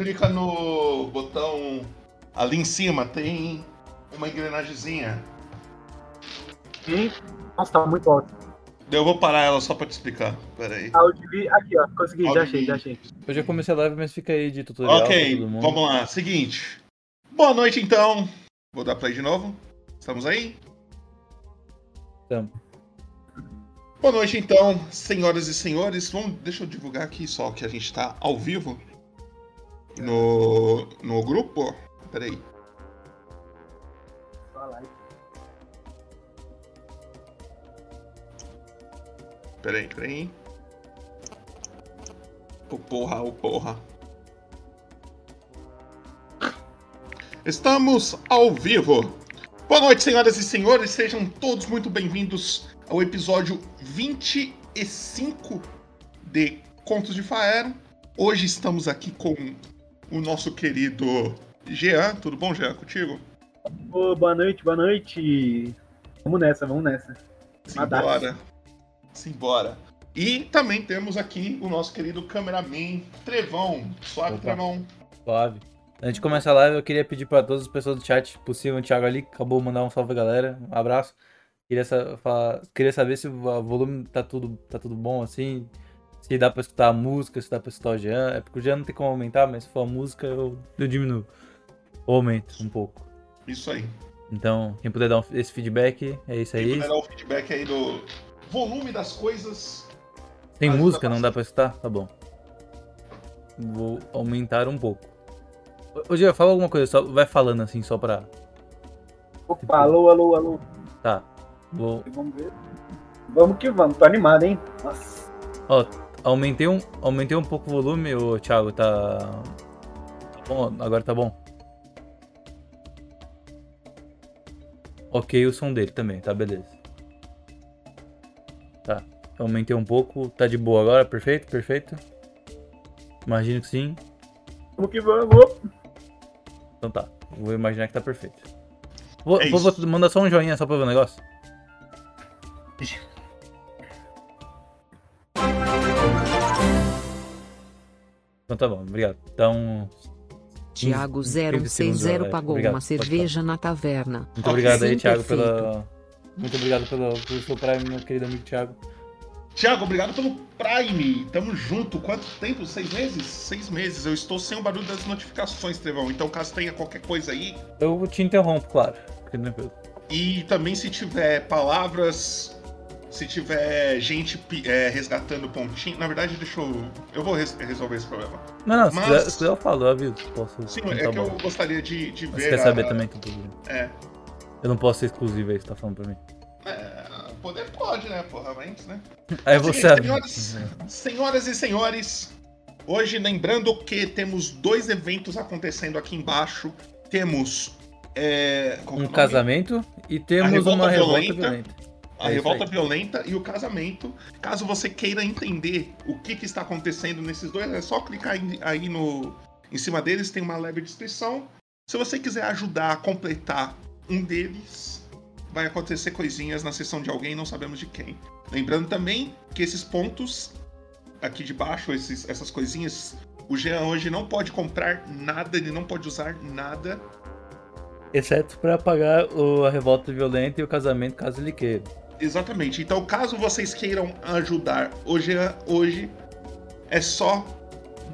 clica no botão ali em cima, tem uma engrenagemzinha. Hum? Nossa, tá muito alto. Eu vou parar ela só pra te explicar. Pera aí. Aqui, ó. Consegui, já achei, já achei. Eu já comecei a live, mas fica aí de tutorial Ok, pra todo mundo. vamos lá. Seguinte. Boa noite, então. Vou dar play de novo. Estamos aí? Tamo. Boa noite, então, senhoras e senhores. Vamos, deixa eu divulgar aqui só que a gente tá ao vivo no, no grupo. Peraí. Peraí, peraí. Ô porra, ô porra. Estamos ao vivo. Boa noite, senhoras e senhores. Sejam todos muito bem-vindos ao episódio 25 de Contos de Faero. Hoje estamos aqui com o nosso querido Jean. Tudo bom, Jean? Contigo? Ô, boa noite, boa noite. Vamos nessa, vamos nessa. Simbora. Simbora. E também temos aqui o nosso querido cameraman Trevão. Suave, Opa. Trevão. Suave. Antes de começar a live, eu queria pedir pra todas as pessoas do chat, possível, o Thiago ali, acabou de mandar um salve galera, um abraço. Queria, sa- falar- queria saber se o volume tá tudo, tá tudo bom assim, se dá pra escutar a música, se dá pra escutar o Jean. É porque o Jean não tem como aumentar, mas se for a música eu, eu diminuo. Ou aumento um pouco. Isso aí. Então, quem puder dar um- esse feedback, é isso Quem aí. puder dar o feedback aí do volume das coisas. Tem música, tá não dá pra escutar? Tá bom. Vou aumentar um pouco. Ô, Jean, fala alguma coisa, só vai falando assim, só pra. Opa, alô, alô, alô. Tá. Vou. Vamos ver. Vamos que vamos, tô animado, hein? Nossa. Ó, aumentei um, aumentei um pouco o volume, ô Thiago, tá. Tá bom, agora tá bom. Ok, o som dele também, tá beleza. Tá, aumentei um pouco, tá de boa agora, perfeito, perfeito. Imagino que sim, Vamos que vamos. então tá. Vou imaginar que tá perfeito. Vou, É vou, vou mandar só um joinha só pra ver o negócio. Então tá bom, obrigado. Então, Tiago 15 segundos, 0160 é, pagou obrigado, uma cerveja na taverna. Muito obrigado aí, perfeito. pela. Muito obrigado pelo, pelo seu Prime, meu querido amigo Thiago. Tiago, obrigado pelo Prime. Tamo junto. Quanto tempo? Seis meses? Seis meses. Eu estou sem o barulho das notificações, Trevão. Então, caso tenha qualquer coisa aí. Eu te interrompo, claro. E também se tiver palavras. Se tiver gente é, resgatando pontinho. Na verdade, deixa eu. Eu vou res- resolver esse problema. Não, não, se, Mas- quiser, se quiser eu falo, eu aviso. Posso Sim, é que eu gostaria de, de ver. Você quer a- saber também tudo. É. Eu não posso ser exclusivo aí, você tá falando pra mim. É, poder pode, né, porra, mas, né? Aí você seguinte, senhoras, senhoras e senhores, hoje lembrando que temos dois eventos acontecendo aqui embaixo. Temos é, que é Um casamento e temos revolta uma revolta violenta. violenta. A é revolta violenta e o casamento. Caso você queira entender o que, que está acontecendo nesses dois, é só clicar aí- no em cima deles, tem uma leve descrição. Se você quiser ajudar a completar um deles, vai acontecer coisinhas na sessão de alguém, não sabemos de quem. Lembrando também que esses pontos aqui de baixo, esses, essas coisinhas, o Jean hoje não pode comprar nada, ele não pode usar nada. Exceto pra pagar o- a revolta violenta e o casamento, caso ele queira. Exatamente. Então, caso vocês queiram ajudar Jean hoje, é só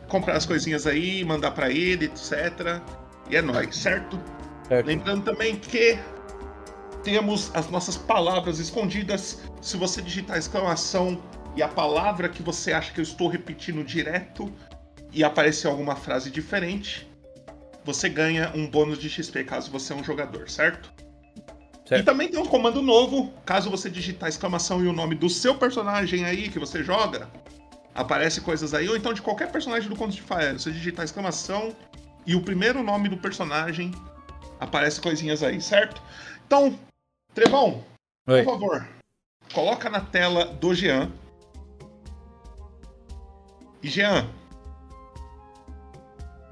comprar as coisinhas aí, mandar pra ele, etc. E é nóis, certo? Certo? Lembrando também que temos as nossas palavras escondidas. Se você digitar exclamação e a palavra que você acha que eu estou repetindo direto e aparecer alguma frase diferente, você ganha um bônus de XP caso você é um jogador, certo? Certo. E também tem um comando novo, caso você digitar exclamação e o nome do seu personagem aí que você joga, aparece coisas aí, ou então de qualquer personagem do Contos de Faero. Você digitar exclamação e o primeiro nome do personagem, aparece coisinhas aí, certo? Então, Trevão, Oi. por favor, coloca na tela do Jean. E Jean,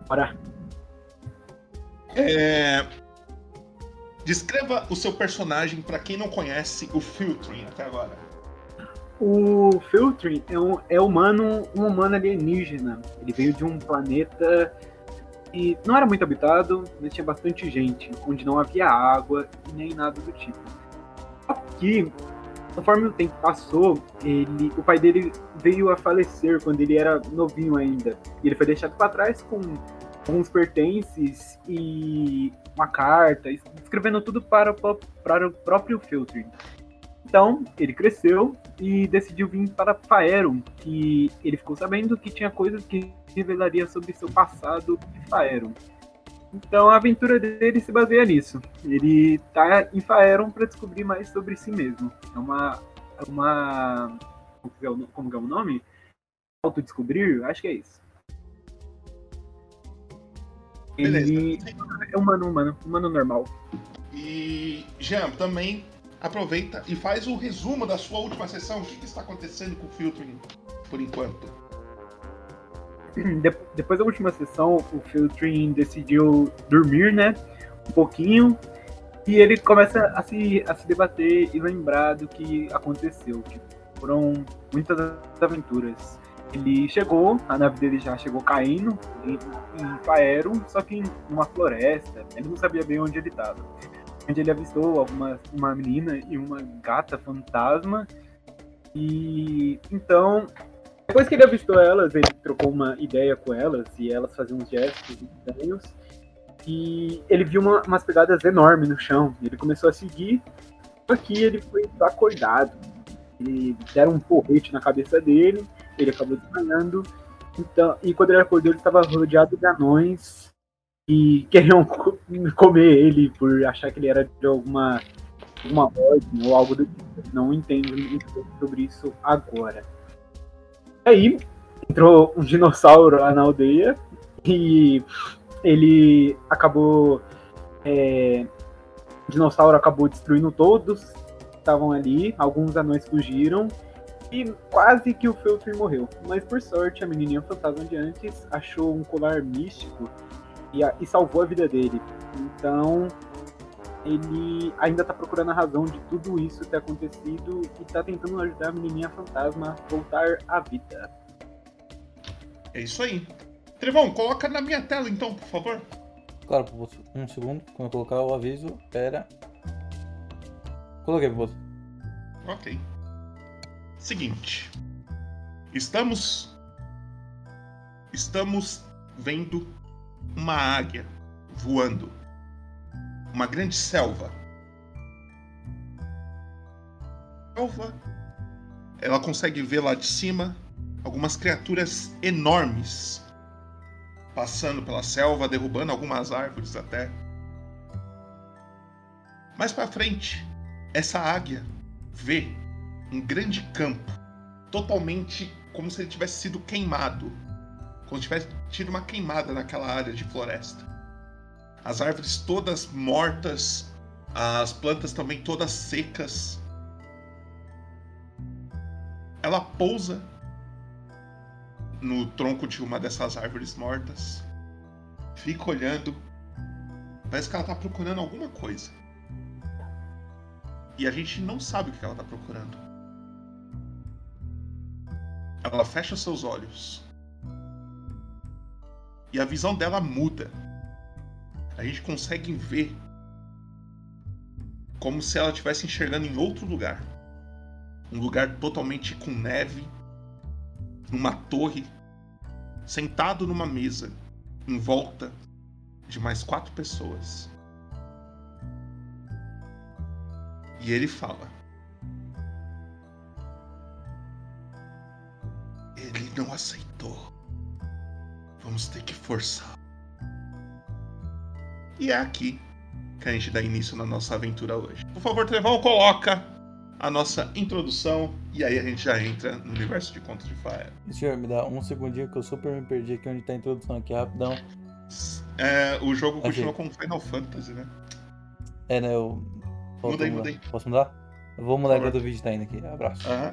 Bora. é, descreva o seu personagem pra quem não conhece o Filtering até agora. O Filtering é um é humano, um humano alienígena. Ele veio de um planeta E não era muito habitado, mas tinha bastante gente, onde não havia água e nem nada do tipo. Só que, conforme o tempo passou, ele, o pai dele veio a falecer quando ele era novinho ainda. E ele foi deixado para trás com alguns pertences e uma carta, escrevendo tudo para, o- para o próprio Filtering. Então, ele cresceu e decidiu vir para Faeron, que ele ficou sabendo que tinha coisas que revelaria sobre seu passado de Faeron. Então, a aventura dele se baseia nisso. Ele tá em Faeron para descobrir mais sobre si mesmo. É uma é uma como é como é o nome? Autodescobrir? Acho que é isso. Ele é humano, humano, humano normal. E, Jean, também aproveita e faz o resumo da sua última sessão. O que, está acontecendo com o filtering por enquanto? De- depois da última sessão, o Filtrin decidiu dormir, né? Um pouquinho. E ele começa a se, a se debater e lembrar do que aconteceu. Que foram muitas aventuras. Ele chegou, a nave dele já chegou caindo em, Faeron, só que em uma floresta. Ele não sabia bem onde ele estava. Onde ele avistou alguma, uma menina e uma gata fantasma. E então depois que ele avistou elas, ele trocou uma ideia com elas e elas faziam uns gestos estranhos. E ele viu uma- umas pegadas enormes no chão. Ele começou a seguir. Só que ele foi acordado. E deram um porrete na cabeça dele. Ele acabou desmaiando. Então, e quando ele acordou, ele estava rodeado de anões. E queriam co- comer ele por achar que ele era de alguma, alguma ordem ou algo do tipo. Não entendo muito sobre isso agora. Aí entrou um dinossauro lá na aldeia e ele acabou. é, o dinossauro acabou destruindo todos que estavam ali. Alguns anões fugiram. E quase que o Feltrin morreu. Mas por sorte, a menininha fantasma de antes achou um colar místico e, a- e salvou a vida dele. Então, ele ainda tá procurando a razão de tudo isso ter acontecido e tá tentando ajudar a menininha fantasma a voltar à vida. É isso aí. Trevão, coloca na minha tela então, por favor. Claro, Popoto. Um segundo. Quando eu colocar o aviso, pera. Coloquei, Popoto. Ok. Seguinte. Estamos. Estamos vendo uma águia voando. Uma grande selva. Selva. Ela consegue ver lá de cima algumas criaturas enormes passando pela selva, derrubando algumas árvores até. Mais pra frente, essa águia vê um grande campo, totalmente como se ele tivesse sido queimado, como se tivesse tido uma queimada naquela área de floresta. As árvores todas mortas, as plantas também todas secas. Ela pousa no tronco de uma dessas árvores mortas, fica olhando. Parece que ela tá procurando alguma coisa. E a gente não sabe o que ela tá procurando. Ela fecha seus olhos. E a visão dela muda. A gente consegue ver como se ela estivesse enxergando em outro lugar. Um lugar totalmente com neve, numa torre, sentado numa mesa, em volta de mais quatro pessoas. E ele fala: Ele não aceitou. Vamos ter que forçar. E é aqui que a gente dá início na nossa aventura hoje. Por favor, Trevão, coloca a nossa introdução e aí a gente já entra no universo de Contos de Fire. Senhor, me dá um segundinho que eu super me perdi aqui onde tá a introdução aqui, rapidão. É, o jogo continua com Final Fantasy, né? É, né, eu... Mudei, mudar. mudei. Posso mudar? Eu vou mudar Por favor. enquanto o vídeo tá indo aqui. Abraço. Aham.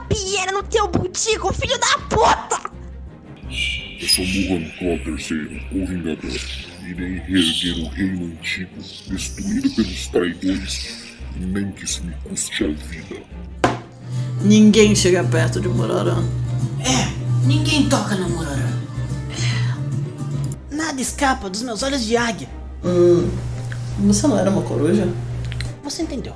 rapieira no teu butico, filho da puta! Eu sou Muhan Claw III, o Vingador. Irei reerguer o reino antigo, destruído pelos traidores, nem que isso me custe a vida. Ninguém chega perto de Murarã. É, ninguém toca no Murarã. É. Nada escapa dos meus olhos de águia. Hum, você não era uma coruja? Você entendeu.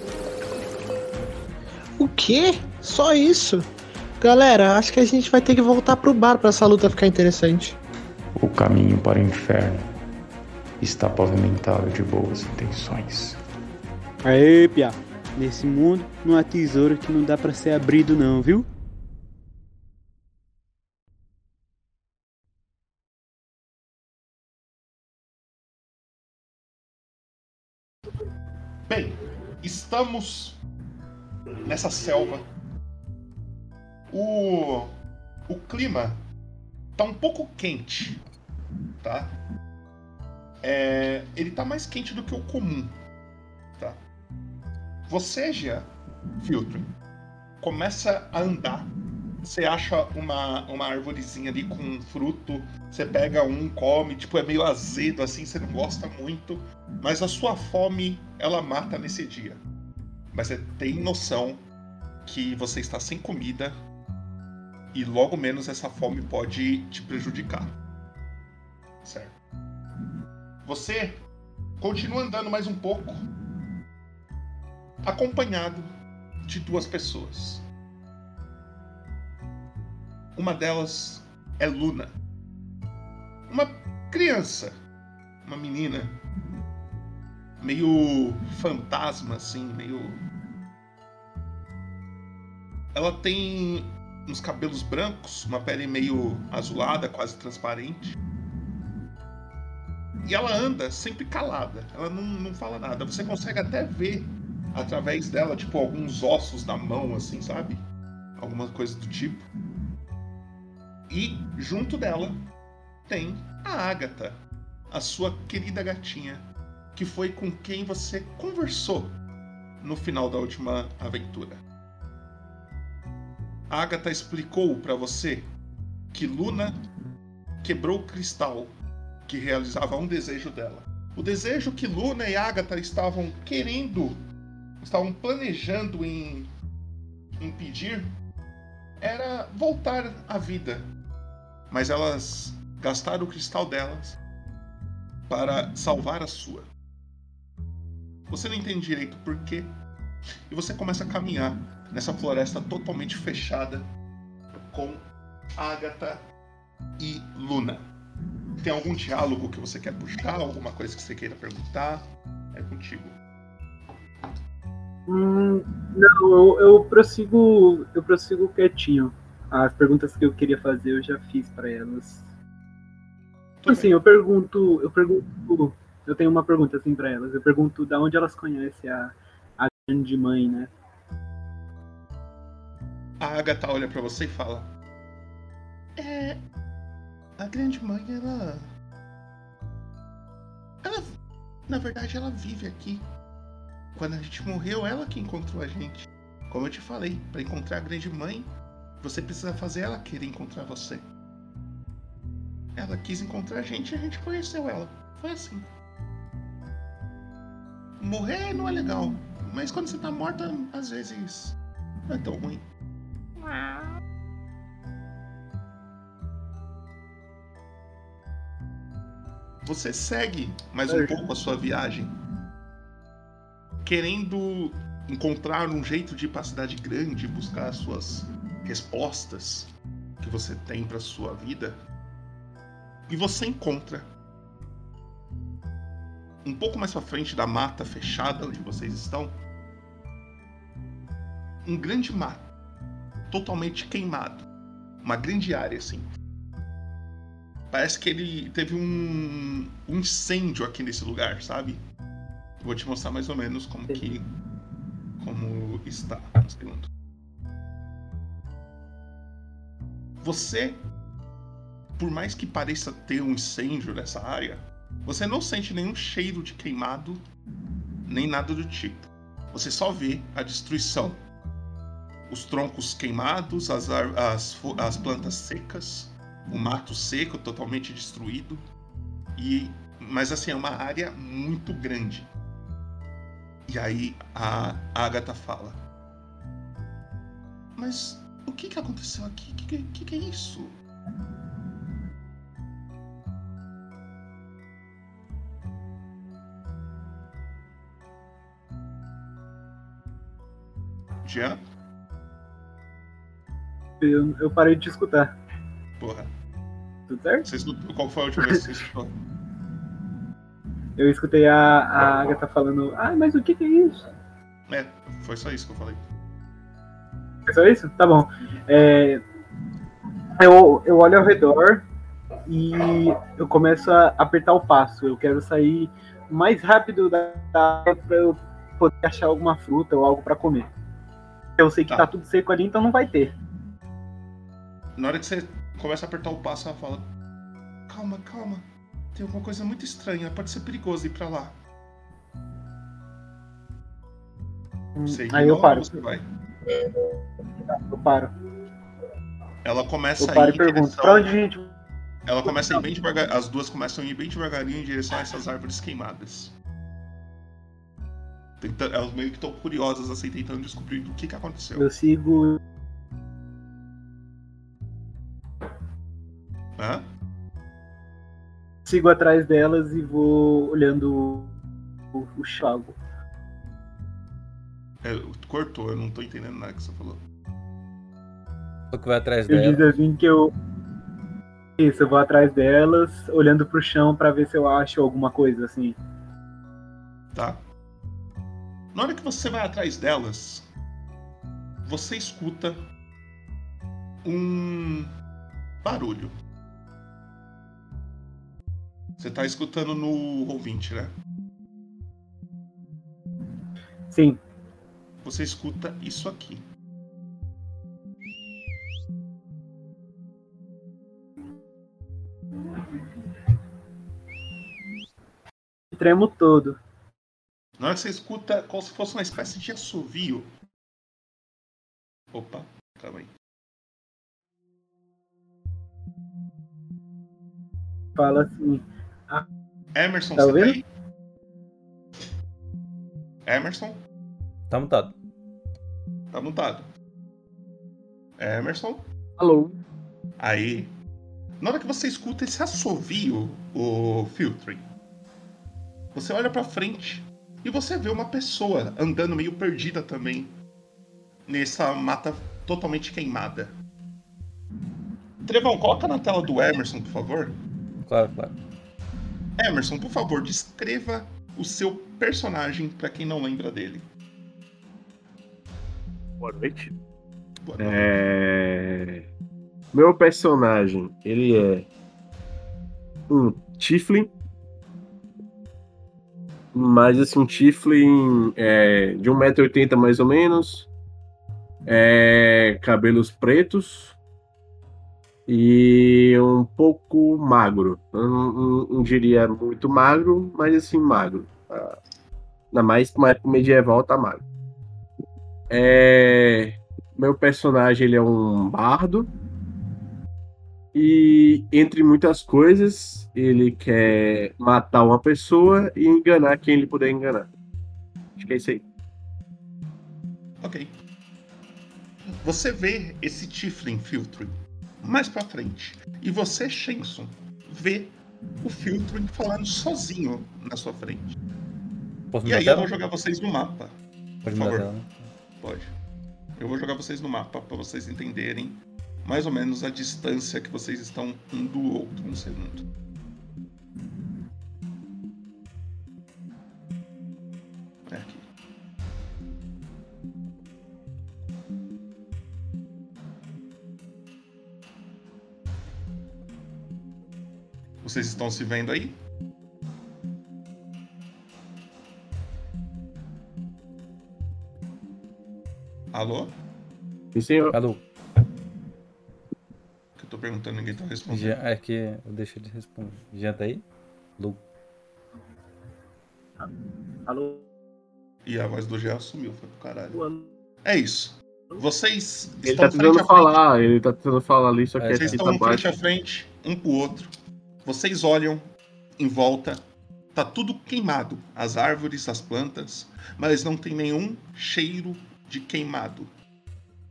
O quê? Só isso? Galera, acho que a gente vai ter que voltar pro bar para essa luta ficar interessante. O caminho para o inferno está pavimentado de boas intenções. Aê, Pia. Nesse mundo não há tesouro que não dá para ser abrido não, viu? Bem, estamos nessa selva. O o clima tá um pouco quente, tá? É, ele tá mais quente do que o comum, tá? Você já, Filtro, começa a andar. Você acha uma, uma arvorezinha ali com um fruto, você pega um, come, tipo, é meio azedo assim, você não gosta muito, mas a sua fome, ela mata nesse dia. Mas você tem noção que você está sem comida e logo menos essa fome pode te prejudicar. Certo? Você continua andando mais um pouco, acompanhado de duas pessoas. Uma delas é Luna, uma criança, uma menina, meio fantasma, assim, meio. Ela tem uns cabelos brancos, uma pele meio azulada, quase transparente. E ela anda sempre calada, ela não, não fala nada. Você consegue até ver através dela, tipo, alguns ossos na mão, assim, sabe? Alguma coisa do tipo. E junto dela tem a Agatha, a sua querida gatinha, que foi com quem você conversou no final da última aventura. A Agatha explicou para você que Luna quebrou o cristal que realizava um desejo dela. O desejo que Luna e Agatha estavam querendo, estavam planejando em impedir, era voltar à vida. Mas elas gastaram o cristal delas para salvar a sua. Você não entende direito por quê. E você começa a caminhar nessa floresta totalmente fechada com Agatha e Luna. Tem algum diálogo que você quer puxar? Alguma coisa que você queira perguntar? É contigo. Hum, não, eu, eu prossigo. Eu prossigo quietinho. As perguntas que eu queria fazer eu já fiz pra elas. Assim, eu pergunto. Eu pergunto. Eu tenho uma pergunta assim pra elas. Eu pergunto da onde elas conhecem a, a grande mãe, né? A Agatha olha pra você e fala: É. A grande mãe, ela. Ela. Na verdade, ela vive aqui. Quando a gente morreu, ela que encontrou a gente. Como eu te falei, pra encontrar a grande mãe, você precisa fazer ela querer encontrar você. Ela quis encontrar a gente e a gente conheceu ela. Foi assim. Morrer não é legal, mas quando você tá morta, às vezes não é tão ruim. Você segue mais um pouco a sua viagem, querendo encontrar um jeito de ir para a cidade grande, buscar as suas respostas que você tem para sua vida. E você encontra um pouco mais para frente da mata fechada onde vocês estão, um grande mato totalmente queimado, uma grande área assim. Parece que ele teve um, um incêndio aqui nesse lugar, sabe? Vou te mostrar mais ou menos como que como está. Um segundo. Você, por mais que pareça ter um incêndio nessa área, você não sente nenhum cheiro de queimado, nem nada do tipo. Você só vê a destruição. Os troncos queimados, as, as, as plantas secas, o mato seco totalmente destruído. E, mas assim, é uma área muito grande. E aí a Agatha fala: Mas o que, que aconteceu aqui? O que, que, que é isso? Jean? Eu, eu parei de te escutar. Porra. Tudo certo? Você escutou, qual foi a última vez que você escutou? Eu escutei a, a Agatha falando, ah, mas o que, que é isso? É, foi só isso que eu falei. É só isso? Tá bom. É, eu, eu olho ao redor e eu começo a apertar o passo. Eu quero sair mais rápido da área pra eu poder achar alguma fruta ou algo pra comer. Eu sei que tá. tudo seco ali, então não vai ter. Na hora que você começa a apertar o passo, ela fala: Calma, calma. Tem alguma coisa muito estranha. Pode ser perigoso ir pra lá. Você Aí eu paro. Você vai? Eu paro. Ela começa Eu a paro ir e pergunto, direção... pra onde a gente. Ela começa a ir bem devagar. As duas começam a ir bem devagarinho em direção a essas árvores queimadas. Tenta- Elas meio que estão curiosas, assim, tentando descobrir o que, que aconteceu. Eu sigo. Hã? Sigo atrás delas e vou olhando o, o chago. É, cortou, eu não tô entendendo nada que você falou. O que vai atrás Eu dela. diz assim que eu. Isso, eu vou atrás delas, olhando pro chão pra ver se eu acho alguma coisa assim. Tá? Na hora que você vai atrás delas, você escuta um barulho. Você tá escutando no ouvinte, né? Sim. Você escuta isso aqui. Tremo todo. Na hora que você escuta, como se fosse uma espécie de assovio. Opa, calma aí. Fala assim. ah, Emerson, Tá você ouvindo? tá aí? Emerson? Tá mutado. Tá mutado. Emerson? Alô? Aí. Na hora que você escuta esse assovio, o Filtering, você olha pra frente e você vê uma pessoa andando meio perdida também nessa mata totalmente queimada. Trevão, coloca na tela do Emerson, por favor. Claro, claro. Emerson, por favor, descreva o seu personagem pra quem não lembra dele. Boa noite. É... Meu personagem, ele é um Tiflin. Mas assim, um Tiflin é, de 1,80m mais ou menos. É, cabelos pretos. E um pouco magro. Eu não, não- não diria muito magro, mas assim, magro. Ah, Ainda mais uma época medieval, tá magro. É, meu personagem ele é um bardo. E entre muitas coisas, ele quer matar uma pessoa e enganar quem ele puder enganar. Acho que é isso aí. Ok. Você vê esse Tiflin Filtering mais pra frente. E você, Shenson, vê o Filtering falando sozinho na sua frente. Posso e aí eu vou jogar vocês no mapa. Pode por favor. tela, né? Pode. Eu vou jogar vocês no mapa pra vocês entenderem mais ou menos a distância que vocês estão um do outro. Um segundo. É aqui. Vocês estão se vendo aí? Alô? Sim, senhor. Alô? Tô perguntando, ninguém tá respondendo. Jean, é que eu deixo ele responder. Jean tá aí? Alô? Alô? E a voz do Jean sumiu, foi pro caralho. É isso. Vocês Ele estão tá tentando frente falar, ele tá tentando falar ali, só que Vocês aqui estão tá frente baixo. a frente, um pro outro. Vocês olham em volta. Tá tudo queimado. As árvores, as plantas. Mas não tem nenhum cheiro de queimado.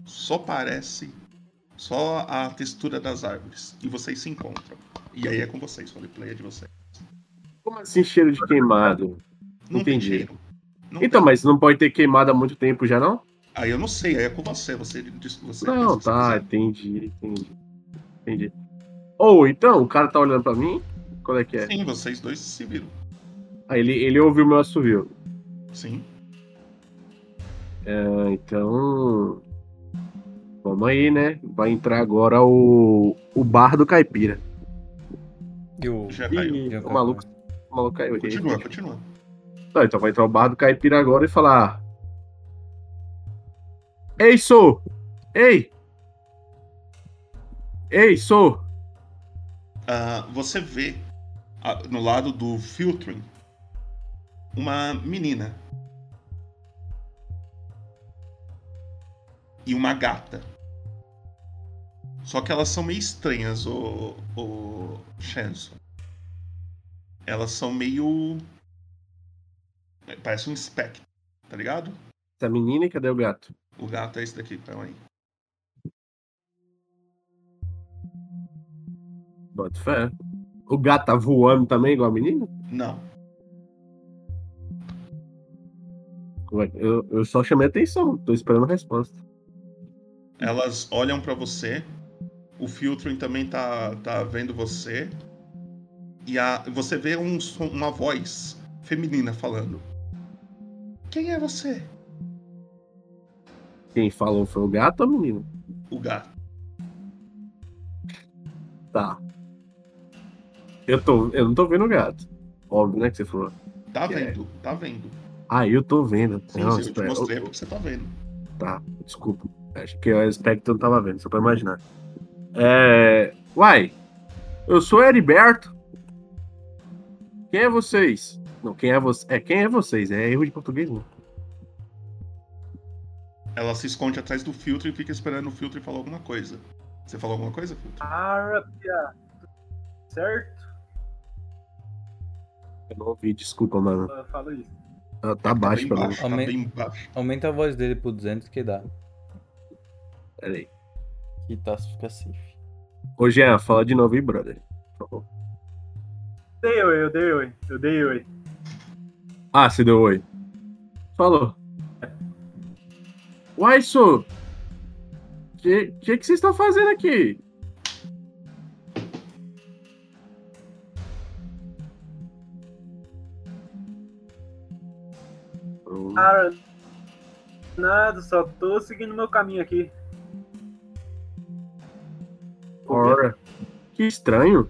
Só parece. Só a textura das árvores. E vocês se encontram. E aí é com vocês, o play é de vocês. Como assim cheiro de queimado? Não tem Entendi. então, mas não pode ter queimado há muito tempo já, não? Aí eu não sei, aí é com você. Você você. Não, você tá, quiser. entendi, entendi. Entendi. Ou então, o cara tá olhando pra mim? Qual é que é? Sim, vocês dois se viram. Ah, ele, ele ouviu meu assovio. Sim. É, então. Vamos aí, né? Vai entrar agora o. O bar do caipira. E o. Já Ih, caiu. o maluco, o maluco caiu. Continua, continua. Tá, então vai entrar o bar do caipira agora e falar. Ei, sou! Ei! Ei, sou! Ah, você vê ah, no lado do filtering uma menina e uma gata. Só que elas são meio estranhas, o, o Shenson. Elas são meio. Parece um espectro, tá ligado? Essa menina e cadê o gato? O gato é esse daqui, calma aí. Bota fé. O gato tá voando também, igual a menina? Não. Eu, eu só chamei atenção, tô esperando a resposta. Elas olham pra você. O filtering também tá, tá vendo você. E a, você vê um uma voz feminina falando. Quem é você? Quem falou foi o gato ou a menina? O gato. Tá. Eu, tô, eu não tô vendo o gato. Óbvio, né, que você falou. Tá Que é? vendo, tá vendo. Ah, eu tô vendo. Sim, Não, sim, eu te espera. mostrei porque você tá vendo. Tá, desculpa. Acho que o aspecto eu não tava vendo, só pra imaginar. É. Uai, eu sou Heriberto. Quem é vocês? Não, quem é você? É, quem é vocês? É erro de português, não. Ela se esconde atrás do filtro e fica esperando o filtro falar alguma coisa. Você falou alguma coisa, filtro? Arábia. Certo? Eu não ouvi, desculpa, mano. Eu falo isso. Ah, tá baixo pra mim. Aumen- Aumenta a voz dele pro 200 que dá. Pera aí. Que tá, fica safe. Ô, Jean, fala de novo aí, brother. Por favor. Dei oi, eu dei oi. Eu dei oi. Ah, você deu oi. Falou. Uai, Su. O que, que, que vocês estão fazendo aqui? Cara, Nada, só tô seguindo meu caminho aqui. Ora, que estranho.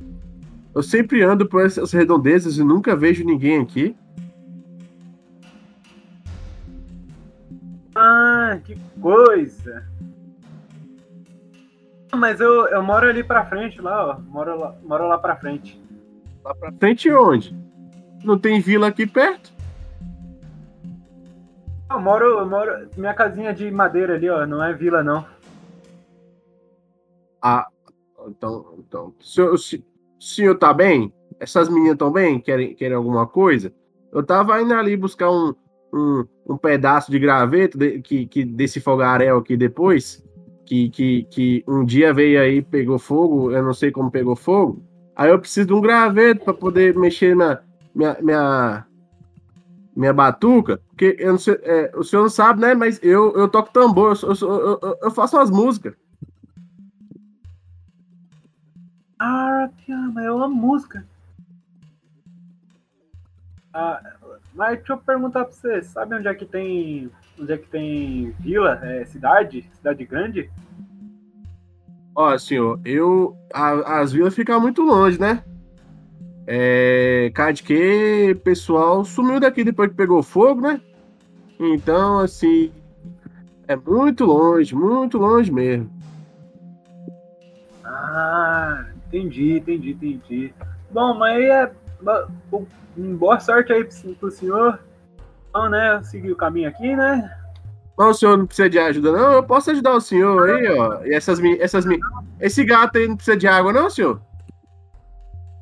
Eu sempre ando por essas redondezas e nunca vejo ninguém aqui. Ah, que coisa. Mas eu, eu moro ali pra frente, lá, ó. Moro lá, moro lá pra frente. Lá pra frente onde? Não tem vila aqui perto? Eu moro, eu moro. Minha casinha de madeira ali, ó. Não é vila, não. Ah, então, então. Senhor, o se- senhor tá bem? Essas meninas estão bem? Querem, querem alguma coisa? Eu tava indo ali buscar um, um, um pedaço de graveto de- que, que desse fogaréu aqui depois. Que, que, que um dia veio aí, pegou fogo, eu não sei como pegou fogo. Aí eu preciso de um graveto para poder mexer na minha, minha, minha batuca. Porque eu não sei, é, o senhor não sabe, né? Mas eu, eu toco tambor, eu, eu, eu, eu- eu faço umas músicas. Ah, mas eu amo música. Ah, mas deixa eu perguntar pra você, sabe onde é que tem. Onde é que tem vila? É, cidade? Cidade grande? Ó, senhor, eu. a- as vilas ficam muito longe, né? É. Cara de que o pessoal sumiu daqui depois que pegou fogo, né? Então, assim. É muito longe, muito longe mesmo. Ah, Entendi, entendi, entendi. Bom, mas aí é. Boa sorte aí pro senhor. Então, né? Seguir o caminho aqui, né? Não, o senhor não precisa de ajuda, não. Eu posso ajudar o senhor aí, ó. E essas essas Esse gato aí não precisa de água, não, senhor?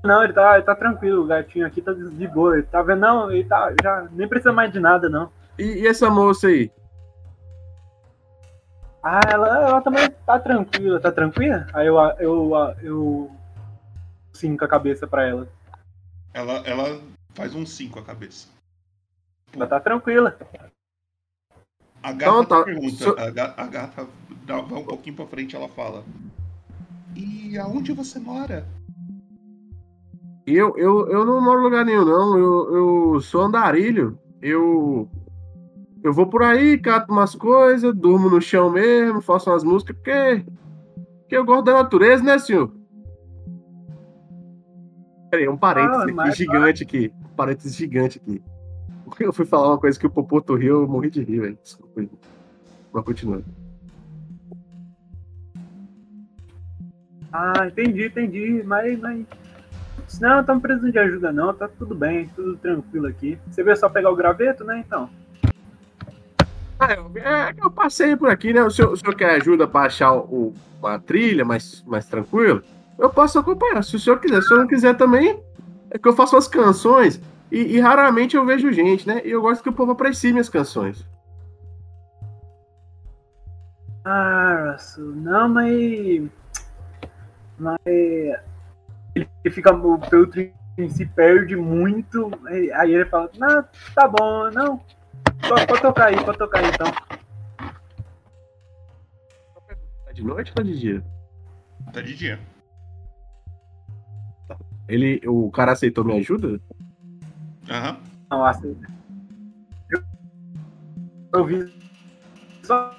Não, ele tá, ele tá tranquilo, o gatinho aqui tá de boa. Ele tá vendo, não, ele tá. Já nem precisa mais de nada, não. E, e essa moça aí? Ah, ela, ela também tá tranquila, tá tranquila? Aí eu, eu, eu, eu 5 a cabeça para ela. Ela, ela faz um 5 a cabeça. Ela tá tranquila. A gata então, tá. pergunta, so... a, gata, dá, vai um pouquinho pra frente ela fala. E aonde você mora? Eu, eu, eu não moro em lugar nenhum, não. Eu, eu sou andarilho. Eu. Eu vou por aí, cato umas coisas, durmo no chão mesmo, faço umas músicas, porque. Porque eu gosto da natureza, né, senhor? Peraí, um parênteses Ah, aqui, gigante aqui. Um parênteses gigante aqui. Eu fui falar uma coisa que o Popoto riu, eu morri de rir, velho. Desculpa aí. Mas continua. Ah, entendi, entendi. Mas, mas. Não, não estamos precisando de ajuda, não. Tá tudo bem, tudo tranquilo aqui. Você veio só pegar o graveto, né? Então. Ah, eu, é, eu passei por aqui, né? O senhor, o senhor quer ajuda para achar o, uma trilha mais, mais tranquila? Eu posso acompanhar, se o senhor quiser. Se o senhor não quiser também, é que eu faço as canções e, e raramente eu vejo gente, né? E eu gosto que o povo aprecie minhas canções. Ah, Russell, não, mas. Mas. Ele fica. O Peltrin se perde muito. aí- Aí ele fala: Não, tá bom, não. Pode, pode tocar aí, pode tocar aí então. Tá de noite ou tá de dia? Tá de dia. Ele, o cara aceitou minha ajuda? Aham. Não, assim. Eu, eu vi só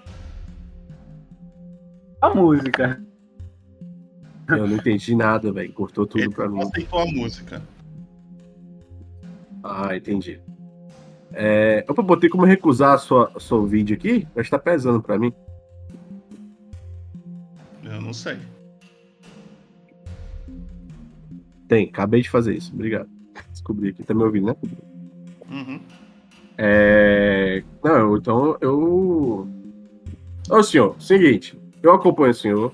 a música. Eu não entendi nada, velho. Cortou tudo pra mim. Aceitou a música. Ah, entendi. É, opa, botei como recusar a sua, a seu vídeo aqui, mas tá pesando pra mim. Eu não sei. Tem, acabei de fazer isso. Obrigado. Descobri aqui, tá me ouvindo, né? Uhum. É... Não, então eu. Ô senhor, seguinte, eu acompanho o senhor,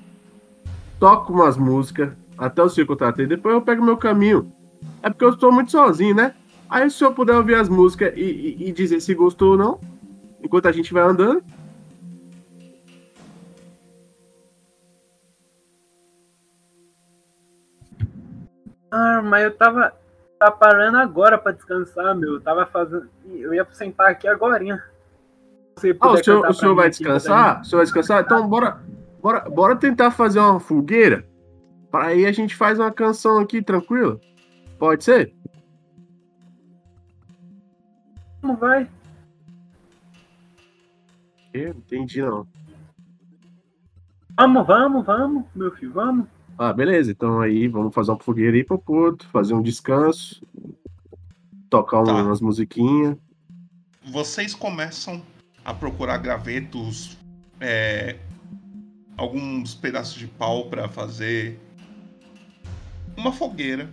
toco umas músicas até o senhor contratar, depois eu pego meu caminho. É porque eu estou muito sozinho, né? Aí se o senhor puder ouvir as músicas e, e- e dizer se gostou ou não, enquanto a gente vai andando. Ah, mas eu tava, tava parando agora pra descansar, meu. Eu tava fazendo. Eu ia sentar aqui agora. Se Ah, o senhor, o pra senhor vai descansar? pra O senhor vai descansar? Então bora, bora, bora tentar fazer uma fogueira. Para aí a gente faz uma canção aqui tranquila. Pode ser? Como vai? Não entendi, não. Vamos, vamos, vamos, meu filho, vamos. Ah, beleza. Então aí, vamos fazer uma fogueira aí pro Porto, fazer um descanso, tocar um- Tá. umas musiquinhas. Vocês começam a procurar gravetos, é, alguns pedaços de pau para fazer uma fogueira.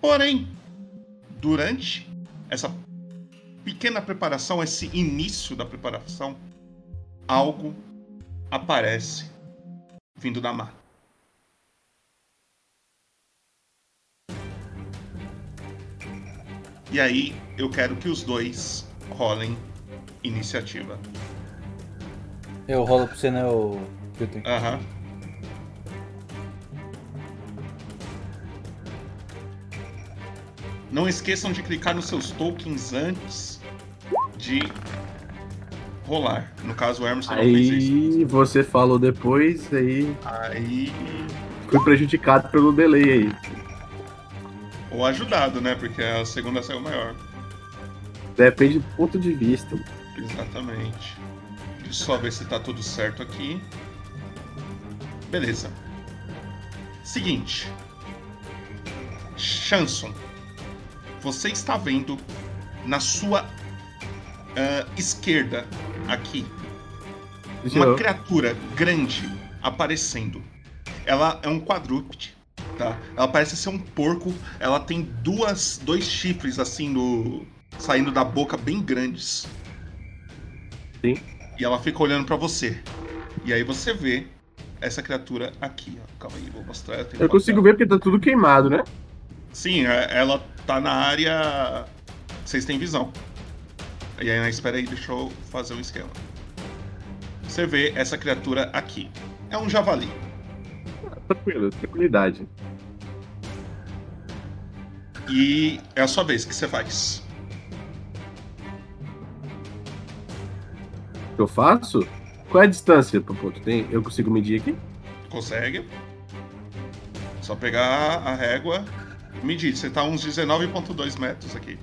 Porém, durante essa pequena preparação, esse início da preparação, algo aparece vindo da mata. E aí, eu quero que os dois rolem iniciativa. Eu rolo pra você, né, o Filtro? Aham. Não esqueçam de clicar nos seus tokens antes de rolar. No caso, o Emerson não fez isso. Aí você falou depois, aí Aí. fui prejudicado pelo delay aí. Ou ajudado, né? Porque a segunda saiu maior. Depende do ponto de vista. Exatamente. Deixa eu só ver se tá tudo certo aqui. Beleza. Seguinte. Chanson. Você está vendo na sua ah, esquerda aqui uma Já. criatura grande aparecendo. Ela é um quadrúpede, tá? Ela parece ser um porco. Ela tem duas, dois chifres assim no saindo da boca bem grandes. Sim. E ela fica olhando pra você. E aí você vê essa criatura aqui, ó. Calma aí, vou mostrar. Eu uma consigo ver porque tá tudo queimado, né? Sim, é- ela tá na área. Vocês têm visão. E aí, espera aí, deixa eu fazer um esquema. Você vê essa criatura aqui. É um javali. Tranquilo, tranquilidade. E é a sua vez, o que você faz? Eu faço? Qual é a distância pro ponto? Tem? Eu consigo medir aqui? Consegue? Só pegar a régua e medir. Você tá uns 19,2 metros aqui.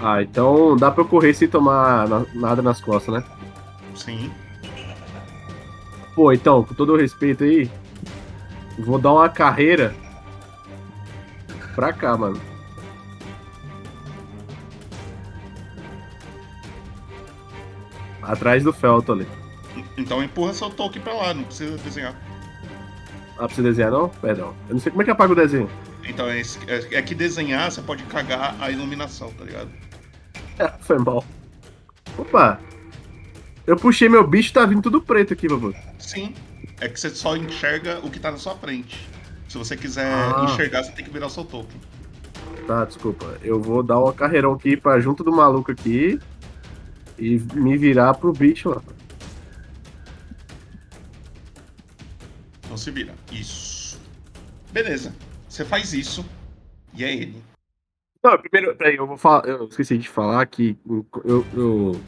Ah, então dá pra eu correr sem tomar na- nada nas costas, né? Sim. Pô, então, com todo o respeito aí, vou dar uma carreira pra cá, mano. Atrás do Felton ali. Então empurra seu token pra lá, não precisa desenhar. Ah, precisa desenhar não? Perdão. Eu não sei como é que apaga o desenho. Então é, é- é que desenhar você pode cagar a iluminação, tá ligado? Foi mal. Opa! Eu puxei meu bicho tá vindo tudo preto aqui, babu. Sim. É que você só enxerga o que tá na sua frente. Se você quiser Ah. enxergar, você tem que virar o seu token. Tá, desculpa. Eu vou dar uma carreirão aqui pra junto do maluco aqui e me virar pro bicho lá. Então se vira. Isso. Beleza. Você faz isso. E é ele. Não, primeiro, peraí, eu vou falar. Eu esqueci de falar que eu, eu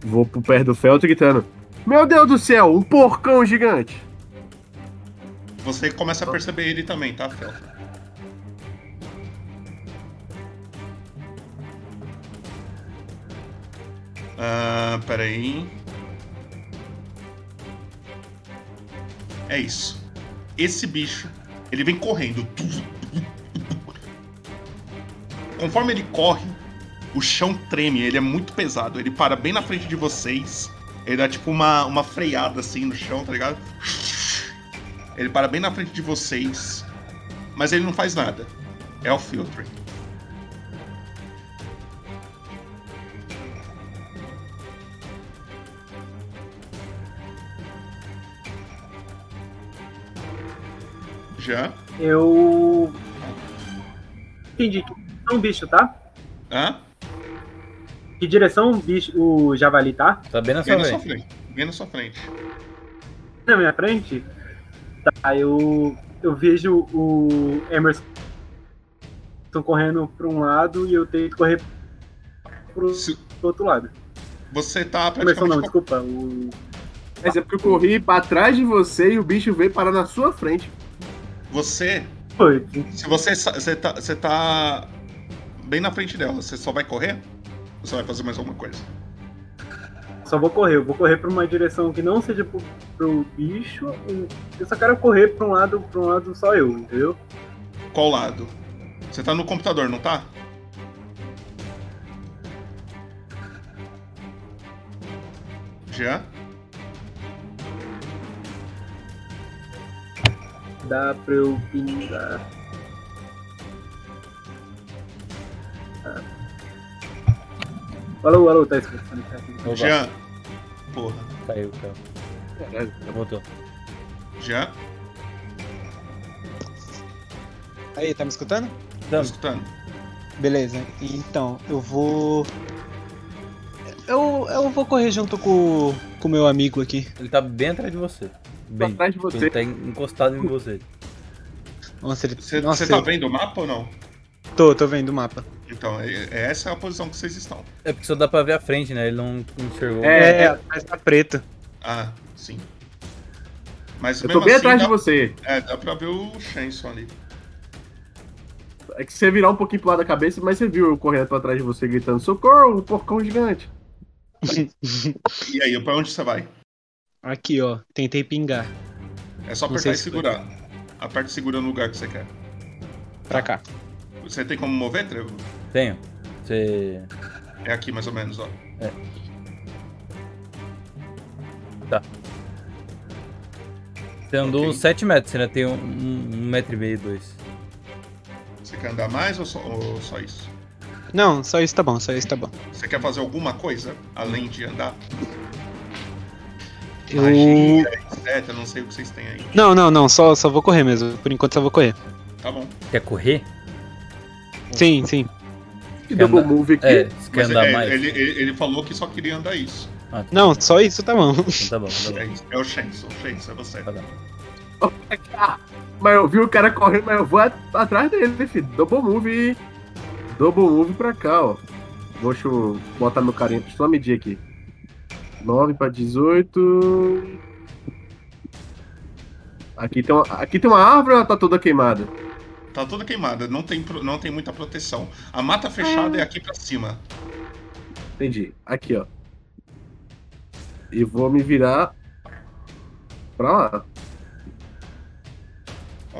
vou pro pé do Felton gritando. Meu Deus do céu, um porcão gigante! Você começa a perceber ele também, tá, Fel? Ah, peraí. É isso. Esse bicho, ele vem correndo. Conforme ele corre, o chão treme, ele é muito pesado. Ele para bem na frente de vocês. Ele dá tipo uma, uma freada assim no chão, tá ligado? Ele para bem na frente de vocês, mas ele não faz nada. É o filtro. Já? Eu. Entendi. É um bicho, tá? Hã? Que direção o bicho, o javali tá? Tá bem na Bem sua na sua frente. frente. Bem na sua frente. Na minha frente? Tá, eu. Eu vejo o Emerson correndo pra um lado e eu tenho que correr pro, pro outro lado. Você tá Emerson praticamente. não, desculpa. O... Mas é porque eu corri pra trás de você e o bicho veio parar na sua frente. Você. Foi. Se você, você, tá, você tá bem na frente dela, você só vai correr? Ou você vai fazer mais alguma coisa? Só vou correr. Eu vou correr pra uma direção que não seja pro, pro bicho. Eu só quero correr pra um lado, pra um lado só eu, entendeu? Qual lado? Você tá no computador, não tá? Jean? Dá pra eu pingar. Ah. Alô, alô, tá escutando aqui. Jean? Porra. Caiu, caiu. Caralho. Já voltou. Jean? Aí, tá me escutando? Tô escutando. Beleza, então, eu vou. Eu, eu vou correr junto com o meu amigo aqui. Ele tá bem atrás de você. Bem, atrás de você. Ele tá encostado em você. Nossa, ele... Você Nossa, você tá eu- vendo o mapa ou não? Tô, tô vendo o mapa. Então, é, é essa a posição que vocês estão. É porque só dá pra ver a frente, né? Ele não enxergou. É, é, atrás tá preto. Ah, sim. Mas Eu mesmo tô bem assim, atrás de dá- você. É, dá pra ver o Shenson ali. É que você virar um pouquinho pro lado da cabeça, mas você viu eu correndo pra trás de você gritando: Socorro, um porcão gigante. E aí, pra onde você vai? Aqui, ó. Tentei pingar. É só apertar e se segurar. Aperta e segura no lugar que você quer. Pra cá. Você tem como mover, Trevo? Tenho. Você. É aqui mais ou menos, ó. É. Tá. Você andou uns 7 metros, você ainda tem um, um, um metro e meio, dois. Você quer andar mais ou só, ou só isso? Não, só isso tá bom, só isso tá bom. Você quer fazer alguma coisa além de andar? Eu. Magia, etc, não sei o que vocês têm aí. Não, não, não, só, só vou correr mesmo. Por enquanto só vou correr. Tá bom. Quer correr? Sim, sim. Que Quer double andar- move aqui. É, você quer andar é, mais? Ele, ele, ele falou que só queria andar isso. Ah, tá. Não, só isso tá bom. Então tá bom, tá bom. É, é o Shenson, o Shenson, é você. Tá bom. Mas eu vi o cara correndo, mas eu vou at- atrás dele, filho. Double move. Double move pra cá, ó. Deixa eu botar meu carinha. Deixa eu só medir aqui. 9 pra 18. Aqui tem, uma, aqui tem uma árvore ou ela tá toda queimada? Tá toda queimada, não tem, não tem muita proteção. A mata fechada é aqui pra cima. Entendi. Aqui, ó. E vou me virar pra lá.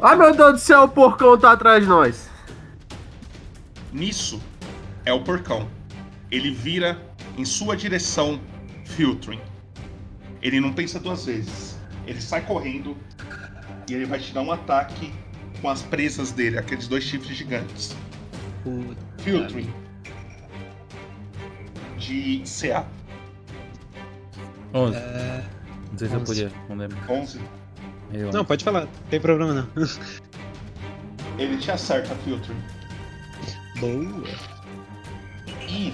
Ai, meu Deus do céu, o porcão tá atrás de nós. Nisso é o porcão. Ele vira em sua direção, filtering. Ele não pensa duas vezes. Ele sai correndo e ele vai te dar um ataque com as presas dele, aqueles dois chifres gigantes. Filtering. De CA. 11. É, Não sei se eu 11. podia responder. 11. Eu- Não, pode falar, não tem problema não. Ele te acerta, filtering. Boa. E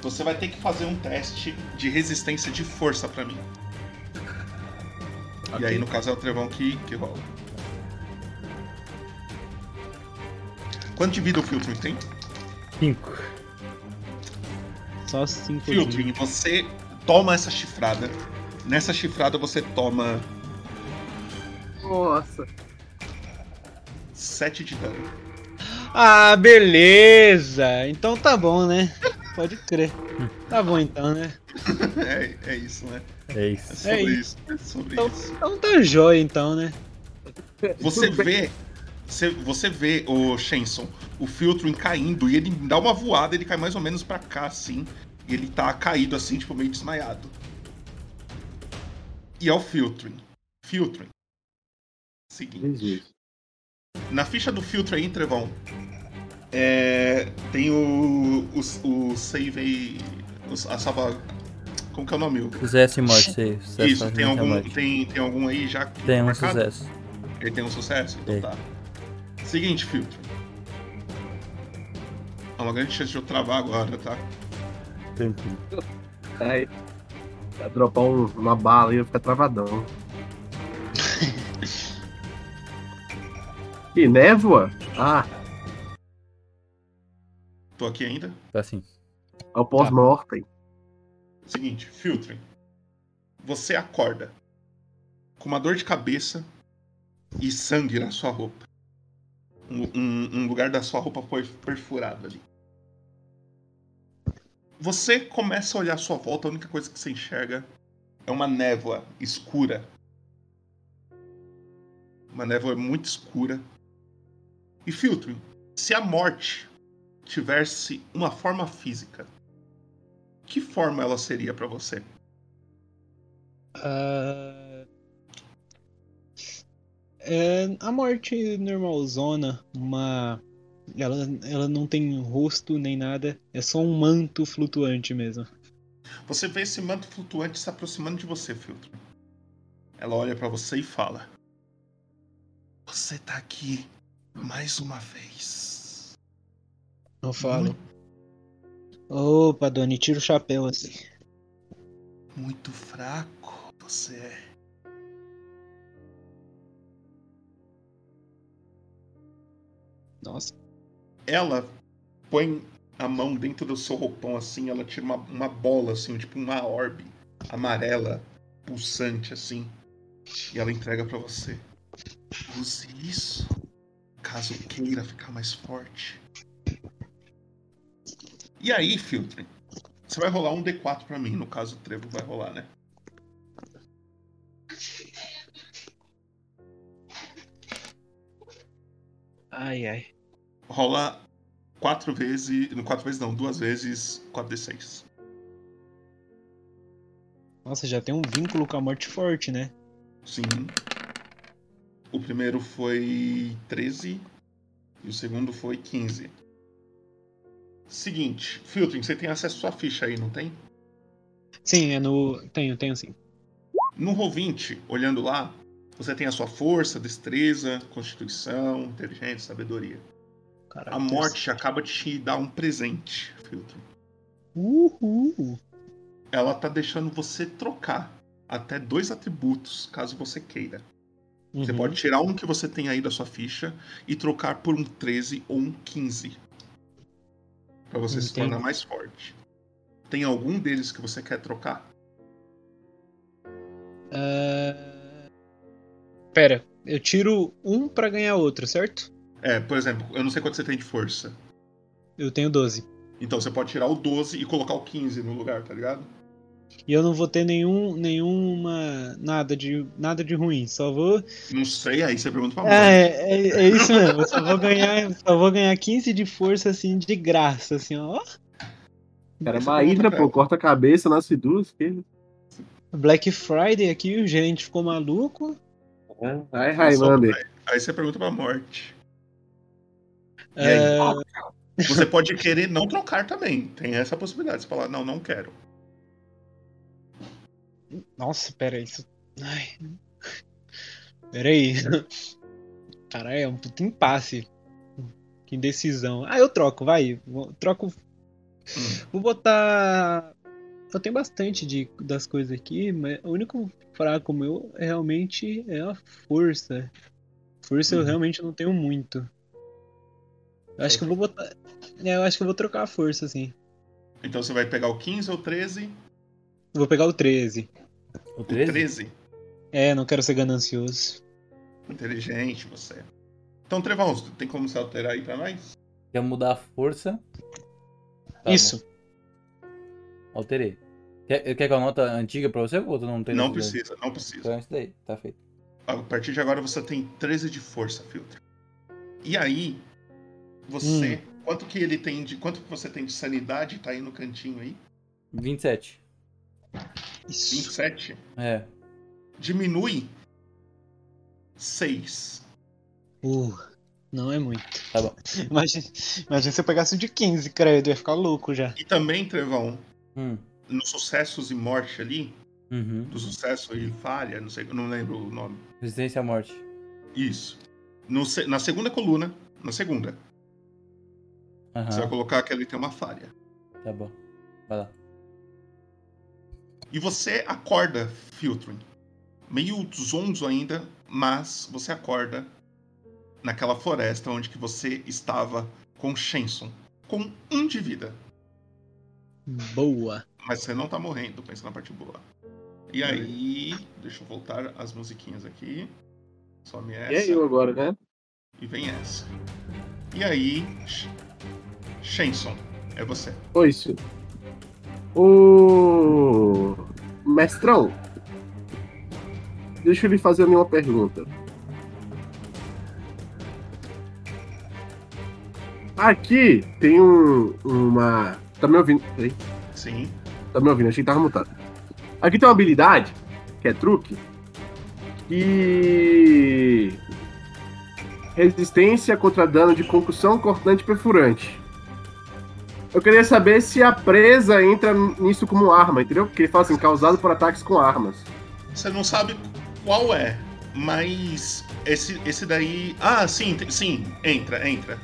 você vai ter que fazer um teste de resistência de força pra mim. E aí, no caso, é o trevão que, que rola. Quanto de vida o filtro tem? 5. Só 5 Filtering, você toma essa chifrada. Nessa chifrada você toma Nossa. 7 de dano. Ah, beleza. Então tá bom, né? Pode crer. Tá bom então, né? é, é isso, né? É isso. É sobre É isso. É sobre Então, isso. então tá jóia então, né? Você vê. Você, você vê, o Shenson, o filtro caindo e ele dá uma voada, ele cai mais ou menos pra cá, assim. E ele tá caído assim, tipo, meio desmaiado. E é o filtering. Filtering. Seguinte. Na ficha do filtro aí, Trevão, é, tem o, o, o save aí. A salva. Como que é o nome? O- Sucesso e morte, sei. Sucesso Isso, tem algum, tem, tem algum aí já? que- Tem um marcado? sucesso. Ele tem um sucesso? Então Tem. tá. Seguinte, filtro. Há uma grande chance de eu travar agora, tá? Tranquilo. Aí. Vai dropar um- uma bala e eu ficar travadão. e névoa? Ah, Tô aqui ainda. Tá assim. é o pós-mortem. Seguinte, filtrem. Você acorda com uma dor de cabeça e sangue na sua roupa. Um, um- lugar da sua roupa foi perfurado ali. Você começa a olhar à sua volta, a única coisa que você enxerga é uma névoa escura. Uma névoa muito escura. E filtro, se a morte tivesse uma forma física, que forma ela seria pra você? Ah, é a morte normalzona, uma. Ela, ela não tem rosto nem nada, é só um manto flutuante mesmo. Você vê esse manto flutuante se aproximando de você, filtro. Ela olha pra você e fala: Você tá aqui mais uma vez. Eu falo. Opa, Doni, tira o chapéu assim. Muito fraco você é. Nossa. Ela põe a mão dentro do seu roupão assim, ela tira uma, uma bola assim, tipo uma orbe amarela, pulsante assim. E ela entrega pra você. Use isso caso queira ficar mais forte. E aí, Filtro, você vai rolar um D4 pra mim. No caso, o Trevo vai rolar, né? Ai, ai. Rola quatro vezes. Não, quatro vezes não, duas vezes 4D6. Nossa, já tem um vínculo com a morte forte, né? Sim. O primeiro foi 13 e o segundo foi 15. Seguinte, Filtering, você tem acesso à sua ficha aí, não tem? Sim, é no. Tenho, tenho sim. No Roll20, olhando lá, você tem a sua força, destreza, constituição, inteligência, sabedoria. Caraca, a morte acaba de te dar um presente, Filtro. Uhul. Ela tá deixando você trocar até dois atributos, caso você queira. Você Uhum. pode tirar um que você tem aí da sua ficha e trocar por um 13 ou um 15. Pra você se Entendi. tornar mais forte. Tem algum deles que você quer trocar? Ah, Pera, eu tiro um pra ganhar outro, certo? É, por exemplo, eu não sei quanto você tem de força. Eu tenho 12. Então você pode tirar o 12 e colocar o 15 no lugar, tá ligado? E eu não vou ter nenhum. nenhuma. nada de. nada de ruim. Só vou. Não sei, aí você pergunta pra mãe. É, é, é isso mesmo. Eu só vou ganhar. Só vou ganhar 15 de força assim de graça, assim, ó. Cara, uma hidra, pô, corta a cabeça, nasce duas. Que... Black Friday aqui, o gerente ficou maluco. Ai, Highlander. Aí, aí você pergunta pra morte. E É, aí, você pode querer não trocar também. Tem essa possibilidade. Você falar, não, não quero. Nossa, pera aí. Isso... Ai. Pera aí. Caralho, é um puto impasse. Que indecisão. Ah, eu troco, vai. Vou- Troco. Vou botar. Eu tenho bastante de, das coisas aqui, mas o único fraco meu é realmente é a força. Força eu Uhum. realmente não tenho muito. Eu acho que eu vou botar. É, eu acho que eu vou trocar a força, assim. Então você vai pegar o 15 ou 13? Vou pegar o 13. O 13? 13? É, não quero ser ganancioso. Inteligente você. Então, Trevão, tem como você alterar aí pra nós? Quer mudar a força? Tá Isso. bom. Alterei. Quer, quer que eu anota antiga pra você ou tu não tem Não precisa, não precisa. Então é isso daí, tá feito. A partir de agora você tem 13 de força, filtro. E aí, você. Hum. Quanto que ele tem de. Quanto que você tem de sanidade? Tá aí no cantinho aí? 27. 27? É. Diminui 6. Uh, não é muito. Tá bom. Imagina, imagina se eu pegasse o de 15, credo, eu ia ficar louco já. E também, Trevão, Hum. Nos sucessos e morte ali, Uhum. do sucesso e falha, não sei, não lembro o nome. Resistência à morte. Isso. No na segunda coluna, na segunda, Aham. você vai colocar que ele tem uma falha. Tá bom. Vai lá. E você acorda, Filtering. Meio zonzo ainda, mas você acorda naquela floresta onde que você estava com Shenson. Com um de vida. Boa. Mas você não tá morrendo, pensa na parte boa. E aí, deixa eu voltar as musiquinhas aqui. Some E essa. é eu agora, né? E vem essa. E aí, Sh- Shenson, é você. Oi, senhor. Ô. Mestrão. Deixa eu lhe fazer uma pergunta. Aqui tem um, uma. Tá me ouvindo? Peraí. Sim. Tá me ouvindo? Achei que tava mutado. Aqui tem uma habilidade, que é truque. E. Resistência contra dano de concussão, cortante e perfurante. Eu queria saber se a presa entra nisso como arma, entendeu? Porque ele fala assim, causado por ataques com armas. Você não sabe qual é, mas esse, esse daí. Ah, sim, sim, entra, entra.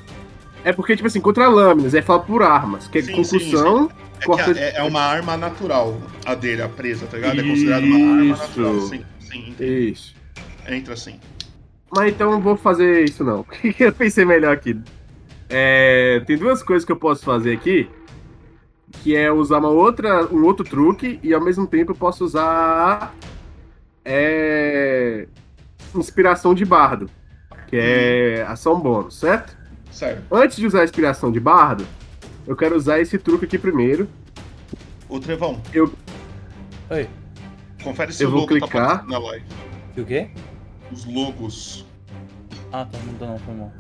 É porque, tipo assim, contra lâminas, aí fala por armas, que é Sim, concussão, sim, É, cortante... é, é uma arma natural, a dele, a presa, tá ligado? É considerada uma arma Isso. natural. Sim, sim, Isso. entra sim. Mas então não vou fazer isso não. eu pensei melhor aqui. É, tem duas coisas que eu posso fazer aqui. Que é usar uma outra, um outro truque e ao mesmo tempo eu posso usar é, inspiração de bardo, que é ação bônus, certo? Certo. Antes de usar a inspiração de bardo, eu quero usar esse truque aqui primeiro. Ô, Trevão, Eu, Oi. confere se Eu o vou logo tá clicar. aparecendo na live. E o quê? Os logos. Ah, tá, não, tá não, foi mal.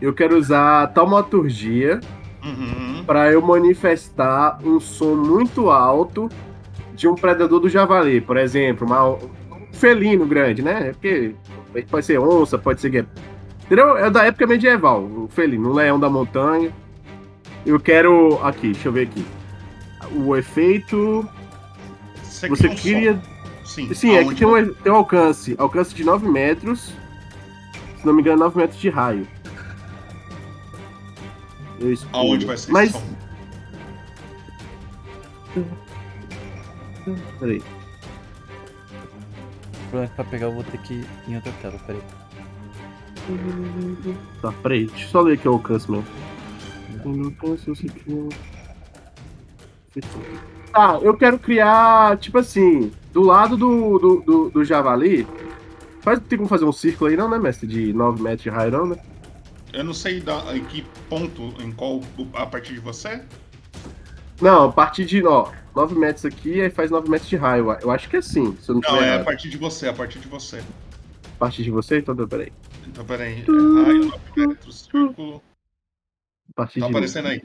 eu quero usar taumaturgia Uhum. para eu manifestar um som muito alto de um predador do javali, por exemplo, uma- um felino grande, né? Porque pode ser onça, pode ser Entendeu? É da época medieval, o felino, um leão da montanha. Eu quero aqui, deixa eu ver aqui. O efeito Você, você cria um queria som. Sim, Sim, é que tem um, tem um alcance. Alcance de 9 metros. Se não me engano, 9 metros de raio. Eu. Aonde vai ser Mas. esse som? Peraí. O problema é que pra pegar eu vou ter que ir em outra tela, peraí. Tá, peraí. Deixa eu só ler aqui o alcance mesmo. Não- Tá, eu quero criar, tipo assim, do lado do, do, do, do javali. Faz, tem como fazer um círculo aí, não, né, mestre? De 9 metros de raio, não, né? Eu não sei da, em que ponto, em qual, a partir de você. Não, a partir de, ó, 9 metros aqui, aí faz 9 metros de raio. Eu acho que é assim, se eu não Não, é a errado. partir de você, a partir de você. A partir de você? Então, peraí. Então, peraí. É raio, 9 metros, círculo. Partir Tá de aparecendo aí.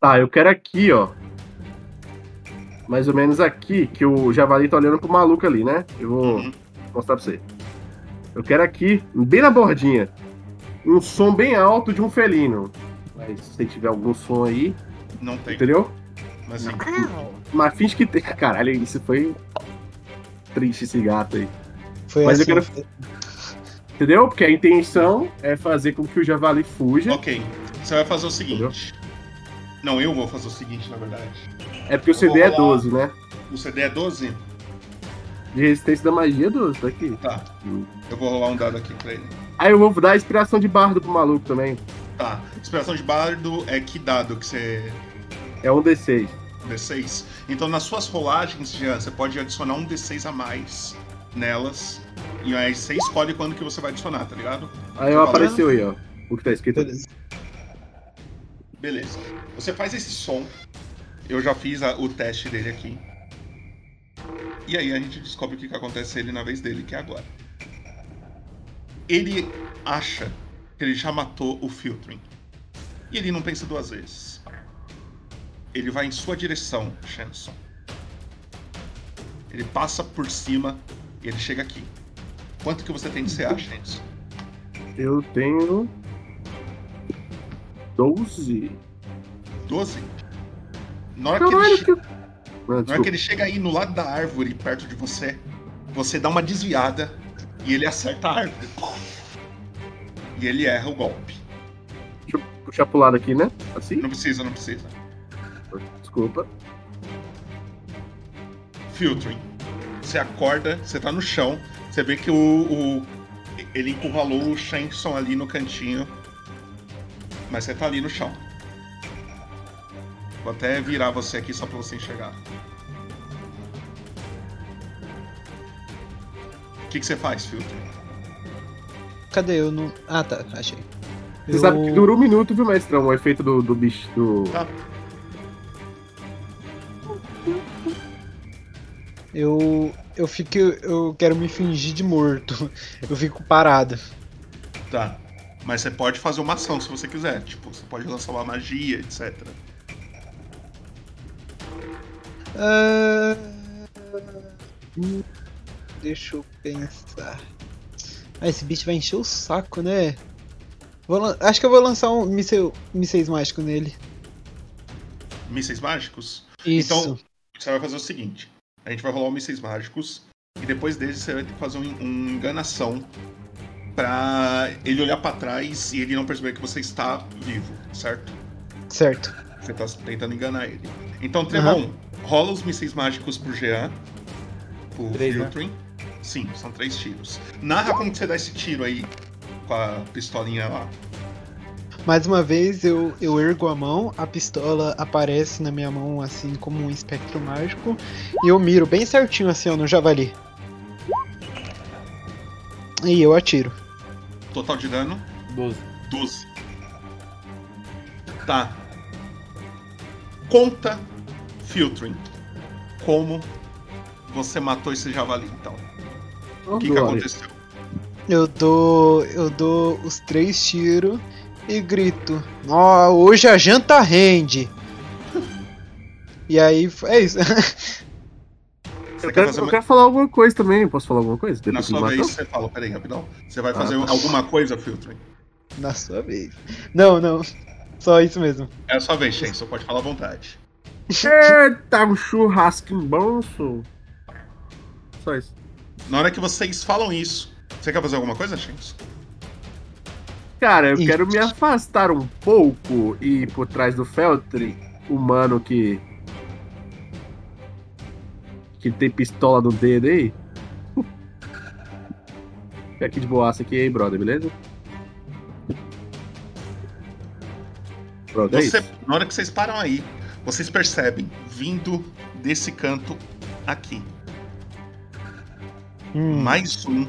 Tá, eu quero aqui, ó. Mais ou menos aqui, que o javali tá olhando pro maluco ali, né? Eu vou Uhum. mostrar pra você. Eu quero aqui, bem na bordinha, um som bem alto de um felino. Mas se tiver algum som aí, Não tem. entendeu? Mas sim. Mas finge que tem. Caralho, isso foi triste esse gato aí. Foi Mas assim. eu quero. Entendeu? Porque a intenção é fazer com que o javali fuja. Ok. Você vai fazer o seguinte. Não, eu vou fazer o seguinte, na verdade. É porque o Eu CD é rolar- 12, né? O CD é 12? De resistência da magia é 12, tá aqui. Tá. Eu vou rolar um dado aqui pra ele. Aí eu vou dar a inspiração de bardo pro maluco também. Tá. Inspiração de bardo é que dado que você. É um D6. D6? Então nas suas rolagens, Jean, você pode adicionar um D6 a mais nelas. E aí você escolhe quando que você vai adicionar, tá ligado? Aí Tá apareceu aí, ó. O que tá escrito. Beleza. Você faz esse som. Eu já fiz a- o teste dele aqui. E aí a gente descobre o que, que acontece ele na vez dele, que é agora. Ele acha que ele já matou o Filtering. E ele não pensa duas vezes. Ele vai em sua direção, Shanson. Ele passa por cima e ele chega aqui. Quanto que você tem de CA, Shanson? Eu tenho. 12. 12? Na hora que ele Caralho, che- que. Ah, Na hora que ele chega aí no lado da árvore, perto de você, você dá uma desviada e ele acerta a árvore. E ele erra o golpe. Deixa eu puxar pro lado aqui, né? Assim? Não precisa, não precisa. Desculpa. Filtering. Você acorda, você tá no chão, você vê que o. o- ele encurralou o Shanson ali no cantinho. Mas você tá ali no chão. Vou até virar você aqui só pra você enxergar. O que, que você faz, Filtering? Cadê eu? Não... Ah, tá, achei. Você sabe que dura um minuto, viu, mestrão? O efeito do, do bicho. Do... Tá. Eu. Eu fico. Eu quero me fingir de morto. Eu fico parado. Tá. Mas você pode fazer uma ação se você quiser. Tipo, você pode lançar uma magia, etc. Ah, hum, deixa eu pensar. Ah, esse bicho vai encher o saco, né? Vou acho que eu vou lançar um míssel, mísseis mágicos nele. Mísseis mágicos? Isso. Então, você vai fazer o seguinte: a gente vai rolar os mísseis mágicos. E depois deles você vai ter que fazer um, um enganação pra ele olhar pra trás e ele não perceber que você está vivo, certo? Certo. Você tá tentando enganar ele. Então, Trevon, rola os mísseis mágicos pro Jean. Pro Três, né? Sim, são três tiros. Narra como que você dá esse tiro aí com a pistolinha lá. Mais uma vez eu, eu ergo a mão, a pistola aparece na minha mão assim como um espectro mágico e eu miro bem certinho assim ó, no javali. E eu atiro. Total de dano? 12. 12. Tá. Conta, Filtering, como você matou esse javali, então. O que, que aconteceu? Eu dou. Eu dou os três tiros e grito. Ó, hoje a janta rende. E aí é isso. Eu quero, eu quero falar alguma coisa também. Posso falar alguma coisa? Na Depois que sua vez, você fala, peraí, rapidão. Você vai Ah, fazer tá. alguma coisa, Filtering? Na sua vez. Não, não. Só isso mesmo. É a sua vez, Shen, você pode falar à vontade. Eita, um churrasco bom, sou. Só isso. Na hora que vocês falam isso, você quer fazer alguma coisa, Shen? Cara, eu quero me afastar um pouco e ir por trás do Feltri, o mano que. Que tem pistola no dedo aí. Fica aqui de boaça aqui, hein, brother, beleza? Brother, é Você, isso? na hora que vocês param aí, vocês percebem, vindo desse canto aqui, Hum. mais um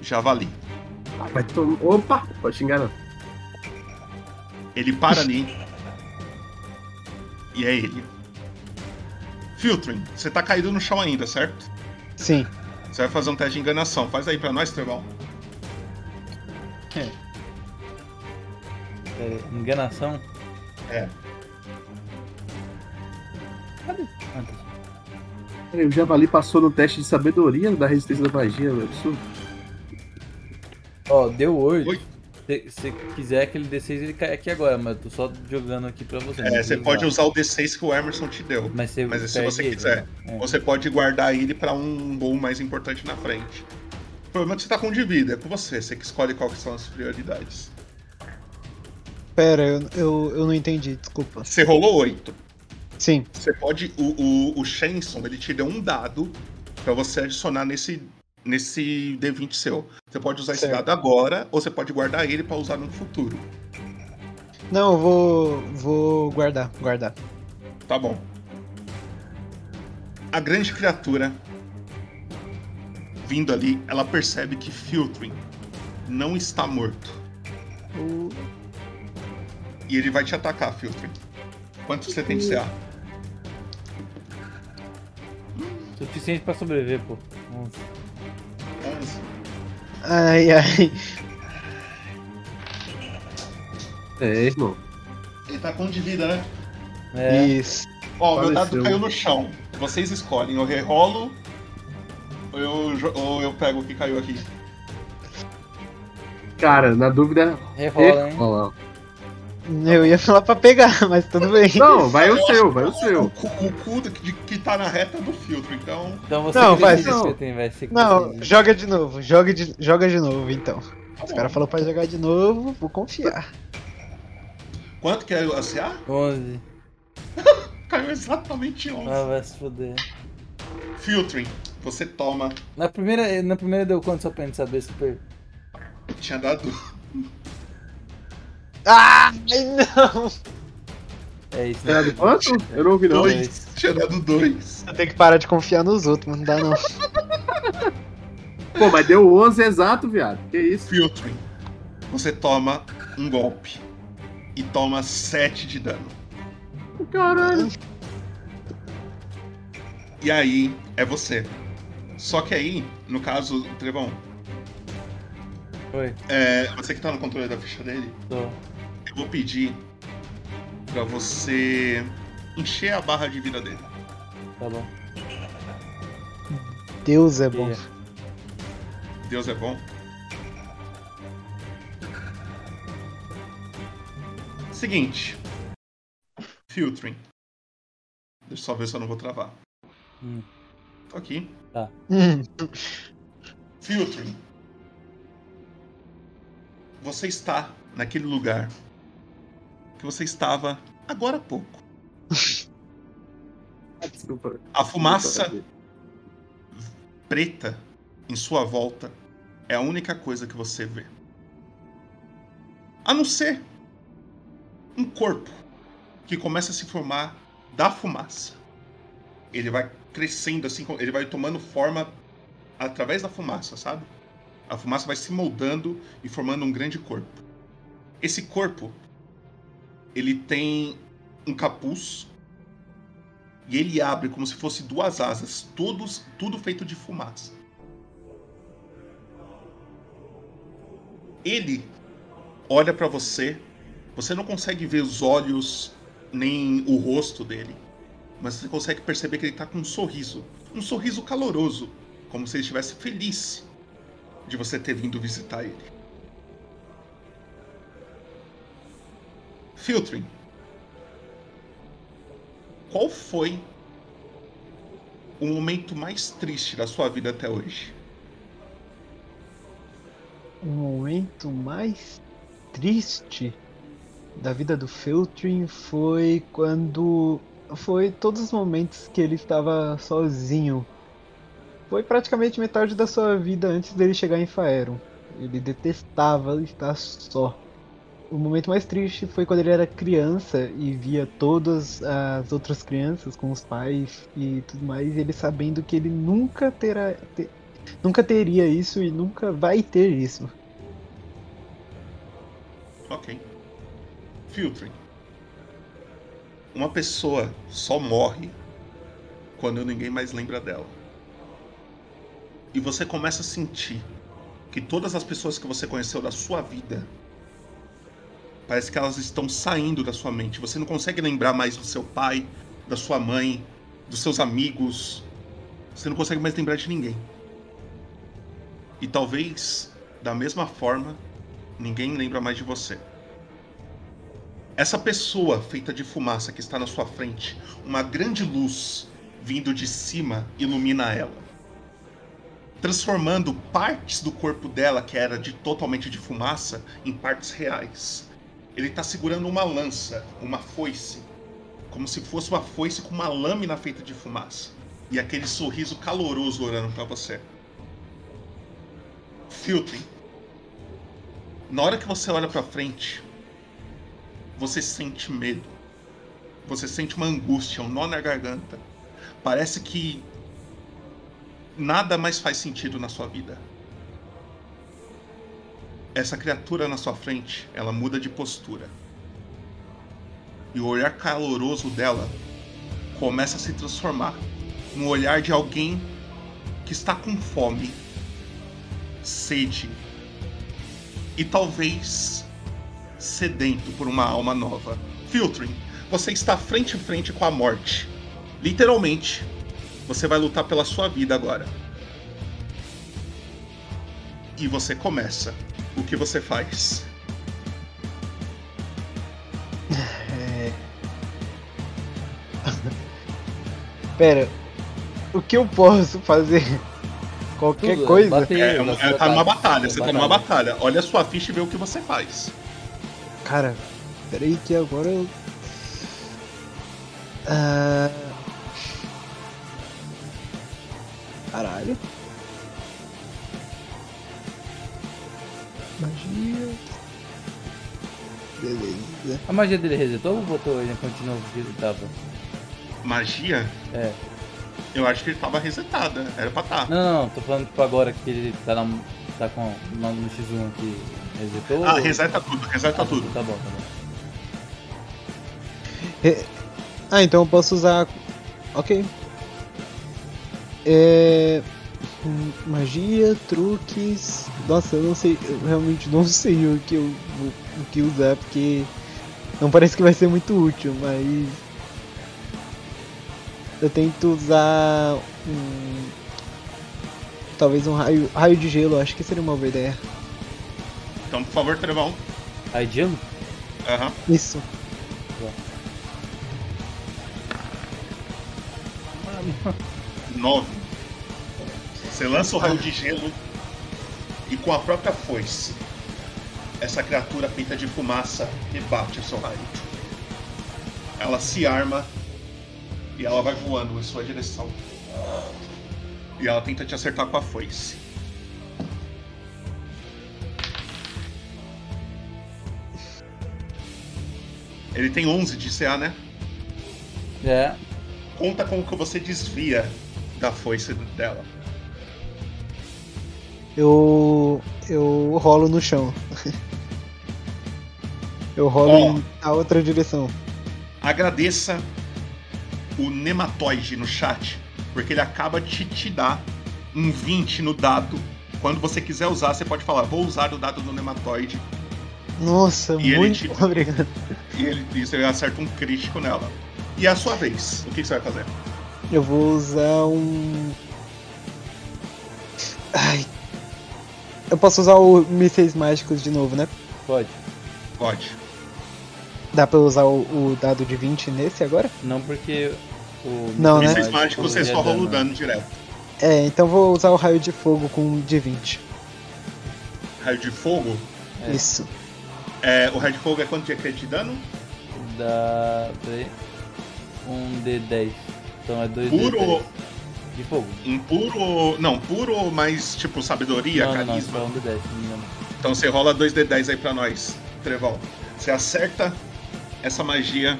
javali. Vai tom- Opa! Pode xingar não. Ele para ali. e é ele. Filtering, você tá caído no chão ainda, certo? Sim. Você vai fazer um teste de enganação. Faz aí pra nós, Trevão. Pera, enganação? É. Cadê? O Javali passou no teste de sabedoria da resistência da magia, meu absurdo. Ó, deu 8. Se você quiser aquele D6, ele cai aqui agora, mas eu tô só jogando aqui pra você. É, você pode usar o D6 que o Emerson te deu. Mas você Mas se você ele, quiser, né? É. você pode guardar ele pra um gol mais importante na frente. O problema é que você tá com um de vida, é com você. Você que escolhe quais que são as prioridades. Pera, eu, eu, eu não entendi, desculpa. Você rolou 8. Sim. Você pode. O, o, o Shenson, ele te deu um dado pra você adicionar nesse, nesse D20 seu. Você pode usar esse Certo. dado agora, ou você pode guardar ele pra usar no futuro. Não, eu vou. vou guardar, guardar. Tá bom. A grande criatura vindo ali, ela percebe que Filtering não está morto. E ele vai te atacar, Filtering. Quanto você tem de CA? Suficiente pra sobreviver, pô. 11. 11. Ai, ai. É, irmão. Ele tá com um de vida, né? É. Isso. Ó, meu Faleceu. dado caiu no chão. Vocês escolhem, eu rerolo ou eu, ou eu pego o que caiu aqui. Cara, na dúvida. Rerola, hein? Eu ia falar pra pegar, mas tudo bem. Não, vai o Eu seu, vai o seu. O, cu- o cu do que, que tá na reta é do filtro, então. Então você Não, faz não. Petem, vai Não, decide. joga de novo, joga de, joga de novo então. Os caras falaram pra jogar de novo, vou confiar. Quanto que é o CA? 11. Caiu exatamente 11. Ah, vai se foder. Filtering, você toma. Na primeira, na primeira deu quanto só pra gente saber se per... Tinha dado. Ai, não! É isso, dado quanto? Eu não ouvi não. Dois. Tinha dado dois. Eu tenho que parar de confiar nos outros, não dá não. Pô, mas deu 11 exato, viado. Que isso? Filtering, você toma um golpe. E toma 7 de dano. Caralho. E aí é você. Só que aí, no caso, Trevão, Oi. é, você que tá no controle da ficha dele, Tô. Vou pedir pra você encher a barra de vida dele. Tá bom. Deus é bom. Deus é bom. Seguinte. Filtering. Deixa eu só ver se eu não vou travar. Hum. Tô aqui. Tá. Filtering. Você está naquele lugar que você estava agora há pouco. Desculpa. A fumaça preta em sua volta é a única coisa que você vê. A não ser um corpo que começa a se formar da fumaça. Ele vai crescendo assim, ele vai tomando forma através da fumaça, sabe? A fumaça vai se moldando e formando um grande corpo. Esse corpo, ele tem um capuz e ele abre como se fosse duas asas, todos, tudo feito de fumaça. Ele olha pra você, você não consegue ver os olhos nem o rosto dele, mas você consegue perceber que ele tá com um sorriso, um sorriso caloroso, como se ele estivesse feliz de você ter vindo visitar ele. Filtering. Qual foi o momento mais triste da sua vida até hoje? O momento mais triste da vida do Filtering foi quando. Foi todos os momentos que ele estava sozinho. Foi praticamente metade da sua vida antes dele chegar em Faeron. Ele detestava estar só. O momento mais triste foi quando ele era criança e via todas as outras crianças com os pais e tudo mais, e ele sabendo que ele nunca terá, te- nunca teria isso e nunca vai ter isso. Ok. Filtering. Uma pessoa só morre quando ninguém mais lembra dela. E você começa a sentir que todas as pessoas que você conheceu da sua vida parece que elas estão saindo da sua mente. Você não consegue lembrar mais do seu pai, da sua mãe, dos seus amigos. Você não consegue mais lembrar de ninguém. E talvez, da mesma forma, ninguém lembra mais de você. Essa pessoa feita de fumaça que está na sua frente, uma grande luz vindo de cima ilumina ela, transformando partes do corpo dela, que era de totalmente de fumaça, em partes reais. Ele está segurando uma lança, uma foice, como se fosse uma foice com uma lâmina feita de fumaça, e aquele sorriso caloroso olhando para você. Filtering. Na hora que você olha para frente, você sente medo. Você sente uma angústia, um nó na garganta. Parece que nada mais faz sentido na sua vida. Essa criatura na sua frente, ela muda de postura. E o olhar caloroso dela começa a se transformar num olhar de alguém que está com fome, sede e talvez sedento por uma alma nova. Filtering, você está frente a frente com a morte. Literalmente, você vai lutar pela sua vida agora. E você começa. O que você faz? É... Pera, o que eu posso fazer? Qualquer Tudo, coisa? bater, É, Você é, tá numa batalha, você tá numa batalha. batalha. Olha a sua ficha e vê o que você faz. Cara, peraí que agora eu. Ah... Caralho. Magia. Beleza. A magia dele resetou ou botou ele continuou o que ele tava? Magia? É. Eu acho que ele tava resetada. Era pra tá. Não, não, tô falando tipo agora que ele tá, na, tá com no, no X1 aqui. Resetou? Ah, ou- reseta tudo, reseta Ah, tudo. Tá bom, tá bom. Re- Ah, então eu posso usar. Ok. É. hum, Magia, truques. Nossa, eu não sei. Eu realmente não sei o que eu vou- o que usar, porque não parece que vai ser muito útil, mas. Eu tento usar um. Talvez um raio, raio de gelo, acho que seria uma boa ideia. Então, por favor, Trevão. Raio de gelo? Aham. Isso. Nove. Você lança o raio de gelo e com a própria foice, essa criatura feita de fumaça rebate o seu raio. Ela se arma e ela vai voando em sua direção. E ela tenta te acertar com a foice. Ele tem 11 de CA, né? É. Conta com o que você desvia da foice dela. Eu. Eu rolo no chão. Eu rolo Ó. em a outra direção. Agradeça o Nematoide no chat, porque ele acaba de te dar um 20 no dado. Quando você quiser usar, você pode falar, vou usar o dado do Nematoide. Nossa, E ele muito te- obrigado. E ele e você acerta um crítico nela. E é a sua vez. O que você vai fazer? Eu vou usar um. Ai. Eu posso usar o mísseis mágicos de novo, né? Pode. Pode. Dá pra usar o, o dado de 20 nesse agora? Não porque o. Não, né? Mísseis mágicos, você só rola o dano direto. É, então vou usar o raio de fogo com de 20. Raio de fogo. Isso. É, o raio de fogo é quanto de acredito de dano? Dá. Peraí. Um D10. Então é 2 Puro. D10. De fogo. Um puro. Não, puro, mas tipo sabedoria, não, não, não, carisma. só D10, se não engano. Então você rola 2d10 aí pra nós, Trevão. Você acerta essa magia,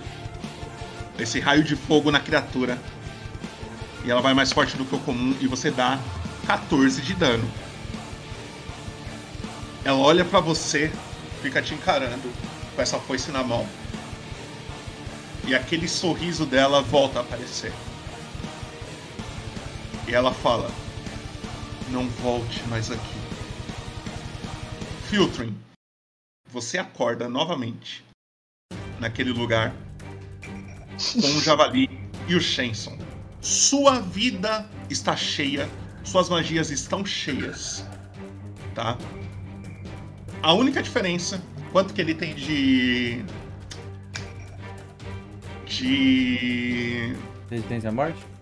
esse raio de fogo na criatura. E ela vai mais forte do que o comum e você dá 14 de dano. Ela olha pra você, fica te encarando com essa foice na mão. E aquele sorriso dela volta a aparecer. E ela fala: Não volte mais aqui. Filtering, você acorda novamente naquele lugar com o Javali e o Shenson. Sua vida está cheia, suas magias estão cheias, tá? A única diferença, quanto que ele tem de de Resistência à morte?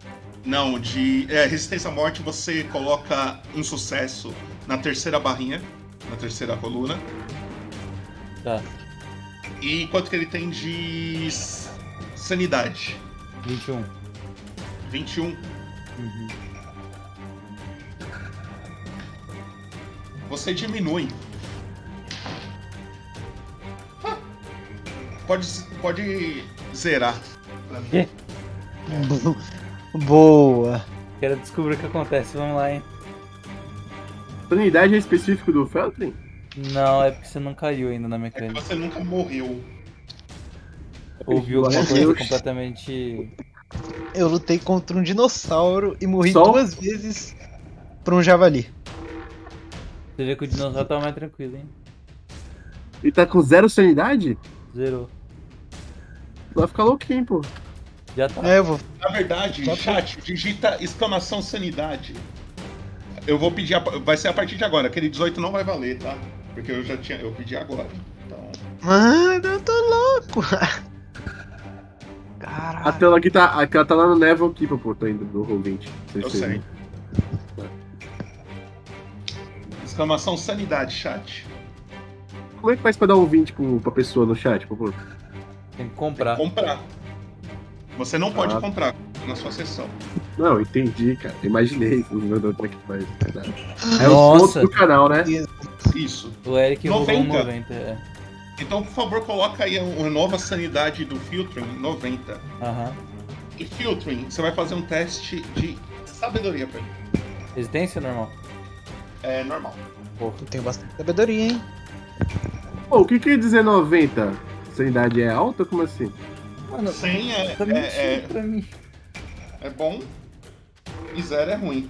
Não, de é, resistência à morte você coloca um sucesso na terceira barrinha, na terceira coluna. Tá. E quanto que ele tem de sanidade? 21. 21. Uhum. Você diminui. Ah, Pode, pode zerar. pra mim. Boa. Quero descobrir o que acontece, vamos lá, hein? Sanidade é específico do Feltrin? Não, é porque você não caiu ainda na mecânica. Você nunca morreu. Ouviu alguma coisa Deus. completamente. Eu lutei contra um dinossauro e morri Só? duas vezes pra um javali. Você vê que o dinossauro tá mais tranquilo, hein? Ele tá com zero sanidade? Zerou. Vai ficar louquinho, pô. Já tá. É, eu vou. Na verdade, chat, digita exclamação sanidade. Eu vou pedir. A, vai ser a partir de agora. Aquele 18 não vai valer, tá? Porque eu já tinha. Eu pedi agora. Então. Mano, eu tô louco. A tela aqui tá. Aquela tá lá no level aqui, pô, tô indo do Roll20. Eu sei. Exclamação sanidade, chat. Como é que faz pra dar um 20 pro, pra pessoa no chat, por favor? Tem que comprar. Comprar. Você não pode Ah. comprar na sua sessão. Não, entendi, cara. Imaginei como é que faz. É Nossa. os pontos do canal, né? Isso. O Eric rolou um 90. 90, é. Então, por favor, coloca aí uma nova sanidade do filtering 90. Aham. E filtering, você vai fazer um teste de sabedoria pra mim. Resistência normal? É normal. Eu tenho bastante sabedoria, hein? Pô, o que quer dizer 90? Sanidade é alta? Como assim? Mano, 100 é, tá é, é, pra mim. é bom. E zero é ruim.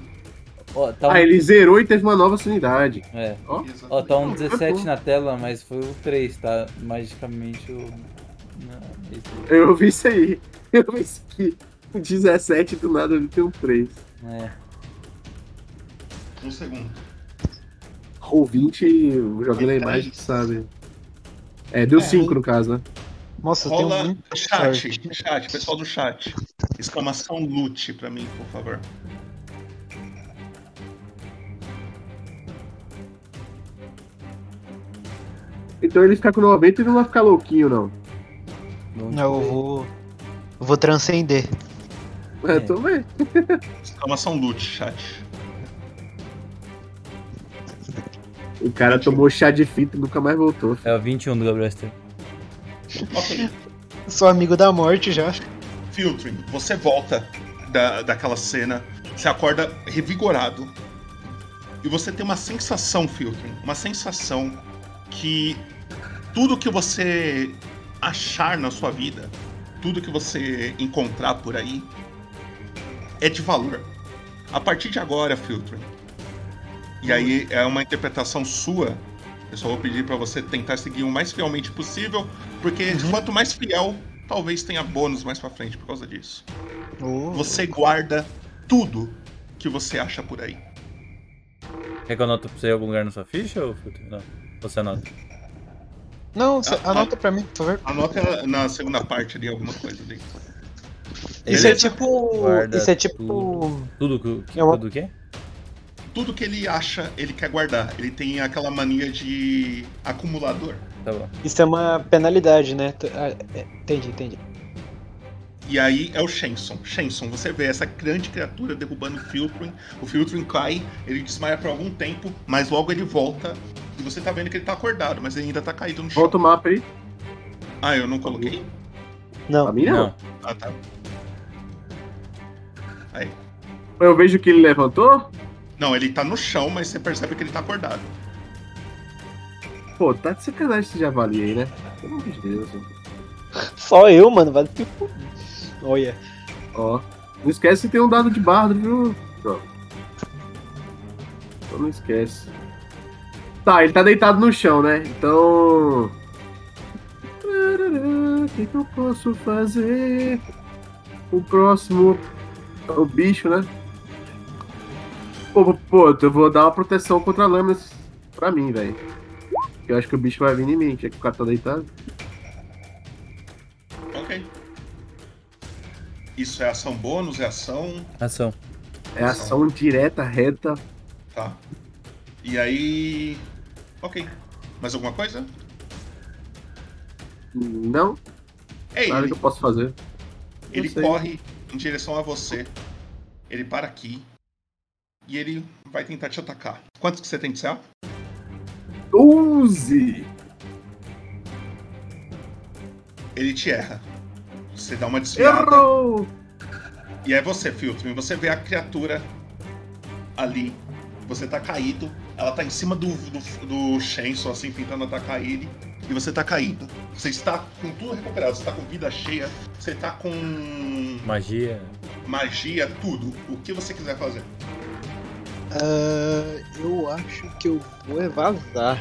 Ó, tá um... Ah, ele zerou e teve uma nova sanidade. É. Ó. Ó, tá um Não, 17 bom. na tela, mas foi o 3, tá? Magicamente o. Não, esse... Eu vi isso aí. Eu vi isso aqui. O 17 do nada ele tem um 3. É. Um segundo. Ou 20, eu joguei na imagem, sabe? É, deu É. 5 no caso, né? Nossa, Rola chat, chat, pessoal do chat. Exclamação loot pra mim, por favor. Então ele ficar com 90 e não vai ficar louquinho, não. Não, eu vou. Eu vou transcender. É, tô vendo. Exclamação loot, chat. O cara tomou chá de fita e nunca mais voltou. É o 21 do Gabriel. Ok. Sou amigo da morte já. Filtering, você volta da, daquela cena, você acorda revigorado. E você tem uma sensação, Filtering, uma sensação que tudo que você achar na sua vida, tudo que você encontrar por aí, é de valor. A partir de agora, Filtering, e aí é uma interpretação sua. Eu só vou pedir pra você tentar seguir o mais fielmente possível, porque quanto mais fiel, talvez tenha bônus mais pra frente por causa disso. Você guarda tudo que você acha por aí. Quer que eu anote pra você em algum lugar na sua ficha ou? Não. Você anota. Não, cê- Ah, anota pra mim, por favor. Anota na segunda parte ali alguma coisa ali. Isso é tipo. Guarda Isso é tipo. Tudo que. que É uma- Tudo o quê? Tudo que ele acha, ele quer guardar. Ele tem aquela mania de acumulador. Tá bom. Isso é uma penalidade, né? Ah, é, Entendi, entendi. E aí é o Shenson. Shenson, você vê essa grande criatura derrubando o Filtering. O Filtering cai, ele desmaia por algum tempo, mas logo ele volta. E você tá vendo que ele tá acordado, mas ele ainda tá caído no chão. Volta o mapa aí. Ah, eu não coloquei? Não. A mim não. Ah, tá. Aí. Eu vejo que ele levantou. Não, ele tá no chão, mas você percebe que ele tá acordado. Pô, tá de sacanagem esse javali aí, né? Pelo amor de Deus. mano. Só eu, mano, vai fuder. Olha. Ó. Não esquece que tem um dado de bardo, viu? Ó. Só não esquece. Tá, ele tá deitado no chão, né? Então. O que, que eu posso fazer? O próximo. é O bicho, né? Pô, pô, eu vou dar uma proteção contra lâminas pra mim, velho. Eu acho que o bicho vai vir em mim, já que o cara tá deitado. Ok. Isso é ação bônus, é ação. Ação. É ação direta, reta. Tá. E aí. Ok. Mais alguma coisa? Não. É Nada ele. que eu posso fazer. Ele sei. corre em direção a você. Ele para aqui. E ele vai tentar te atacar. Quantos que você tem de CA? 12! Ele te erra. Você dá uma desviada. Errou! E é você, Filtro. Você vê a criatura ali. Você tá caído. Ela tá em cima do, do, do Shenson, assim, tentando atacar ele. E você tá caído. Você está com tudo recuperado. Você tá com vida cheia. Você tá com Magia. magia, tudo. O que você quiser fazer. Ah, eu acho que eu vou é vazar.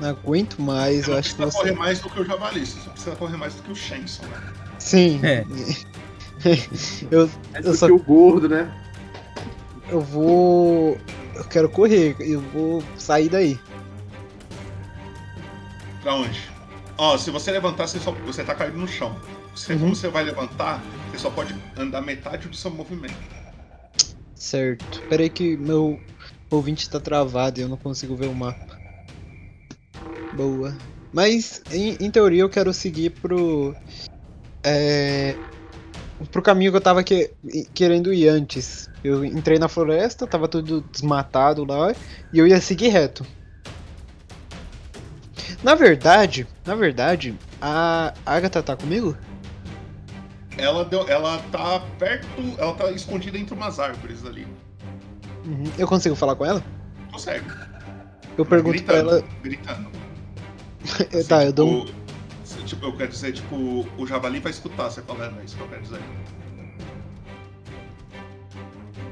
Não aguento mais, eu Não acho que precisa você. correr mais do que o Javali. Você só precisa correr mais do que o Shenson, né? Sim. É. eu, eu só. o gordo, né? Eu vou. Eu quero correr, eu vou sair daí. Pra onde? Ó, se você levantar, você, só, você tá caído no chão. Você, Como você vai levantar, você só pode andar metade do seu movimento. Certo. Pera aí que meu ouvinte tá travado e eu não consigo ver o mapa. Boa. Mas, em, em teoria, eu quero seguir pro. É. Pro caminho que eu tava que- querendo ir antes. Eu entrei na floresta, tava tudo desmatado lá, e eu ia seguir reto. Na verdade, na verdade, a Agatha tá comigo? Ela, deu, ela tá perto, ela tá escondida entre umas árvores ali. Uhum. Eu consigo falar com ela? Consegue. Eu pergunto pra gritando, ela. Gritando. tá, eu dou. Tipo, tipo, eu quero dizer, tipo, o javali vai escutar você falando, é isso que eu quero dizer.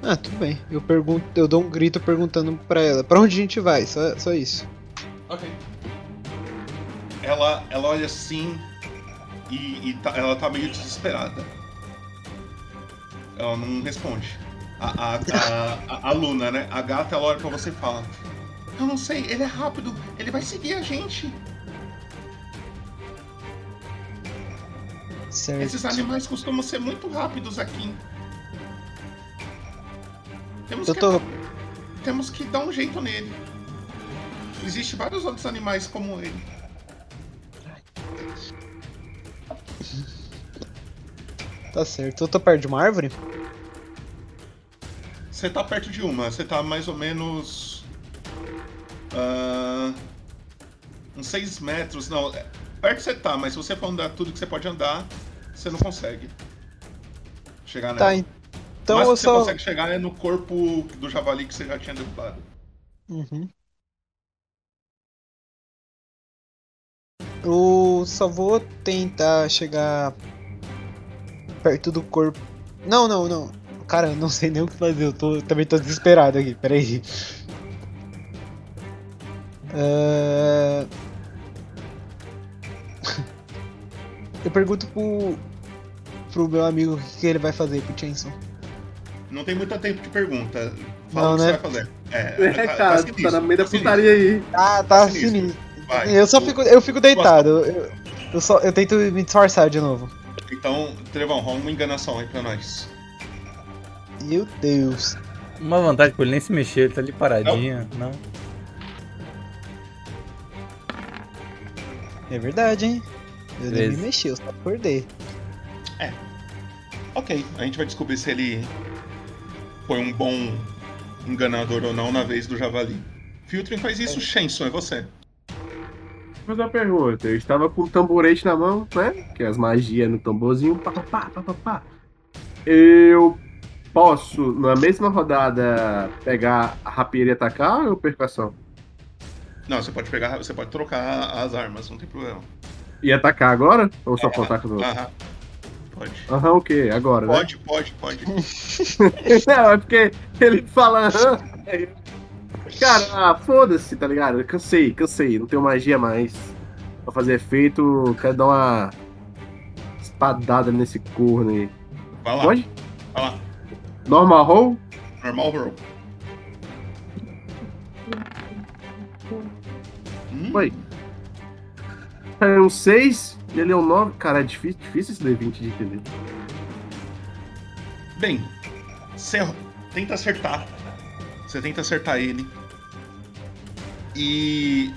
Ah, tudo bem. Eu pergunto, eu dou um grito perguntando pra ela, pra onde a gente vai? Só, só isso. Ok. Ela, ela olha assim e, e tá- ela tá meio desesperada. Ela não responde. A, a, a, a, a Luna, né? A gata, ela olha pra você e fala: Eu não sei, ele é rápido, ele vai seguir a gente. Certo. Esses animais costumam ser muito rápidos aqui. Temos Eu que, temos que dar um jeito nele. Existem vários outros animais como ele. Tá certo. Eu tô perto de uma árvore? Você tá perto de uma, você tá mais ou menos. ah, uns 6 metros. Não, é- perto você tá, mas se você for andar tudo que você pode andar, você não consegue chegar nela. Tá, então Mas eu você só. consegue chegar é no corpo do javali que você já tinha derrubado. Uhum. Eu só vou tentar chegar perto do corpo. Não, não, não. Cara, eu não sei nem o que fazer. Eu tô, também tô desesperado aqui. Peraí. Ah, Eu pergunto pro, pro meu amigo o que que ele vai fazer pro Chainsaw. Não tem muito tempo de pergunta. Fala Não, o que né? você vai fazer. É, É, cara, sinistro, tá na meio da sinistro. putaria aí. Ah, tá sinistro. sinistro. Vai. Eu só fico, eu fico deitado. Eu, eu só, eu tento me disfarçar de novo. Então, Trevão, rola uma enganação aí pra nós. Meu Deus. Uma vantagem por ele nem se mexer, ele tá ali paradinho. Não. É verdade, hein? Eu nem me mexi, eu só acordei. Ok, a gente vai descobrir se ele foi um bom enganador ou não na vez do javali. Filtrin faz isso, Shenson, é você. Fazer uma pergunta. Eu estava com o tamborete na mão, né? Que é as magias no tamborzinho. Pá, pá, pá, pá, pá. Eu posso, na mesma rodada, pegar a rapieira e atacar ou perco ação? Não, você pode pegar, você pode trocar as armas, não tem problema. E atacar agora? Ou só for atacar no Aham. Pode. Aham, o quê? Agora, né? Pode, pode, pode. Não, é porque ele fala Cara, ah, foda-se, tá ligado? Cansei, cansei. Não tenho magia mais. Pra fazer efeito, quero dar uma espadada nesse corno aí. Vai lá. Pode? Vai lá. Normal roll? Normal roll. Oi. É um 6 e ele é um 9. Cara, é difícil, difícil esse D20 de entender. Bem, você tenta acertar. Você tenta acertar ele. E.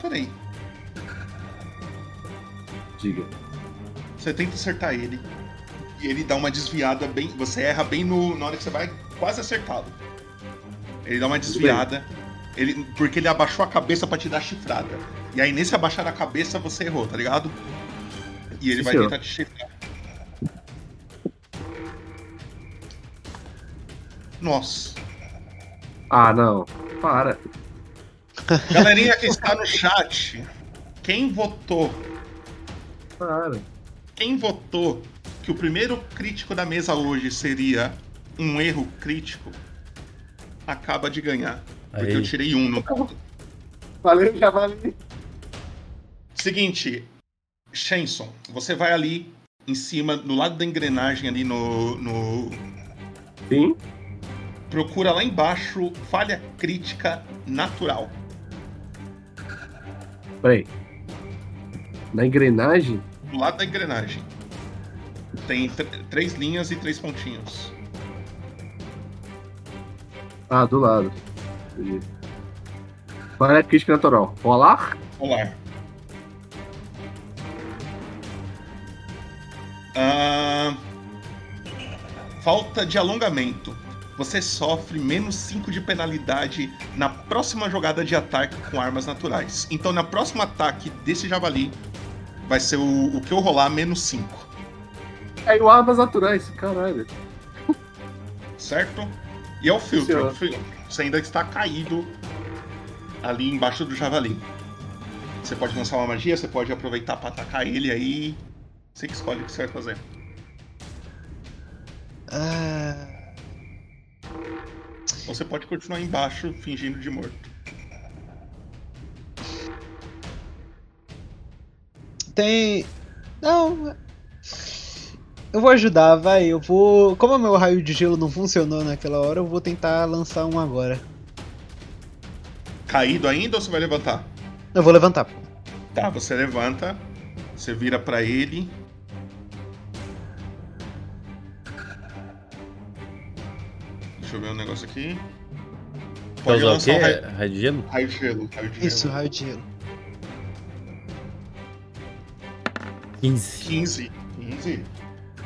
Peraí. Diga. Você tenta acertar ele. E ele dá uma desviada bem. Você erra bem no, na hora que você vai quase acertá-lo. Ele dá uma desviada. Ele, porque ele abaixou a cabeça pra te dar chifrada. E aí, nesse abaixar a cabeça, você errou, tá ligado? E ele Sim, vai senhor. tentar te chifrar. Nossa. Ah, não. Para. Galerinha que está no chat, quem votou? Para. Quem votou que o primeiro crítico da mesa hoje seria um erro crítico, acaba de ganhar. Porque Aí. eu tirei um no. Valeu, já valeu. Seguinte, Shenson, você vai ali em cima, do lado da engrenagem ali no. no... Sim. Procura lá embaixo falha crítica natural. Peraí. Na engrenagem? Do lado da engrenagem. Tem tr- três linhas e três pontinhos. Ah, do lado. Entendi. Falha crítica natural. Rolar? Rolar. Ah, falta de alongamento. Você sofre menos 5 de penalidade na próxima jogada de ataque com armas naturais. Então, na próxima ataque desse javali, vai ser o, o que eu rolar menos 5. É o armas naturais, caralho. Certo? E é o filtro. Senhor. é o filtro. Você ainda está caído ali embaixo do javali. Você pode lançar uma magia, você pode aproveitar para atacar ele aí. Você que escolhe o que você vai fazer. Ah, Ou você pode continuar embaixo fingindo de morto. Tem. Não. Eu vou ajudar, vai. Eu vou. Como o meu raio de gelo não funcionou naquela hora, eu vou tentar lançar um agora. Caído ainda ou você vai levantar? Eu vou levantar. Tá, você levanta, você vira pra ele. Deixa eu ver um negócio aqui. Vai usar o quê? um raio, Raio de gelo? raio de gelo. Raio de Isso, gelo. raio de gelo. 15. 15. 15.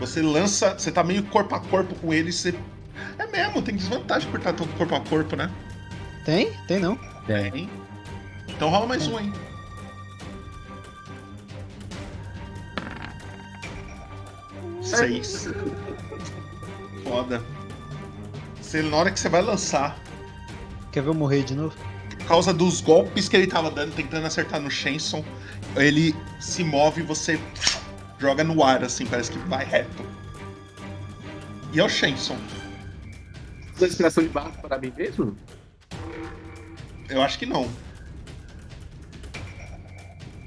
Você lança, você tá meio corpo a corpo com ele, você. É mesmo, tem desvantagem por estar todo corpo a corpo, né? Tem? Tem não. Tem. Então rola mais um, hein? Seis. Foda. Você, na hora que você vai lançar, Quer ver eu morrer de novo? por causa dos golpes que ele tava dando, tentando acertar no Shenson, ele se move e você joga no ar, assim, parece que vai reto. E é o Shenson. Usa inspiração de barra para mim mesmo? Eu acho que não.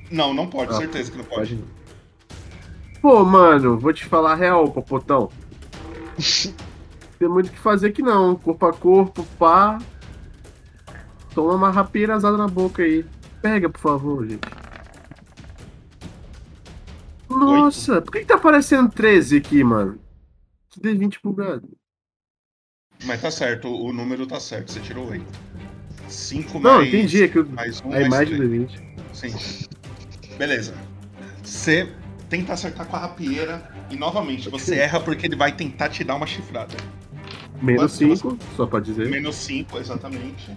Não, não pode, Ah, certeza que não pode. Pô, mano, vou te falar a real, popotão. Tem muito o que fazer aqui não. Corpo a corpo, pá. Toma uma rapieira asada na boca aí. Pega, por favor, gente. Nossa, por que, que tá aparecendo 13 aqui, mano? Que D20 bugado. Mas tá certo, o número tá certo, você tirou 8. 5 Não, mais. entendi, é que eu- mais um, a mais imagem do três. D20. Sim. Beleza. Você tenta acertar com a rapieira e novamente você erra porque ele vai tentar te dar uma chifrada. Menos Quanto 5, só pra dizer. Menos 5, exatamente.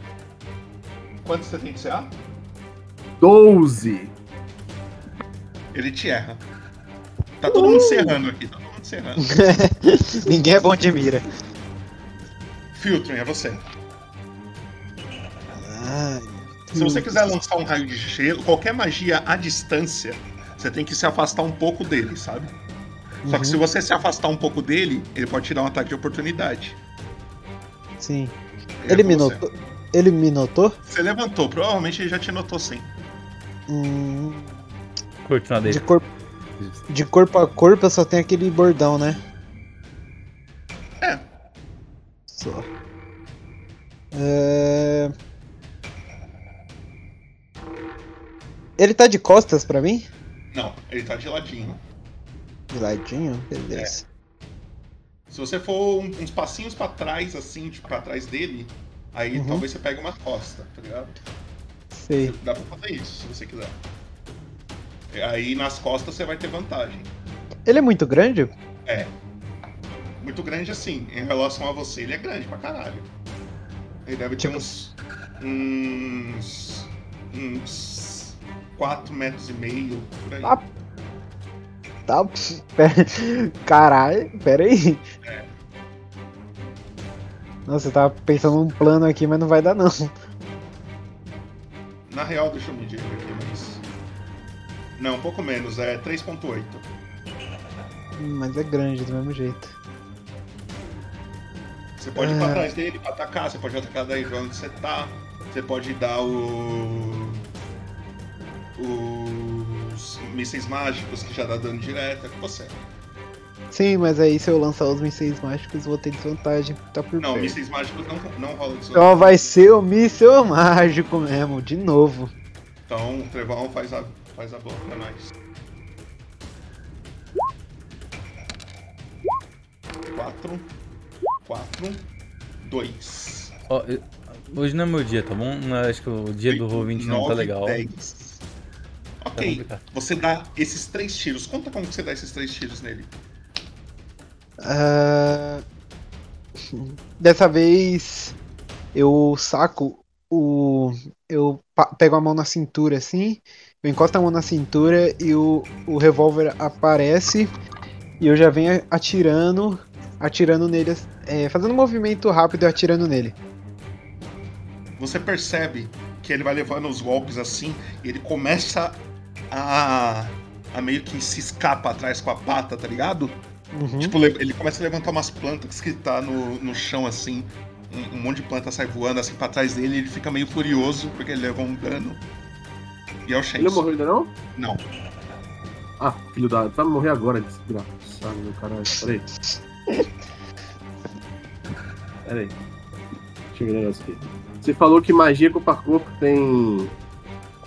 Quanto você tem de CA? 12. Ele te erra. Tá todo mundo se errando aqui, tá todo mundo se errando. Ninguém é bom de mira. Filtro, é você. Ai, Se você quiser lançar um raio de gelo, qualquer magia à distância, você tem que se afastar um pouco dele, sabe? Só que se você se afastar um pouco dele, ele pode te dar um ataque de oportunidade. Sim. É Ele me você. notou. Ele me notou? Você levantou, provavelmente ele já te notou sim. Hum, Cortina dele. de, corpo, de corpo a corpo eu só tenho aquele bordão, né? É. Só. É... Ele tá de costas pra mim? Não, ele tá de ladinho. De ladinho? Beleza. Se você for um- uns passinhos pra trás, assim, tipo, pra trás dele, aí Uhum. talvez você pegue uma costa, tá ligado? Sei. Dá pra fazer isso, se você quiser. E Aí nas costas você vai ter vantagem. Ele é muito grande? É. Muito grande assim, em relação a você, ele é grande pra caralho. Ele deve ter uns. uns. uns. 4 metros e meio, por aí. Ah, Tá. Caralho, pera aí. Nossa, eu tava pensando num plano aqui, mas não vai dar não. Na real, deixa eu medir aqui, mas. Não, um pouco menos, é 3.8. Mas é grande do mesmo jeito. Você pode ir pra Ah. trás dele pra atacar, você pode atacar daí de onde você tá, você pode dar o. os mísseis mágicos que já dá dano direto, é com você. Sim, mas aí se eu lançar os mísseis mágicos, eu vou ter desvantagem tá por Não, perto. mísseis mágicos não, não rola de Então vai ser o míssel mágico mesmo, de novo. Então o Trevão faz a, faz a boa pra nós. 4, 4, 2. Ó, eu- hoje não é meu dia, tá bom? Não, acho que o dia do Roll20 não tá legal. 10. Ok, complicado. você dá esses três tiros. Conta como que você dá esses três tiros nele. Ah, Dessa vez eu saco o. Eu pego a mão na cintura assim, eu encosto a mão na cintura e o, o revólver aparece e eu já venho atirando, atirando nele, é, fazendo um movimento rápido e atirando nele. Você percebe que ele vai levando os golpes assim e ele começa a, a meio que se escapa atrás com a pata, tá ligado? Uhum. Tipo, le- ele começa a levantar umas plantas que tá no, no chão assim. um, um monte de planta sai voando assim pra trás dele, ele fica meio furioso porque ele levou um dano. E é o Shenson. Ele não morreu ainda não? Não. Ah, filho da. Vai morrer agora, desgraçado, meu caralho. Peraí. Peraí. Deixa eu ver o negócio aqui. Você falou que magia corpo a corpo tem.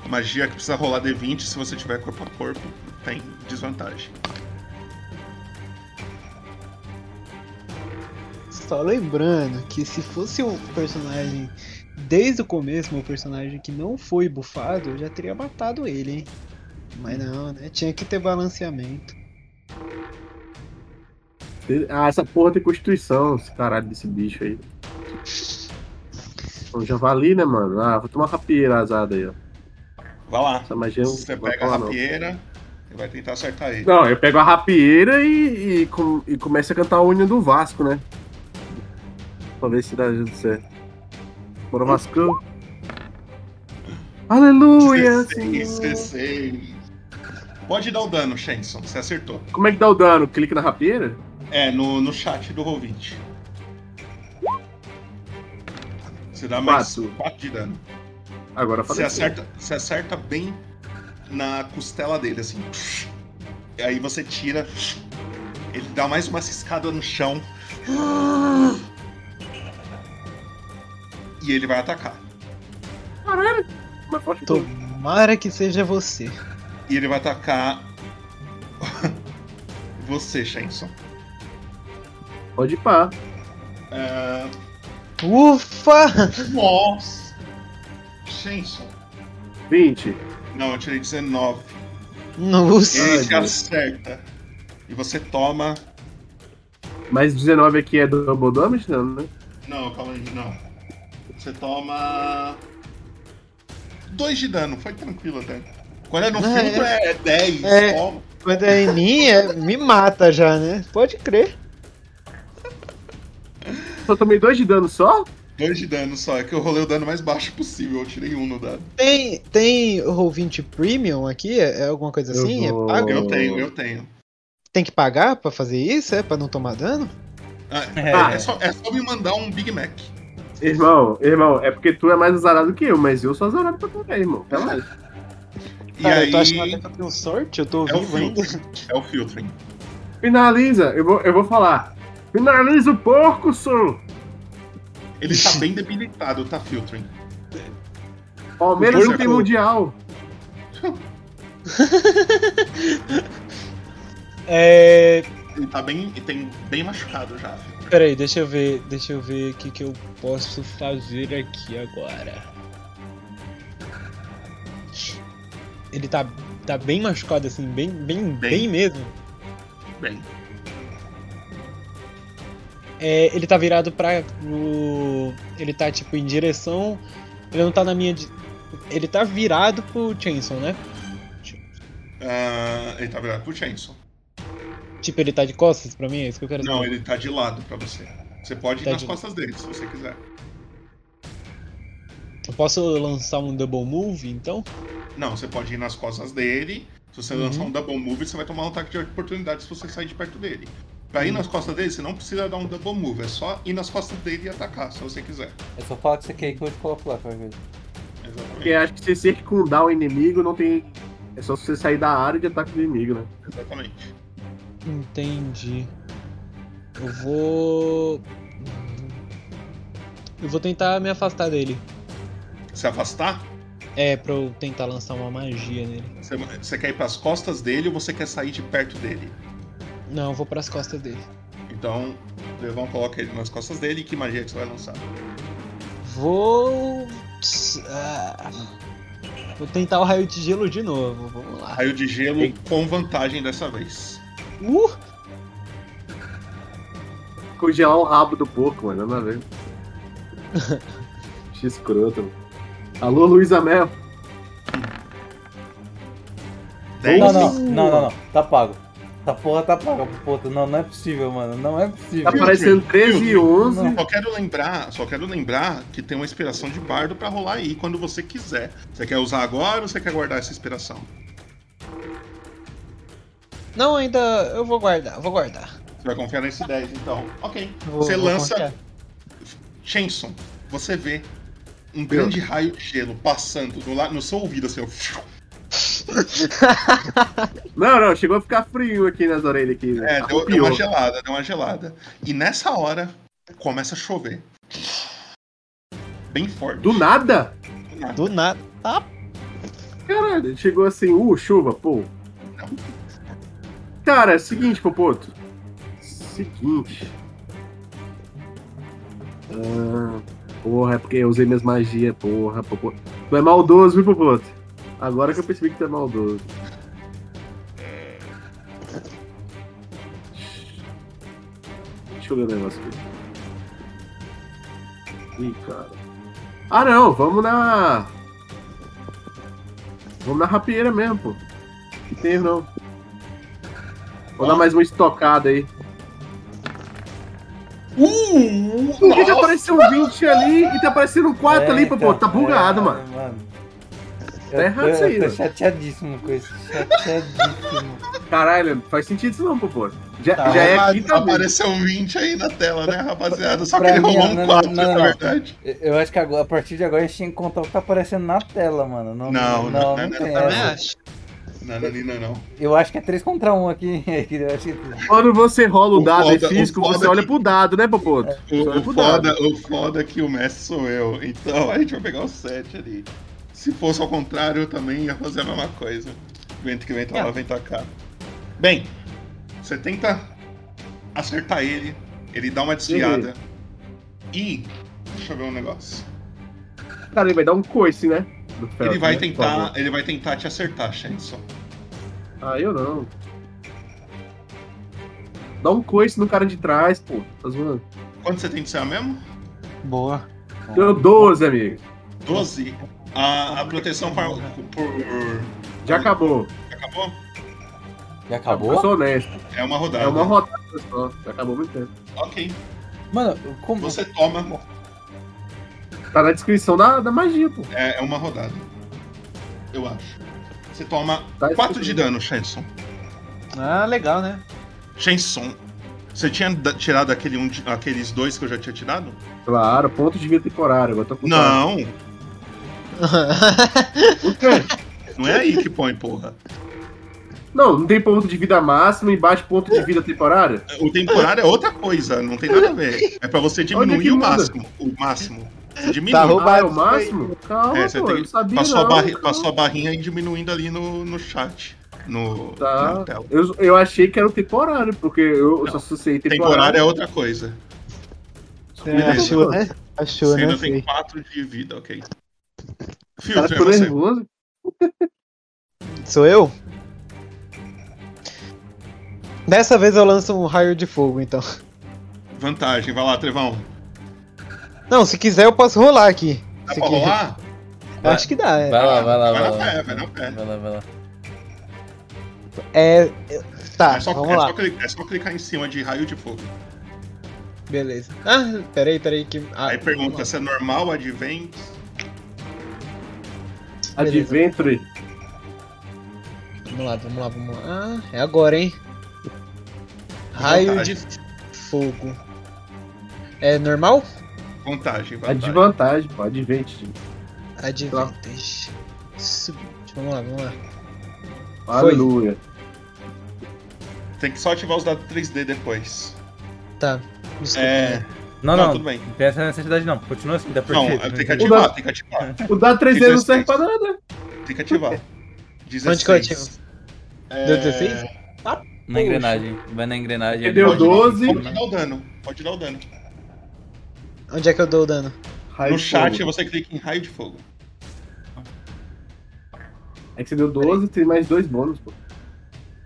Magia que precisa rolar D20 se você tiver corpo a corpo, tem desvantagem. Só lembrando que se fosse um personagem desde o começo, um personagem que não foi bufado, eu já teria matado ele, hein? Mas não, né? Tinha que ter balanceamento. Ah, essa porra tem constituição, esse caralho desse bicho aí. Um javali, né, mano? Ah, vou tomar uma rapieira azada aí, ó. Vai lá. Essa magia Você pega a não. rapieira e vai tentar acertar ele. Não, eu pego a rapieira e, e, e começo a cantar a unha do Vasco, né? Pra ver se dá certo. Bora, Vasco. Aleluia! 16, Senhor. 16. Pode dar o dano, Shenson. Você acertou. Como é que dá o dano? Clique na rapieira? É, no, no chat do Roll20. Você dá mais 4 de dano. Agora Você faleceu. acerta, você acerta bem na costela dele, assim. E aí você tira. Ele dá mais uma ciscada no chão. E ele vai atacar. Caralho! Tomara que seja você. E ele vai atacar. você, Shenson. Pode ir pá. É... Ufa! Nossa! Shenson. 20. Não, eu tirei 19. Nossa! Ele te acerta. E você toma. Mais 19 aqui é double damage, não, né? Não, calma aí, não. Você toma. 2 de dano, foi tranquilo até. Quando é no Ah, filtro é. é 10. É. toma. Quando é em mim, é- me mata já, né? Pode crer. Só tomei 2 de dano só? 2 de dano só, é que eu rolei o dano mais baixo possível, eu tirei um no dado. Tem, tem o Roll20 Premium aqui? É, é alguma coisa Eu assim? vou- É pago? Eu tenho, eu tenho. Tem que pagar pra fazer isso? É? Pra não tomar dano? Ah, É. ah, é, só, é só me mandar um Big Mac. Irmão, irmão, é porque tu é mais azarado que eu, mas eu sou azarado pra também, irmão. Relaxa. E Cara, aí. eu tô achando até que eu tenho sorte, eu tô É vivo ainda. É o filtering. Finaliza, eu vou, eu vou falar. Finaliza o porco, som! Ele tá bem debilitado, tá filtering. Palmeiras O não tem porco- mundial. É. Ele tá bem. e tem bem machucado já, filho. Peraí, deixa eu ver. Deixa eu ver o que, que eu posso fazer aqui agora. Ele tá, tá bem machucado assim, bem, bem, bem, Bem. mesmo. Bem. É, ele tá virado pra. O, ele tá tipo em direção. Ele não tá na minha. Ele tá virado pro Chainsaw, né? Ah, ele tá virado pro Chainsaw. Tipo, ele tá de costas pra mim, é isso que eu quero Não, saber. ele tá de lado pra você. Você pode ir Tá nas de- costas dele, se você quiser. Eu posso lançar um double move, então? Não, você pode ir nas costas dele. Se você Uhum. lançar um double move, você vai tomar um ataque de oportunidade se você sair de perto dele. Pra ir Uhum. nas costas dele, você não precisa dar um double move, é só ir nas costas dele e atacar, se você quiser. É só falar que você quer que eu te coloco lá qualquer coisa. Porque acho que se você circundar o inimigo, não tem. É só você sair da área de ataque do inimigo, né? Exatamente. Entendi. Eu vou. Eu vou tentar me afastar dele. Se afastar, É, pra eu tentar lançar uma magia nele. você, você quer ir pras costas dele ou você quer sair de perto dele? Não, eu vou pras costas dele. Então, Levão coloca ele nas costas dele e que magia que você vai lançar? Vou. Ah, Vou tentar o raio de gelo de novo. Vamos lá. Raio de gelo com vantagem dessa vez. Uh! Congelar o rabo do porco, mano, nada a ver. Que escroto. mano. Alô, Luísa Mel. Não, não, não, não, não. Tá pago. Essa porra tá paga, puta. Não, não é possível, mano. Não é possível. Tá parecendo 13 e 11. Só quero lembrar, só quero lembrar que tem uma inspiração de bardo pra rolar aí quando você quiser. Você quer usar agora ou você quer guardar essa inspiração? Não, ainda. Eu vou guardar, vou guardar. Você vai confiar nesse 10, então. Ok. Vou- você vou lança. confiar. Shenson, você vê um grande raio de gelo passando no, no seu ouvido, assim, ó. Não, não, chegou a ficar frio aqui nas orelhas aqui. né? É, deu, deu Arrupiou. uma gelada, deu uma gelada. E nessa hora, começa a chover. Bem forte. Do nada? Do nada. Ah, Caralho, chegou assim, uh, chuva, pô. Cara, é o seguinte, Popoto. Seguinte. Ah, porra, é porque eu usei minhas magias, porra, Popoto. Tu é maldoso, viu, Popoto? Agora que eu percebi que tu é maldoso. Deixa eu ver o negócio aqui. Ih, cara. Ah, não, vamos na. Vamos na rapieira mesmo, pô. Que tem não. Vou dar mais uma estocada aí. Uh! Porque já apareceu um 20 ali e tá aparecendo um 4 É, ali, pô. então, Tá bugado, é, mano. Tá errado eu, isso aí, eu tô né? chateadíssimo com isso. Chateadíssimo. Caralho, não faz sentido isso não, pô. Já, Tá, já é Ah, aqui também. Apareceu um 20 aí na tela, né, rapaziada? Só que Pra ele mim, rolou um não, 4, não, não, na não. verdade. Eu acho que agora, a partir de agora a gente tem que contar o que tá aparecendo na tela, mano. Não, Não, não, não, não, não, tem não, essa. Não, não, não, não. Eu acho que é 3 contra 1 aqui. Eu acho que- Quando você rola o O dado foda- é físico, o foda você olha que- pro dado, né, Popoto? O, o foda, o foda é que o mestre sou eu. Então a gente vai pegar o 7 ali. Se fosse ao contrário, eu também ia fazer a mesma coisa. Vento que vem lá, vem cá. Bem, você tenta acertar ele, ele dá uma desviada. E. Deixa eu ver um negócio. Cara, ele vai dar um coice, né? do Ele vai né, tentar. Ele vai tentar te acertar, Shenson. Ah, eu não. Dá um coice no cara de trás, pô. Tá zoando. Quanto você tem de CA mesmo? Boa. Deu 12, amigo. 12. A, a proteção por, por- Já acabou. Já acabou? Já Eu acabou? sou honesto. É uma rodada. É uma rodada só. Já acabou muito tempo. Ok. Mano, como. Você toma. Tá na descrição da, da magia, pô. É, é uma rodada. Eu acho. Você toma Tá 4 de dano, Shenson. Ah, legal, né? Shenson. Você tinha tirado aquele um aqueles dois que eu já tinha tirado? Claro, ponto de vida temporário. Agora tô com Não. Não é aí que põe, porra. Não, não tem ponto de vida máximo, embaixo ponto de vida temporário? O temporário é outra coisa, não tem nada a ver. É pra você é diminuir o muda? máximo. O máximo. Você diminui. Tá roubado. Ah, é o máximo? Calma, É, você pô, tem eu não sabia passou, a não. barri- calma. passou a barrinha aí diminuindo ali no, no chat. No, Tá. Eu, eu achei que era o temporário, porque eu só associei temporário. Temporário é outra coisa. Você Beleza. achou, né? Achou, Você né? ainda tem Sei. 4 de vida, ok. O cara é ficou você. nervoso. Sou eu? Dessa vez eu lanço um raio de fogo, então. Vantagem, vai lá, Trevão. Não, se quiser eu posso rolar aqui. Dá Se pra qui- rolar? Eu Acho que dá, é. Vai lá, vai lá, Vai vai na lá. fé, vai na fé. Vai lá, vai lá. É. Tá, é, só, vamos é lá. só clicar, é só clicar em cima de raio de fogo. Beleza. Ah, peraí, peraí que. Ah, Aí pergunta se é normal, advent. Adventure. Vamos lá, vamos lá, vamos lá. Ah, é agora, hein? Raio Vantagem. de fogo. É normal? Vantagem, É vantagem. vantagem, pô. Adventure. Advantage. Submit. Vamos lá, vamos lá. Aleluia. Tem que só ativar os dados 3D depois. Tá. Desculpa. É. Não, Não, não. tudo bem. Não tem essa necessidade não. Continua assim, dá pra Não, tem que ativar, tem que ativar. O dado 3D não serve pra nada. Tem que ativar. 16. Onde que eu ativo? É... Deu 16? Na engrenagem. Vai na engrenagem. Ele deu ali. 12. Pode dar o dano. Pode dar o dano. Onde é que eu dou o dano? Raio no chat fogo. você clica em raio de fogo. É que você deu 12 tem mais dois bônus, pô.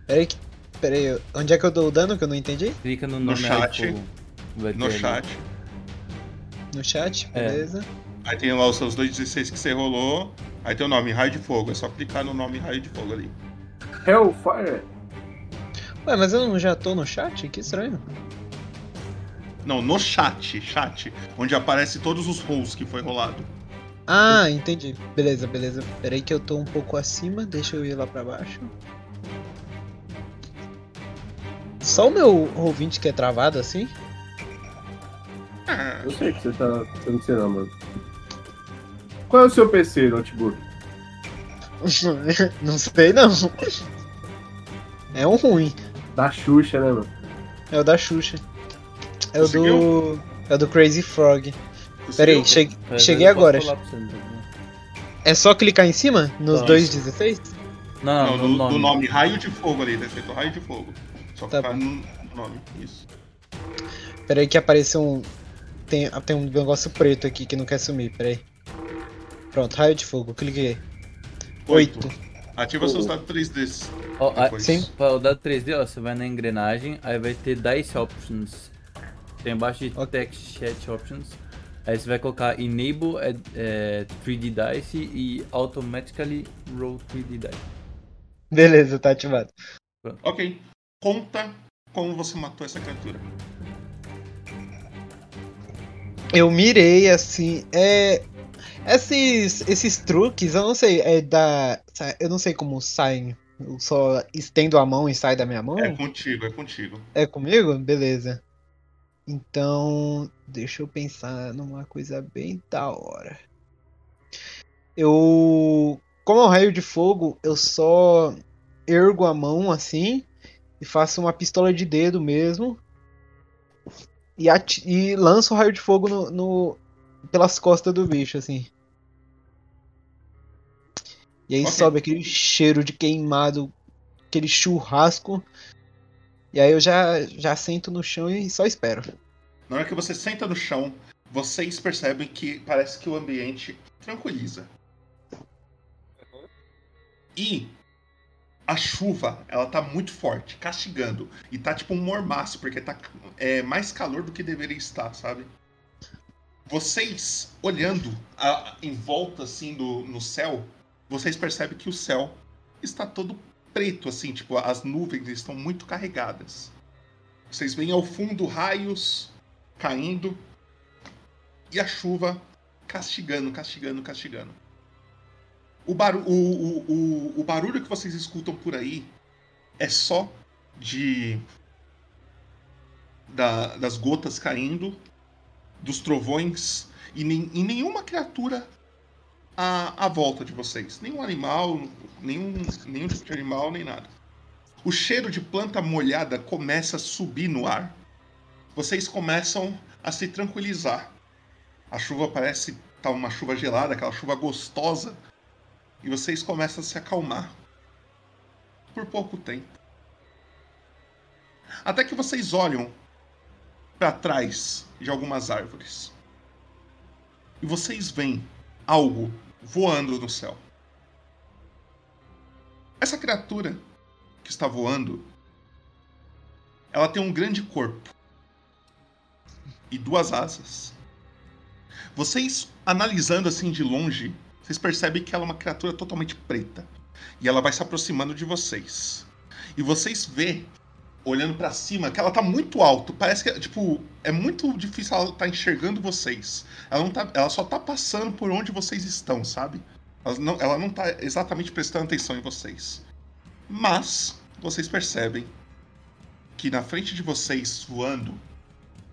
Peraí, que- peraí. Onde é que eu dou o dano que eu não entendi? Clica no No de chat. Vai No ter ali. chat. No chat, É. beleza. Aí tem lá os seus 216 que você rolou. Aí tem o nome raio de fogo. É só clicar no nome raio de fogo ali. Hellfire. Ué, mas eu não já tô no chat? Que estranho. Não, no chat. Chat. Onde aparece todos os rolls que foi rolado. Ah, entendi. Beleza, beleza. Peraí que eu tô um pouco acima, deixa eu ir lá pra baixo. Só o meu ouvinte que é travado assim? Ah, Eu sei que você tá não sei não, mano. Qual é o seu PC, notebook? não sei não. É um ruim. Da Xuxa, né, mano? É o da Xuxa. É o do. É o do Crazy Frog. Pera aí, Conseguiu? cheguei, cheguei agora. então. É só clicar em cima? Nos Não, dois isso. 16? Não, Não, no do, nome. Raio de Fogo ali, tá escrito Raio de Fogo. Só Tá clicar no nome, isso. Pera aí que apareceu um. Tem, tem um negócio preto aqui que não quer sumir, pera aí. Pronto, raio de fogo, cliquei. Oito. 8. Ativa seus dados 3D. Ó, a- sim, para o dado 3D, ó, você vai na engrenagem, aí vai ter Dice Options. Tem embaixo de Text Chat Options. Aí você vai colocar Enable é, é, 3D Dice e Automatically Roll 3D Dice. Beleza, tá ativado. Ok. Conta como você matou essa criatura. Eu mirei assim, é. Esses, esses truques, eu não sei, é da. Eu não sei como saem. Eu só estendo a mão e sai da minha mão? É contigo, é contigo. É comigo? Beleza. Então, deixa eu pensar numa coisa bem da hora. Eu. Como é um raio de fogo, eu só ergo a mão assim e faço uma pistola de dedo mesmo. E, e lanço o raio de fogo no, no- pelas costas do bicho, assim. E aí Ok. sobe aquele cheiro de queimado, aquele churrasco. E aí eu já, já sento no chão e só espero. Na hora que você senta no chão, vocês percebem que parece que o ambiente tranquiliza. E a chuva, ela tá muito forte, castigando. E tá tipo um mormaço, porque tá é, mais calor do que deveria estar, sabe? Vocês, olhando a- em volta, assim, do, no céu, vocês percebem que o céu está todo preto, assim, tipo, as nuvens estão muito carregadas. Vocês veem ao fundo raios caindo e a chuva castigando, castigando, castigando. O, baru o, o, o, barulho que vocês escutam por aí é só de da- das gotas caindo, dos trovões e, nem, e nenhuma criatura à, à volta de vocês. Nenhum animal, nenhum, nenhum tipo de animal, nem nada. O cheiro de planta molhada começa a subir no ar. Vocês começam a se tranquilizar. A chuva parece estar uma chuva gelada, aquela chuva gostosa. E vocês começam a se acalmar. Por pouco tempo. Até que vocês olham para trás de algumas árvores. E vocês veem algo voando no céu. Essa criatura que está voando, ela tem um grande corpo e duas asas. Vocês analisando assim de longe, vocês percebem que ela é uma criatura totalmente preta e ela vai se aproximando de vocês. E vocês vê olhando pra cima que ela tá muito alto, parece que tipo é muito difícil ela estar enxergando vocês. Ela não tá, ela só tá passando por onde vocês estão, sabe? Ela não, ela não tá exatamente prestando atenção em vocês. Mas vocês percebem que na frente de vocês, voando,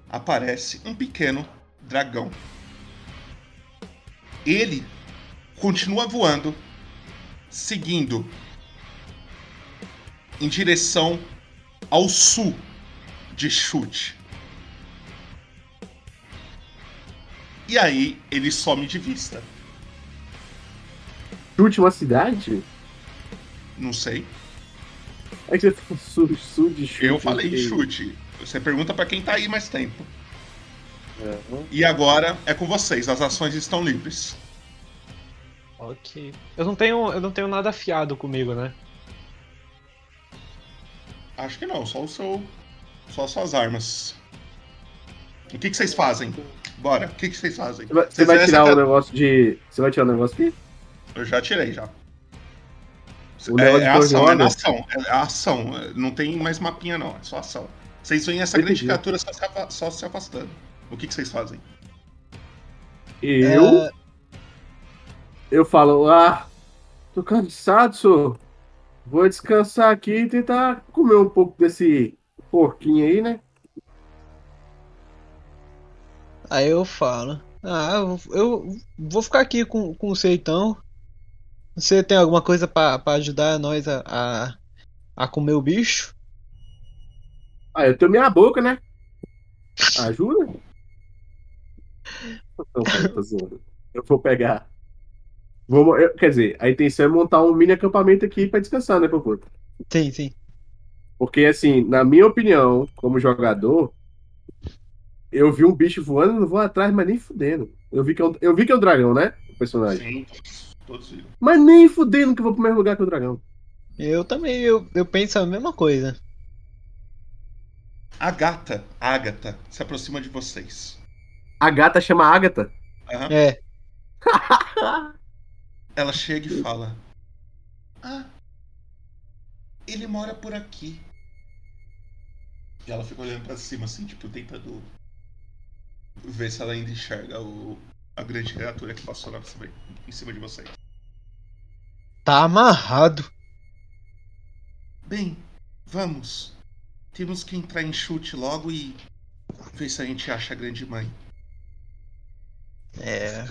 aparece um pequeno dragão. Ele continua voando, seguindo em direção ao sul de Chute. E aí ele some de vista. Chute uma cidade? Não sei. É que você falou sul, sul de chute. Eu falei ok. chute. Você pergunta pra quem tá aí mais tempo. Uhum. E agora é com vocês, as ações estão livres. Ok. Eu não tenho, eu não tenho nada afiado comigo, né? Acho que não, só o seu. Só as suas armas. O que, que vocês fazem? Bora, o que, que vocês fazem? Você vai, Vocês tirar o negócio de. Você vai tirar o negócio aqui? Eu já tirei já. O É, é ação, é ação. É ação. Não tem mais mapinha, não. É só ação. Vocês veem essa grande criatura só se, só se afastando. O que, que vocês fazem? Eu. É, Eu falo, ah, tô cansado, senhor. Vou descansar aqui e tentar comer um pouco desse porquinho aí, né? Aí eu falo, ah, eu, eu vou ficar aqui com, com você então. Você tem alguma coisa pra pra ajudar nós a, a, a comer o bicho? Ah, eu tenho minha boca, né? Ajuda? Cara, tô zoando. Eu vou pegar. Eu- quer dizer, a intenção é montar um mini acampamento aqui pra descansar, né, Popoto? Sim, sim. Porque, assim, na minha opinião, como jogador, eu vi um bicho voando, não vou atrás, mas nem fudendo. Eu vi que é um, eu vi que é um dragão, né? O personagem. Sim, todos viram. Mas nem fudendo que eu vou pro mesmo lugar que o dragão. Eu também, eu, eu penso a mesma coisa. A gata, a Agatha, se aproxima de vocês. A gata chama Agatha. Aham. É. Ela chega e fala: Ah, ele mora por aqui. E ela fica olhando pra cima, assim, tipo, tentando ver se ela ainda enxerga o, a grande criatura que passou cima- em cima de vocês. Tá amarrado. Bem, vamos. Temos que entrar em chute logo e ver se a gente acha a grande mãe. É.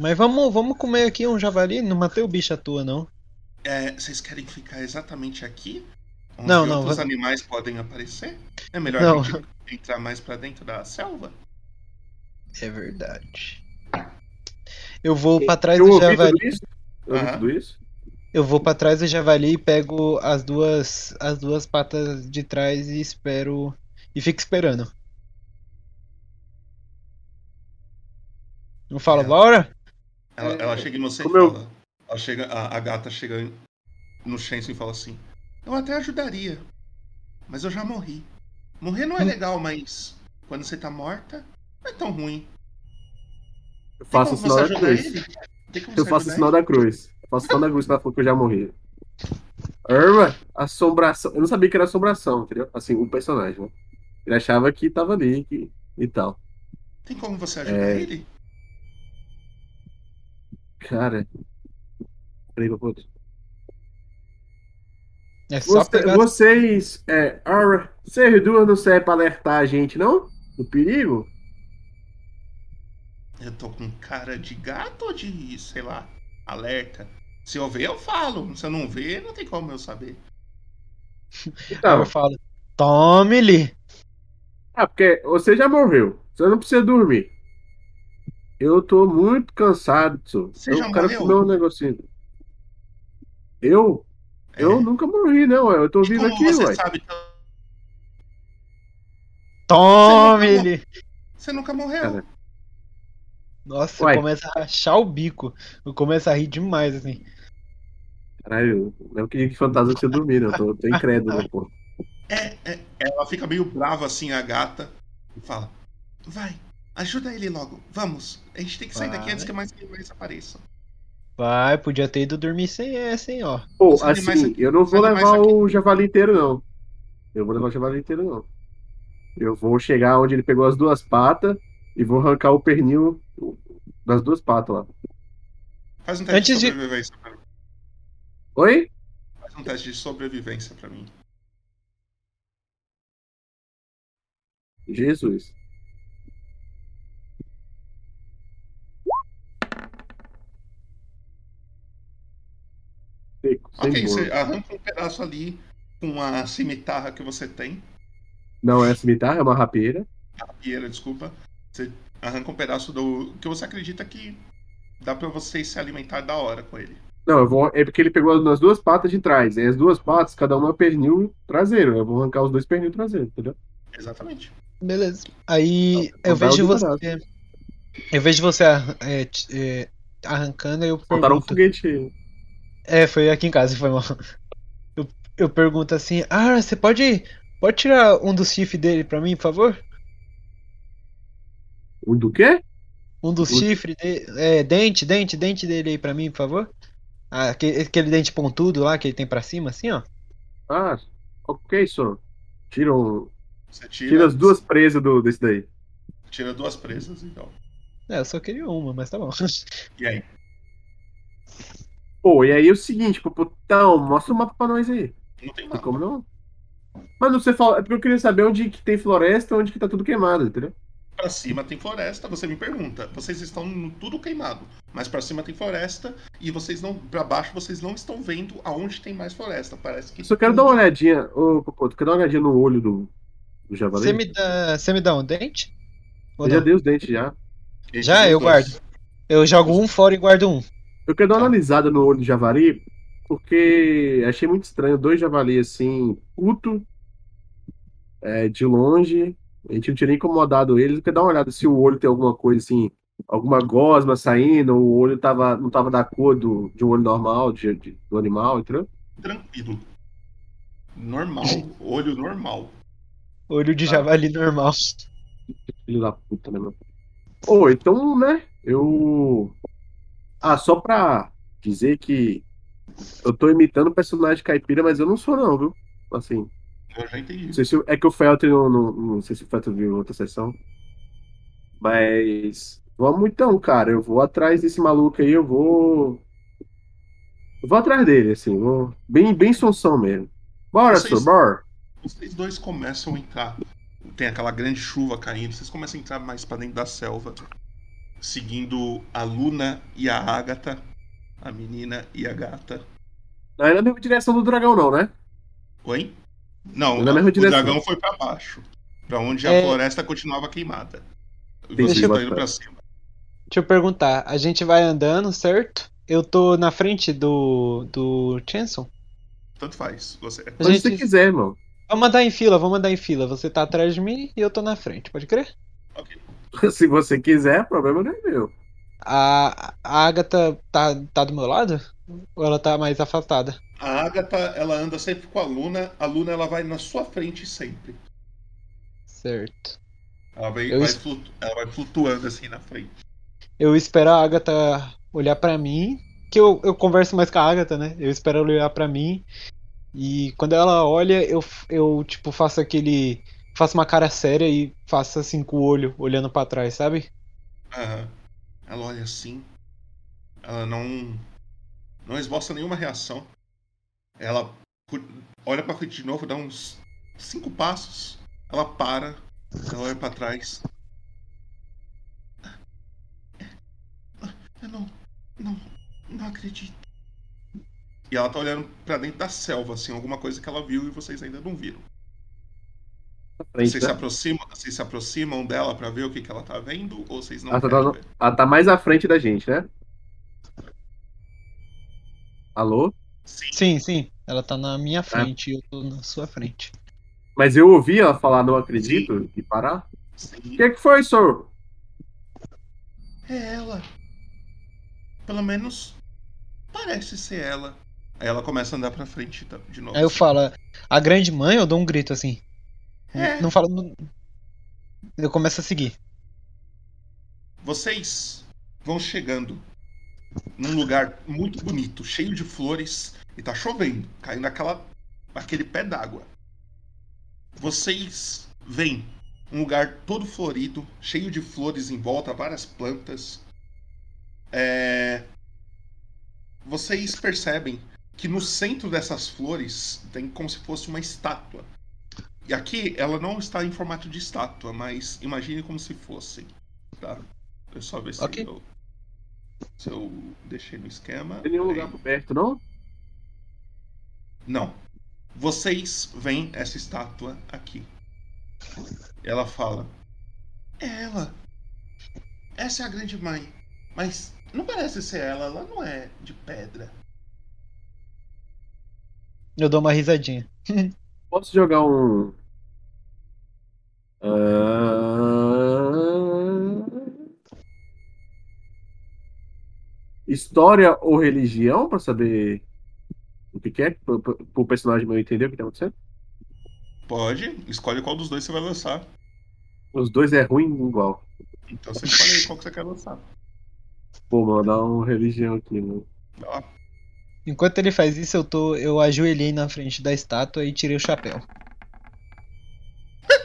Mas vamos, vamos comer aqui um javali, não matei o bicho à toa, não. É, vocês querem ficar exatamente aqui? Onde Não, não, va- animais podem aparecer? É melhor Não. a gente entrar mais pra dentro da selva? É verdade. Eu vou pra trás Eu do ouvi javali. tudo isso? Eu ouvi Aham. tudo isso? Eu vou pra trás do javali e pego as duas as duas patas de trás e espero e fico esperando. Não fala, bora? Ela, ela chega em você Como e eu- fala. Ela chega, a, a gata chega no Shenson e fala assim: Eu até ajudaria, mas eu já morri. Morrer não é legal, mas quando você tá morta, não é tão ruim. Eu faço o sinal da cruz. Eu faço o sinal da cruz. Eu faço o sinal da cruz que ela falou que eu já morri. Irma, assombração. Eu não sabia que era assombração, entendeu? Assim, o personagem, né? Ele achava que tava ali que- e tal. Tem como você ajudar É. ele? Cara. Peraí, Papoto. É só Você- pegar Vocês. É, Aura, vocês duas não servem pra alertar a gente, não? Do perigo? Eu tô com cara de gato ou de, sei lá, alerta? Se eu ver, eu falo. Se eu não ver, não tem como eu saber. Então, eu falo, tome-lhe. Ah, porque você já morreu. Você não precisa dormir. Eu tô muito cansado, senhor. Você eu já quero morreu? comer um negocinho. Eu? Eu nunca morri, não. ué. Eu tô vivo É. Como aqui, você ué. sabe Tome-lhe. você nunca morreu? Cara, Nossa, Uai. começa a rachar o bico. Eu começo a rir demais, assim. Caralho, não queria que fantasma que você dormir, não. Eu tô, tô incrédulo, pô. É, é, ela fica meio brava assim, a gata, e fala: Vai, ajuda ele logo, vamos. A gente tem que sair daqui Vai. antes que mais animais apareçam. Vai, podia ter ido dormir sem essa, hein, ó. Pô, Os assim, aqui- eu não os vou animais levar aqui- o javali inteiro, não. Eu vou levar o javali inteiro, não. Eu vou chegar onde ele pegou as duas patas e vou arrancar o pernil das duas patas lá. Faz um teste Antes de de- sobrevivência pra mim. Oi? Faz um teste de sobrevivência pra mim. Jesus. Seco, sem Ok, você arranca um pedaço ali com a cimitarra que você tem. Não é cimitarra, é uma rapieira. Rapieira, desculpa. Você arranca um pedaço do. que você acredita que dá pra você se alimentar da hora com ele. Não, eu vou. É porque ele pegou nas duas patas de trás. E as duas patas, cada uma é pernil traseiro. Eu vou arrancar os dois pernil traseiros, entendeu? Exatamente. Beleza. Aí eu Mandar vejo você. disparado. Eu vejo você é, t- é, arrancando e eu Botaram um pergunto. foguete. É, foi aqui em casa, foi mal. Eu, eu pergunto assim, ah, você pode. Pode tirar um dos chifres dele pra mim, por favor? Um do quê? Um dos O- chifres dele. É, dente, dente, dente dele aí pra mim, por favor? Ah, aquele, aquele dente pontudo lá que ele tem pra cima, assim, ó. Ah, ok, senhor. Tira, um- Você tira, tira as duas presas do, desse daí. Tira duas presas, então. É, eu só queria uma, mas tá bom. E aí? Pô, e aí é o seguinte, Popotão, mostra o mapa pra nós aí. Não tem mapa. como não? Mas você fala, é porque eu queria saber onde que tem floresta, onde que tá tudo queimado, entendeu? Pra cima tem floresta, você me pergunta. Vocês estão no tudo queimado, mas pra cima tem floresta e vocês não. Pra baixo vocês não estão vendo aonde tem mais floresta. Parece que. Só quero dar uma olhadinha, ô Popoto, quero dar uma olhadinha no olho do, do javali. Você me dá, você me dá um dente? Ou Eu já não? dei os dentes já. Já, eu guardo. Eu jogo um fora e guardo um. Eu quero dar uma analisada no olho do javali, porque achei muito estranho dois javali assim, puto, é, de longe. A gente não tinha nem incomodado eles. Eu quero dar uma olhada se o olho tem alguma coisa assim, alguma gosma saindo, o olho tava, não tava da cor do, de um olho normal, de, de- do animal, entendeu? Tranquilo. Normal. Olho normal. Olho de javali normal. Filho da puta, né, meu? Ô, então, né? Eu. Ah, só pra dizer que eu tô imitando o personagem caipira, mas eu não sou, não, viu? Assim. Eu já entendi. Não sei se, é que o Feltri não, não, não sei se o Feltri viu outra sessão. Mas. Vamos então, cara. Eu vou atrás desse maluco aí, eu vou. Eu vou atrás dele, assim. Vou... Bem, bem sonsão mesmo. Bora, Vocês- senhor, bora. Vocês dois começam a entrar. Tem aquela grande chuva caindo. Vocês começam a entrar mais pra dentro da selva. Seguindo a Luna e a Ágata. A menina e a gata. Não é na mesma direção do dragão, não, né? Oi? Não, Na mesma o direção. dragão foi pra baixo. Pra onde É. a floresta continuava queimada. E Entendi, estão bota indo pra cima. Deixa eu perguntar, a gente vai andando, certo? Eu tô na frente do do Chanson? Tanto faz. Você. A Quando gente- você quiser, irmão. Vamos andar em fila, vamos andar em fila. Você tá atrás de mim e eu tô na frente, pode crer? Se você quiser, o problema não é meu. A, a Agatha tá, tá do meu lado? Ou ela tá mais afastada? A Agatha, ela anda sempre com a Luna. A Luna, ela vai na sua frente sempre. Certo. Ela vai, Eu vai es- flutu- ela vai flutuando assim na frente. Eu espero a Agatha olhar pra mim, que eu, eu converso mais com a Agatha, né? Eu espero ela olhar pra mim. E quando ela olha, eu, eu tipo, faço aquele. Faço uma cara séria e faço assim com o olho, olhando pra trás, sabe? Aham. Ela olha assim. Ela não. Não esboça nenhuma reação. Ela olha pra frente de novo, dá uns cinco passos. Ela para. Ela olha pra trás. Eu não. Não. Não acredito. E ela tá olhando pra dentro da selva, assim, alguma coisa que ela viu e vocês ainda não viram. Frente, vocês né? se aproximam, vocês se aproximam dela pra ver o que, que ela tá vendo ou vocês não Ela tá, ela tá mais à frente da gente, né? Alô? Sim, sim. Ela tá na minha frente e eu tô na sua frente. Mas eu ouvi ela falar não acredito e parar? O que, que foi, senhor? É ela. Pelo menos parece ser ela. Aí ela começa a andar pra frente de novo. Aí eu falo, a grande mãe, eu dou um grito assim. É. Não falo. Eu começo a seguir. Vocês vão chegando num lugar muito bonito, cheio de flores, e tá chovendo, caindo aquela, aquele pé d'água. Vocês veem um lugar todo florido, cheio de flores em volta, várias plantas. É, Vocês percebem que no centro dessas flores tem como se fosse uma estátua. E aqui ela não está em formato de estátua, mas imagine como se fosse. Tá? Deixa eu só ver se, Ok. eu, se eu deixei no esquema. Não tem nenhum lugar por perto, não? Não. Vocês veem essa estátua aqui. Ela fala: É ela. Essa é a grande mãe. Mas não parece ser ela, ela não é de pedra. Eu dou uma risadinha. Posso jogar um. Ah, História ou religião pra saber o que, que é? Pro, pro- pro personagem meu entender o que tá acontecendo? Pode, escolhe qual dos dois você vai lançar. Os dois é ruim igual. Então você escolhe aí qual que você quer lançar. Pô, mano, dá um religião aqui, mano. Lá. Enquanto ele faz isso, eu tô. Eu ajoelhei na frente da estátua e tirei o chapéu.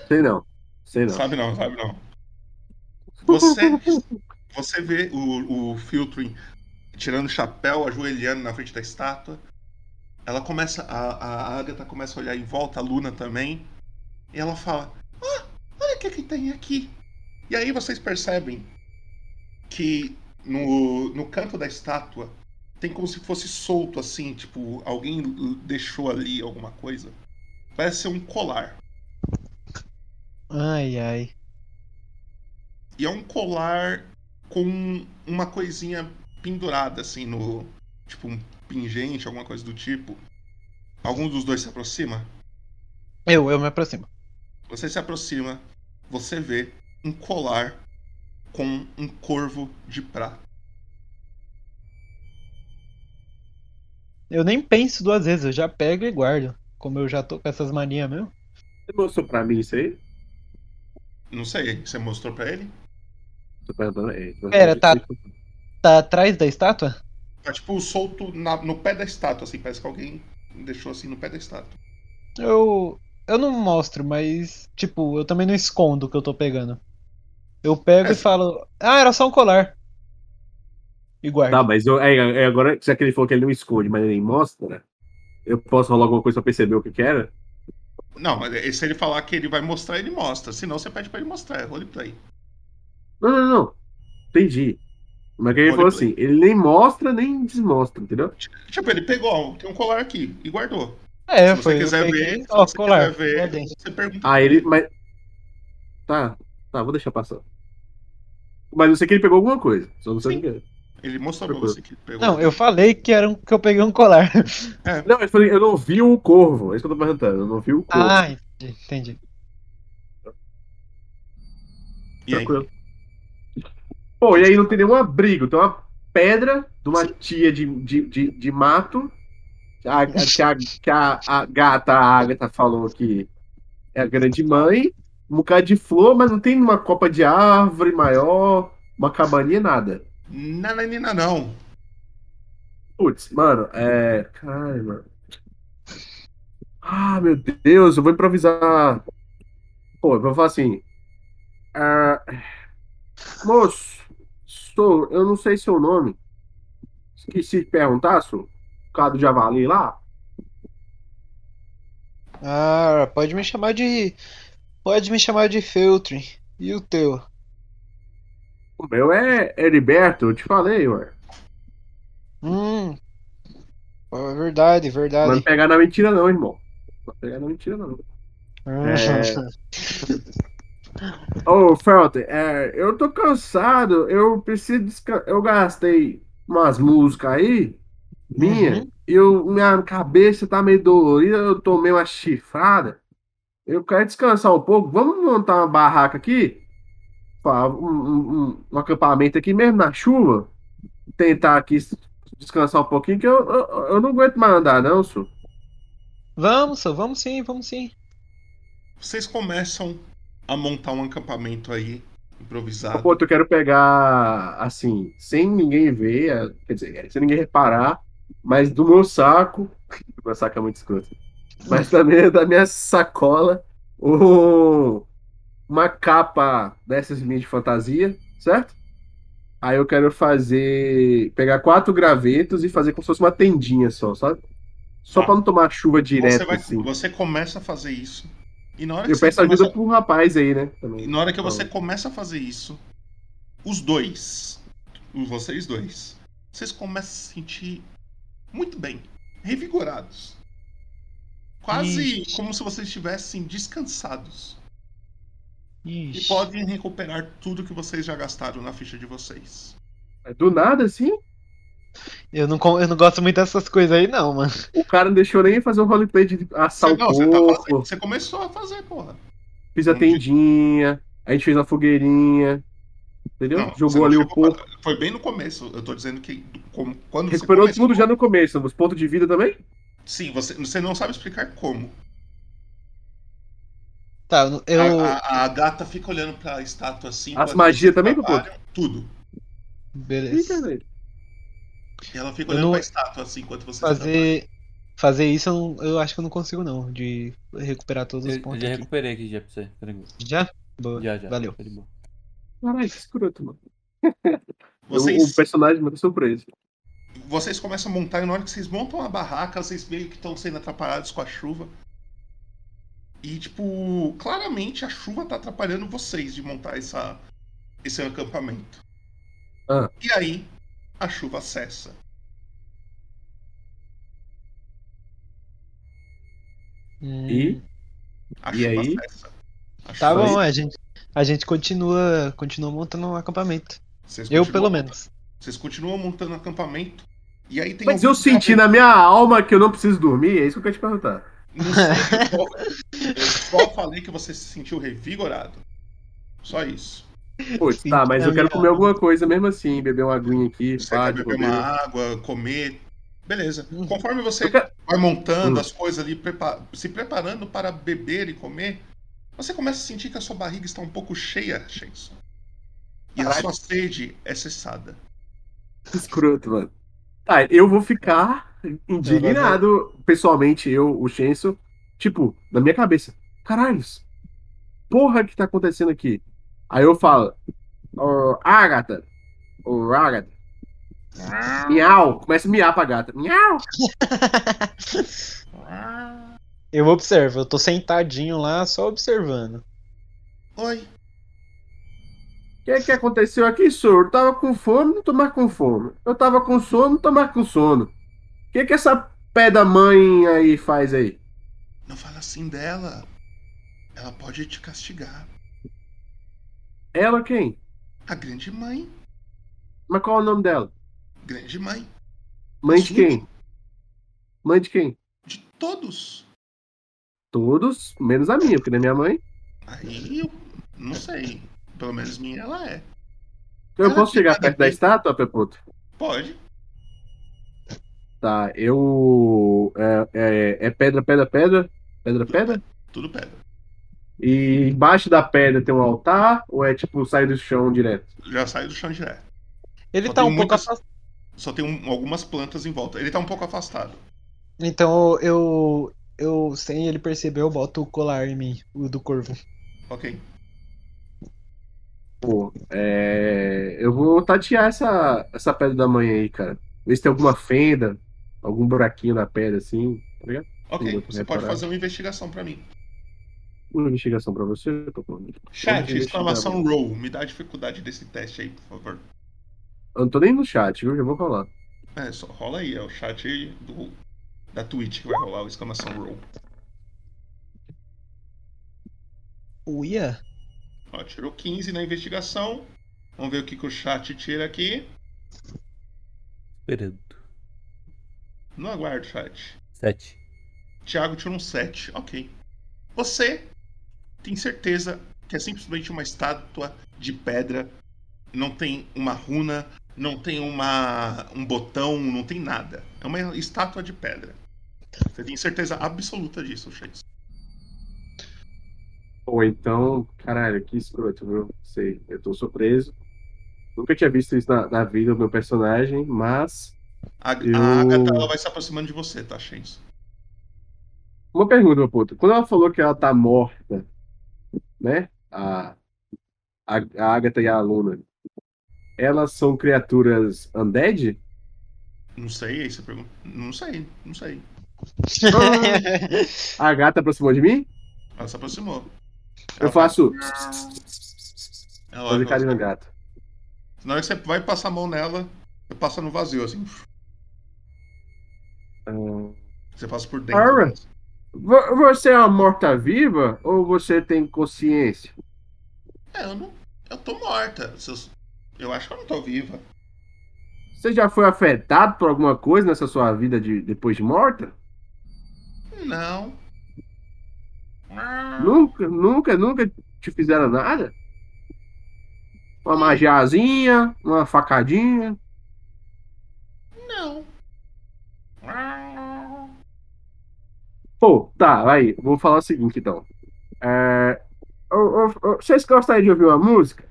Sei não. Sei não. Sabe não, sabe não. Você, você vê o, o Filtrin tirando o chapéu, ajoelhando na frente da estátua. Ela começa, a, a Agatha começa a olhar em volta, a Luna também. E ela fala: Ah, olha o que, que tem aqui. E aí vocês percebem que no, no canto da estátua tem como se fosse solto assim, tipo, alguém deixou ali alguma coisa. Parece ser um colar. Ai, ai. E é um colar com uma coisinha pendurada assim no. Tipo um pingente, alguma coisa do tipo. Algum dos dois se aproxima? Eu, eu me aproximo. Você se aproxima, você vê um colar com um corvo de prata. Eu nem penso duas vezes, eu já pego e guardo. Como eu já tô com essas manias mesmo. Você mostrou pra mim isso aí? Não sei, você mostrou pra ele? Pera, tá, tá atrás da estátua? Tá tipo solto na- no pé da estátua, assim, parece que alguém deixou assim no pé da estátua. Eu. Eu não mostro, mas. Tipo, eu também não escondo o que eu tô pegando. Eu pego e falo. Ah, era só um colar. E guardo. Tá, mas eu, é, é, agora, já que ele falou que ele não esconde, mas ele nem mostra, eu posso rolar alguma coisa pra perceber o que que era? Não, mas se ele falar que ele vai mostrar, ele mostra. Senão você pede pra ele mostrar, é roleplay. Não, não, não. Entendi. Mas que ele falou assim, ele nem mostra, nem desmostra, entendeu? Tipo, ele pegou, tem um colar aqui e guardou. É, se foi. quiser peguei, ver, se você colar. quiser ver, você pergunta. Ah, ele. Mas. Tá, tá, vou deixar passar. Mas eu sei que ele pegou alguma coisa. Só não sei o que é. Ele mostrou pra você que pegou. Não, eu falei que era um, que eu peguei um colar. Não, eu falei, eu não vi o corvo. É isso que eu tô perguntando. Eu não vi o corvo. Ah, entendi. entendi. E aí? Tranquilo. Pô, e aí não tem nenhum abrigo, tem uma pedra de uma tia de, de, de, de mato. A, a- que a, que a, a gata, a Agatha, falou que é a grande mãe. Um bocado de flor, mas não tem uma copa de árvore maior, uma cabaninha, nada. Nananina não. Putz, mano, é. Caralho, mano. Ah, meu Deus, eu vou improvisar. Pô, eu vou falar assim. Ah, moço, sou, eu não sei seu nome. Esqueci de perguntar, sou. O cara do Javali lá? Ah, pode me chamar de. Pode me chamar de Feltrin. E o teu? O meu é Heriberto, eu te falei, ué. Hum. É verdade, verdade. Não pegar na mentira, não, irmão. Não pegar na mentira, não. Ô, Felton, é, eu tô cansado, eu preciso descansar. Eu gastei umas músicas aí, minha, Uhum. e eu, minha cabeça tá meio dolorida, eu tomei uma chifrada. Eu quero descansar um pouco. Vamos montar uma barraca aqui? Um, um- um- acampamento aqui mesmo na chuva? Tentar aqui descansar um pouquinho, que eu, eu, eu não aguento mais andar, não, senhor. Vamos, só, vamos sim, vamos sim. Vocês começam a montar um acampamento aí, improvisado. Pô, eu quero pegar, assim, sem ninguém ver, é, quer dizer, sem ninguém reparar, mas do meu saco, o meu saco é muito escroto, mas também da minha sacola, um- uma capa dessas minhas de fantasia, certo? Aí eu quero fazer, pegar quatro gravetos e fazer como se fosse uma tendinha só, sabe? Só Tá. pra não tomar chuva direto, Você, vai- assim. você começa a fazer isso. E na hora que Eu você peço ajuda começa- pro rapaz aí, né? E Também. na hora que você começa a fazer isso, os dois, os vocês dois, vocês começam a se sentir muito bem, revigorados. Quase Ixi. como se vocês estivessem descansados. E Ixi. podem recuperar tudo que vocês já gastaram na ficha de vocês. Do nada, assim? Eu não, eu não gosto muito dessas coisas aí, não, mano. O cara não deixou nem fazer um roleplay de assar o Não, você, tá fazendo, você começou a fazer, porra. Fiz a tendinha, a gente fez uma fogueirinha, entendeu? Não, você Jogou ali o porco. pra- Foi bem no começo. Eu tô dizendo que como- quando Recuperou você começou, tudo já no começo, nos pontos de vida também? Sim, você, você não sabe explicar como. Tá, eu. eu- A, a- a gata fica olhando pra estátua assim. As magias também, trabalham, Tudo. Beleza. E ela fica Eu olhando não- pra estátua assim enquanto vocês Fazer. Fazer isso eu, não- eu acho que eu não consigo, não. De recuperar todos os Eu, eu pontos. já aqui. recuperei aqui já pra você. Já? Boa. Já, já. Valeu. Caralho, que escroto, mano. Vocês- O, o personagem me deu surpresa. Vocês começam a montar e na hora que vocês montam a barraca, vocês meio que estão sendo atrapalhados com a chuva. E, tipo, claramente a chuva tá atrapalhando vocês de montar essa, esse acampamento. Ah. E aí, a chuva cessa. E? A E chuva aí? cessa. A Tá chuva bom, a gente, a gente continua, continua montando um acampamento. Vocês Eu, pelo menos. Vocês continuam montando acampamento. E aí tem Mas eu senti na minha alma que eu não preciso dormir, é isso que eu quero te perguntar. Não sei, eu, eu só falei que você se sentiu revigorado. Só isso. Putz, tá, mas eu quero comer alguma coisa mesmo assim, beber uma aguinha aqui, Você pá, beber uma água, comer. Beleza. Uhum. Conforme você vai montando Hum. as coisas ali, prepa- se preparando para beber e comer, você começa a sentir que a sua barriga está um pouco cheia, Shenson. E a Caralho. sua sede é cessada. Escroto, mano. Tá, eu vou ficar indignado, pessoalmente, eu, o Shenso, tipo, na minha cabeça. Caralhos, porra que tá acontecendo aqui? Aí eu falo, ô, Agatha, ô, Agatha, miau, começa a miar pra gata, miau. Eu observo, eu tô sentadinho lá só observando. Oi. O que que aconteceu aqui, senhor? Eu tava com fome, não tô mais com fome. Eu tava com sono, não tô mais com sono. O que que essa pé da mãe aí faz aí? Não fala assim dela. Ela pode te castigar. Ela quem? A grande mãe. Mas qual é o nome dela? Grande mãe. Mãe de quem? Mãe de quem? Todos. Todos, menos a minha, porque não é minha mãe. Aí eu não sei. Pelo menos minha ela é. Eu Ela posso chegar perto da estátua, Peputo? Pode. Tá, eu. É, é, é pedra, pedra, pedra? Pedra, pedra? Tudo pedra. E embaixo da pedra tem um altar? Ou é tipo sair do chão direto? Já saiu do chão direto. Ele Só tá um pouco muitas- afastado. Só tem um- algumas plantas em volta. Ele tá um pouco afastado. Então eu. Eu, sem ele perceber, eu boto o colar em mim, o do corvo. Ok. Pô, é. Eu vou tatear essa, essa pedra da manhã aí, cara. Ver se tem alguma fenda, algum buraquinho na pedra assim, tá ligado? Ok, você pode reparar. fazer uma investigação pra mim. Uma investigação pra você, tô falando. Chat, exclamação roll. Me dá a dificuldade desse teste aí, por favor. Eu não tô nem no chat, viu? Já vou falar. É, só rola aí, é o chat do, da Twitch que vai rolar o exclamação roll. Uia? Ó, tirou 15 na investigação. Vamos ver o que, que o chat tira aqui. Esperando. Não aguardo, chat. 7. Thiago tirou um 7. Ok. Você tem certeza que é simplesmente uma estátua de pedra. Não tem uma runa, não tem uma, um botão, não tem nada. É uma estátua de pedra. Você tem certeza absoluta disso, Chase. Ou então, caralho, que escroto, viu? Sei, eu tô surpreso. Nunca tinha visto isso na, na vida do meu personagem, mas. A, eu... a Agatha ela vai se aproximando de você, tá, Chase? Uma pergunta, meu puto. Quando ela falou que ela tá morta, né? A, a, a Agatha e a Luna, elas são criaturas undead? Não sei, aí você pergunta. Não sei, não sei. A gata aproximou de mim? Ela se aproximou. Eu faço. Ela Fazer carinho na gata. Na hora que você vai passar a mão nela, você passa no vazio, assim. Você passa por dentro. Vo- você é uma morta-viva ou você tem consciência? É, eu não. Eu tô morta. Eu acho que eu não tô viva. Você já foi afetado por alguma coisa nessa sua vida de, depois de morta? Não. Nunca, nunca, nunca te fizeram nada? Uma magiazinha, uma facadinha? Não. Pô, tá, aí, vou falar o seguinte então. É, ô, ô, ô, vocês gostariam de ouvir uma música?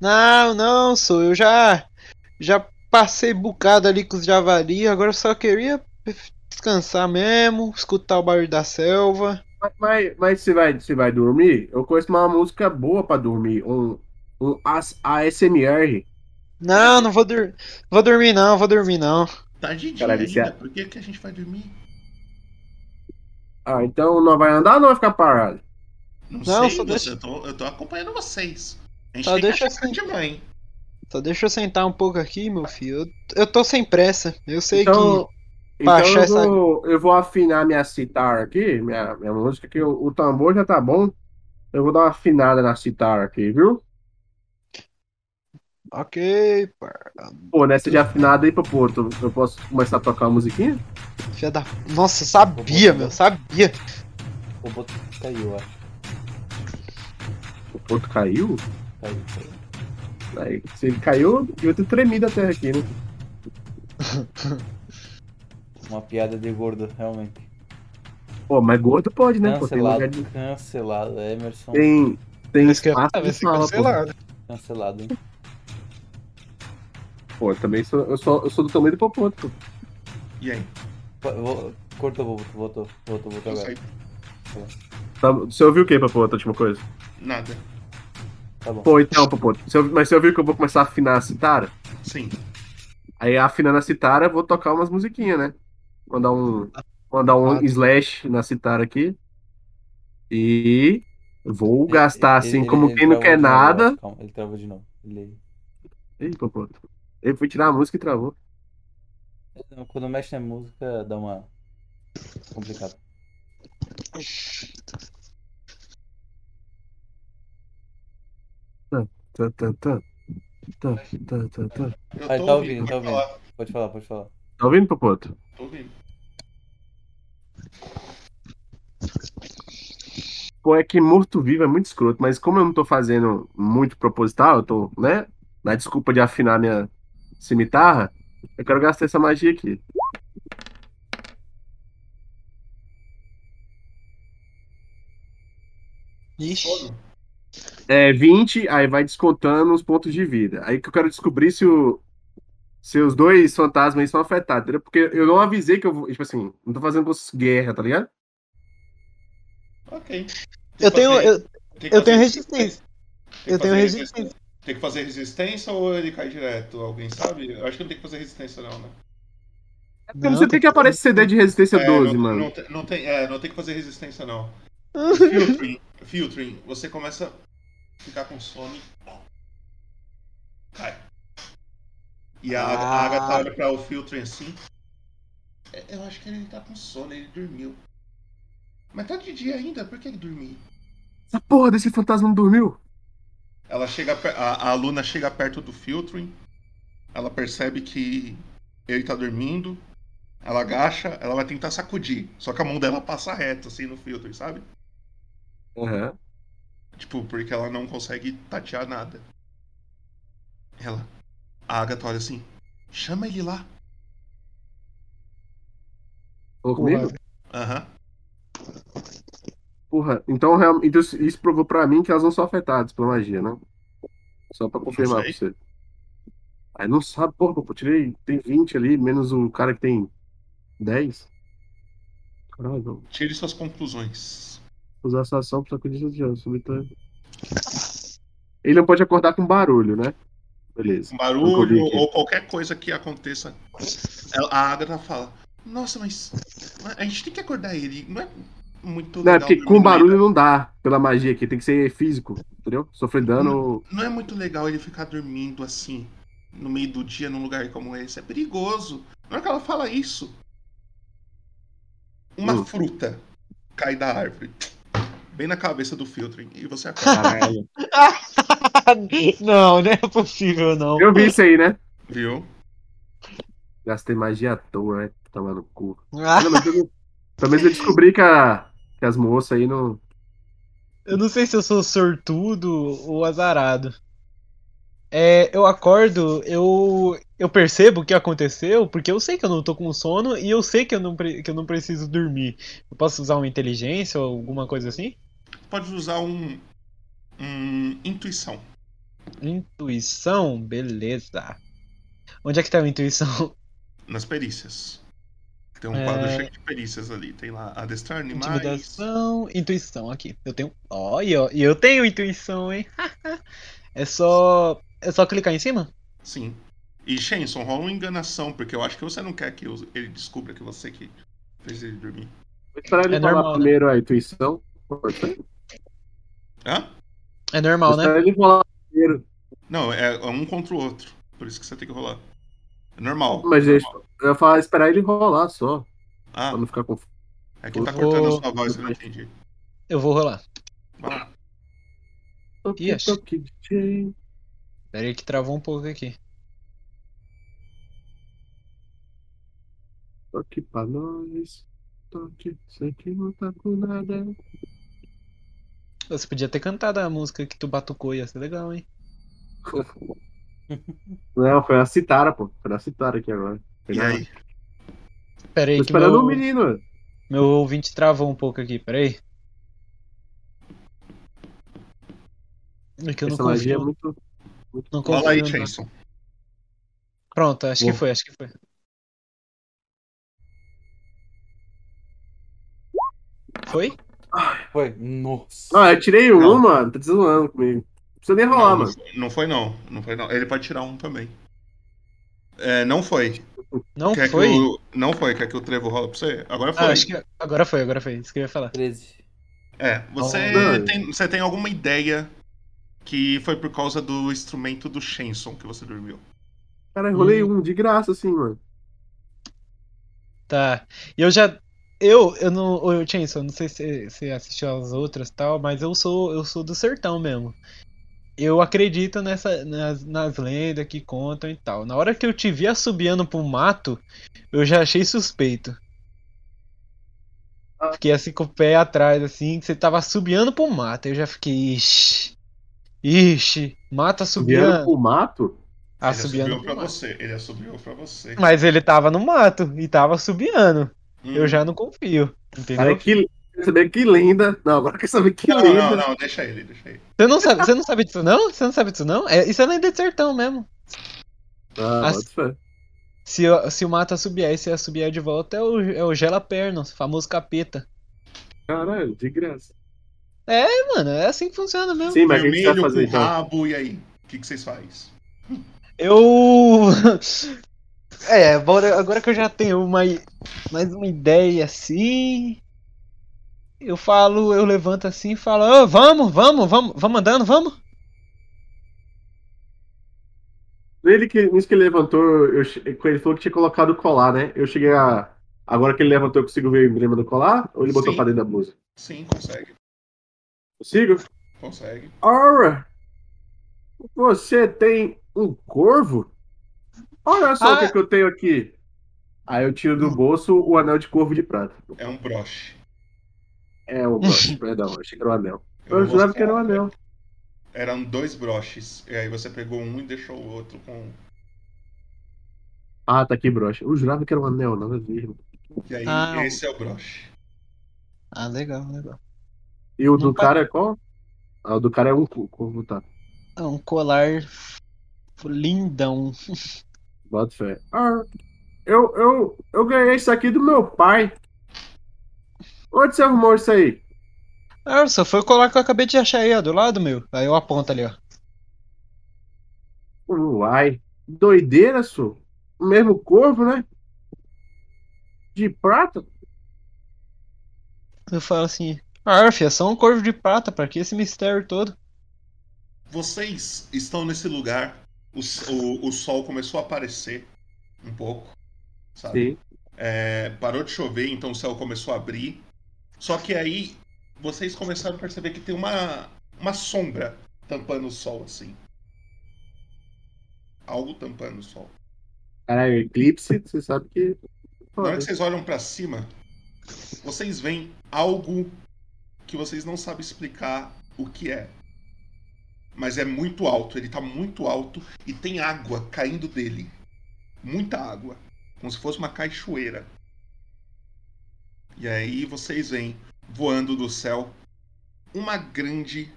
Não, não, sou. Eu já. Já passei bocado ali com os javali, agora eu só queria descansar mesmo, escutar o barulho da selva. Mas, mas, você, vai, você vai dormir? Eu conheço uma música boa pra dormir, um, um AS- ASMR. Não, não vou dormir. Vou dormir não, vou dormir não. Tá de dia Caralho, ainda. é- Por que, que a gente vai dormir? Ah, então não vai andar ou não vai ficar parado? Não, Não, sei, só deixa- eu, tô, eu tô acompanhando vocês. A gente Só tem deixa assim. de mãe. Só deixa eu sentar um pouco aqui, meu filho. Eu, eu tô sem pressa. Eu sei Então, que. então eu, essa. vou, eu vou afinar minha citar aqui, minha, minha música, que o, o tambor já tá bom. Eu vou dar uma afinada na citar aqui, viu? Ok. Pô, nessa de afinada aí, pô, tu- eu posso começar a tocar uma musiquinha? Filha da. Nossa, eu sabia, meu, sabia. O boto caiu, acho. O caiu? Caiu, caiu. Aí, se ele caiu, eu ter tremido até aqui, né? Uma piada de gordo, realmente. Pô, mas gordo pode, né? Pô, tem Cancelado, lugar de... cancelado. Emerson. Tem, tem que espaço vai de ser fala, pô. cancelado. Cancelado, hein? Pô, eu também sou, eu sou, eu sou do tamanho do Popoto, pô. E aí? Vou- Cortou, voltou, voltou, voltou, voltou agora. sei. Tá você ouviu o que, Popoto, a última coisa? Nada. Tá bom. Pô, então, Popoto, mas você ouviu que eu vou começar a afinar a citara? Sim. Aí, afinando a citara, eu vou tocar umas musiquinhas, né? Mandar um, mandar um slash na citara aqui. E vou gastar, assim, Ele- como ele quem não quer novo, nada. acho, Calma, ele travou de novo. Ele... Ih, Popoto. Ele foi tirar a música e travou. Quando mexe na música, dá uma. complicado. Tá, tá, tá, tá. Tá, tá, tá. Eu tô tá ouvindo, ouvindo, tá pode ouvindo. falar. Pode falar, pode falar. Tá ouvindo, Popoto? Tô ouvindo. Pô, é que morto-vivo é muito escroto, mas como eu não tô fazendo muito proposital, eu tô, né? Na desculpa de afinar minha cimitarra, eu quero gastar essa magia aqui. Ixi. É 20, aí vai descontando os pontos de vida. Aí que eu quero descobrir se, o, se os dois fantasmas aí são afetados, entendeu? Porque eu não avisei que eu vou. Tipo assim, não tô fazendo guerra, tá ligado? Ok. Eu tenho. fazer- Eu, eu tenho resistência. Eu tenho fazer resistência. Tem que fazer resistência ou ele cai direto? Alguém sabe? Eu acho que não tem que fazer resistência, não, né? É porque você tem que aparecer CD de resistência É, 12, não, mano. Não, tem- não tem, é, não tem que fazer resistência, não. Filtering, filtering, você começa ficar com sono cai. E a, Aga- a Agatha Ah. olha pra o filtering assim. "É, Eu acho que ele tá com sono, ele dormiu. Mas tá de dia ainda, por que ele dormiu? Essa porra desse fantasma não dormiu? Ela chega, a, a Luna chega perto do filtering, ela percebe que ele tá dormindo, ela agacha, ela vai tentar sacudir, só que a mão dela passa reto assim no filtering, sabe? Aham. Tipo, porque ela não consegue tatear nada. Ela. A Agatha olha assim. Chama ele lá. Falou comigo? Aham. Porra, então, real- então isso provou pra mim que elas não são afetadas pela magia, né? Só pra confirmar pra você. Aí não sabe, porra, pô, eu tirei. Tem 20 ali, menos o cara que tem 10. Caralho, Tire suas conclusões. Usar essa ação pra sacudir de subitâneo. Ele não pode acordar com barulho, né? Beleza. Um barulho ou qualquer coisa que aconteça. A Agatha fala. Nossa, mas. A gente tem que acordar ele. Não é muito Não, é legal. porque com barulho não dá pela magia aqui, tem que ser físico, entendeu? Sofrer dano. da- Não é muito legal ele ficar dormindo assim. No meio do dia, num lugar como esse. É perigoso. Na hora que ela fala isso. Uma Hum. fruta cai da árvore. Bem na cabeça do filtering. E você acorda. Caralho. não, não é possível, não. Eu vi isso aí, né? Viu? Gastei magia à toa, né? Tava no cu. Ah. Não, mas eu- Pelo menos eu descobri que, a, que as moças aí não. Eu não sei se eu sou sortudo ou azarado. É, eu acordo, eu, eu percebo o que aconteceu, porque eu sei que eu não tô com sono e eu sei que eu não, pre- que eu não preciso dormir. Eu posso usar uma inteligência ou alguma coisa assim? Pode usar um. um intuição. Intuição? Beleza. Onde é que tá a intuição? Nas perícias. Tem um É. quadro cheio de perícias ali. Tem lá adestrar animais. Intimidação, intuição, aqui. Eu tenho. Olha, ó, e eu tenho intuição, hein? é só. É só clicar em cima? Sim. E Shenson, rola uma enganação, porque eu acho que você não quer que ele descubra que você que fez ele dormir. Vou esperar ele É falar normal, né? primeiro a intuição. Ser? Hã? É normal, né? ele rolar primeiro. Não, é um contra o outro. Por isso que você tem que rolar. É normal. Mas deixa, eu ia falar esperar ele rolar só. Ah. Pra não ficar confuso. É que tá vou- cortando a sua voz, eu não entendi. Eu vou rolar. Vai lá. Acho- Pera aí que travou um pouco aqui. Toque pra nós. Toque, sei que não tá com nada. Você podia ter cantado a música que tu batucou, ia ser legal, hein? Não, foi a citara, pô. Foi a citara aqui agora. Foi E na- aí? Pera aí Tô que esperando meu, o menino. meu ouvinte travou um pouco aqui, pera aí. É que eu não Essa magia é confio. muito. Não Fala aí, Jason. Pronto, acho que foi, acho que foi. Foi? Foi. Nossa. Ah, eu tirei um, Não. mano. Tá zoando comigo. Não precisa nem rolar, Não, mano. não foi não. Não foi não. Ele pode tirar um também. É, não foi. Não Quer foi? Que o... Não foi. Quer que o Trevo rola pra você? Agora foi. Ah, acho que agora foi, agora foi. Isso que eu ia falar. 13. É, você, Não. tem, você tem alguma ideia que foi por causa do instrumento do Shenson que você dormiu? Cara, eu rolei Hum. um de graça, assim, mano. Tá. E eu já. Eu, eu não. Ô, Chainsaw, não sei se você assistiu as outras e tal, mas eu sou, eu sou do sertão mesmo. Eu acredito nessa, nas, nas lendas que contam e tal. Na hora que eu te vi assobiando pro mato, eu já achei suspeito. Fiquei assim com o pé atrás, assim, que você tava assobiando pro mato. Eu já fiquei, ixi. Ixi, mato Subindo assobiando. pro mato? Ele Assobiando assobiou pro pra mato. você. Ele assobiou pra você. Mas ele tava no mato e tava assobiando. Hum. Eu já não confio. Entendeu? Cara, que. Quer saber que lenda. Não, agora quer saber que Não, lenda. não, não, deixa ele, deixa ele. Você não sabe, você não sabe disso não? Você não sabe disso não? É, isso é lenda de sertão mesmo. Ah, As-. Se, o- se o mato assobiar e se assobiar de volta, é o, é o gela pernas, famoso capeta. Caralho, de graça. É, mano, é assim que funciona mesmo. Sim, mas o que que você vai Vermelho fazer com então? rabo, e aí? O que, que vocês fazem? Eu. É, bora, agora que eu já tenho uma, mais uma ideia assim. Eu falo, eu levanto assim e falo, "Ô, vamos, vamos, vamos, vamos andando, vamos. Ele que, nisso que ele levantou, eu, ele falou que tinha colocado o colar, né? Eu cheguei a. Agora que ele levantou, eu consigo ver o emblema do colar? Ou ele botou Sim. pra dentro da blusa? Sim, consegue. Consigo? Consegue. Ora! Você tem um corvo? Olha só o que, Ah. que eu tenho aqui. Aí eu tiro do bolso o anel de corvo de prata. É um broche. É o broche, perdão, achei que era o anel. Eu Eu, jurava que era mostrar. anel. Eram dois broches. E aí você pegou um e deixou o outro com. Ah, tá aqui, broche. Eu jurava que era um anel, nada a ver. E aí, Ah, esse é o broche. Ah, legal, legal. E o do Não pa- cara é qual? Ah, o do cara é um corvo, tá. É um colar lindão. Bota fé. Ah, eu, eu, eu ganhei isso aqui do meu pai. Onde você arrumou isso aí? Ah, só foi o colar que eu acabei de achar aí, ó, do lado, meu. Aí eu aponto ali, ó. Uai, doideira, só. O mesmo corvo, né? De prata? Eu falo assim, ah, fia, é só um corvo de prata, pra que esse mistério todo? Vocês estão nesse lugar. O, o, o sol começou a aparecer um pouco. Sabe? É, parou de chover, então o céu começou a abrir. Só que aí vocês começaram a perceber que tem uma, uma sombra tampando o sol, assim. Algo tampando o sol. Caralho, eclipse, você sabe que. Na hora que vocês olham pra cima, vocês veem algo que vocês não sabem explicar o que é. Mas é muito alto, ele tá muito alto e tem água caindo dele. Muita água. Como se fosse uma cachoeira. E aí vocês veem voando do céu uma grande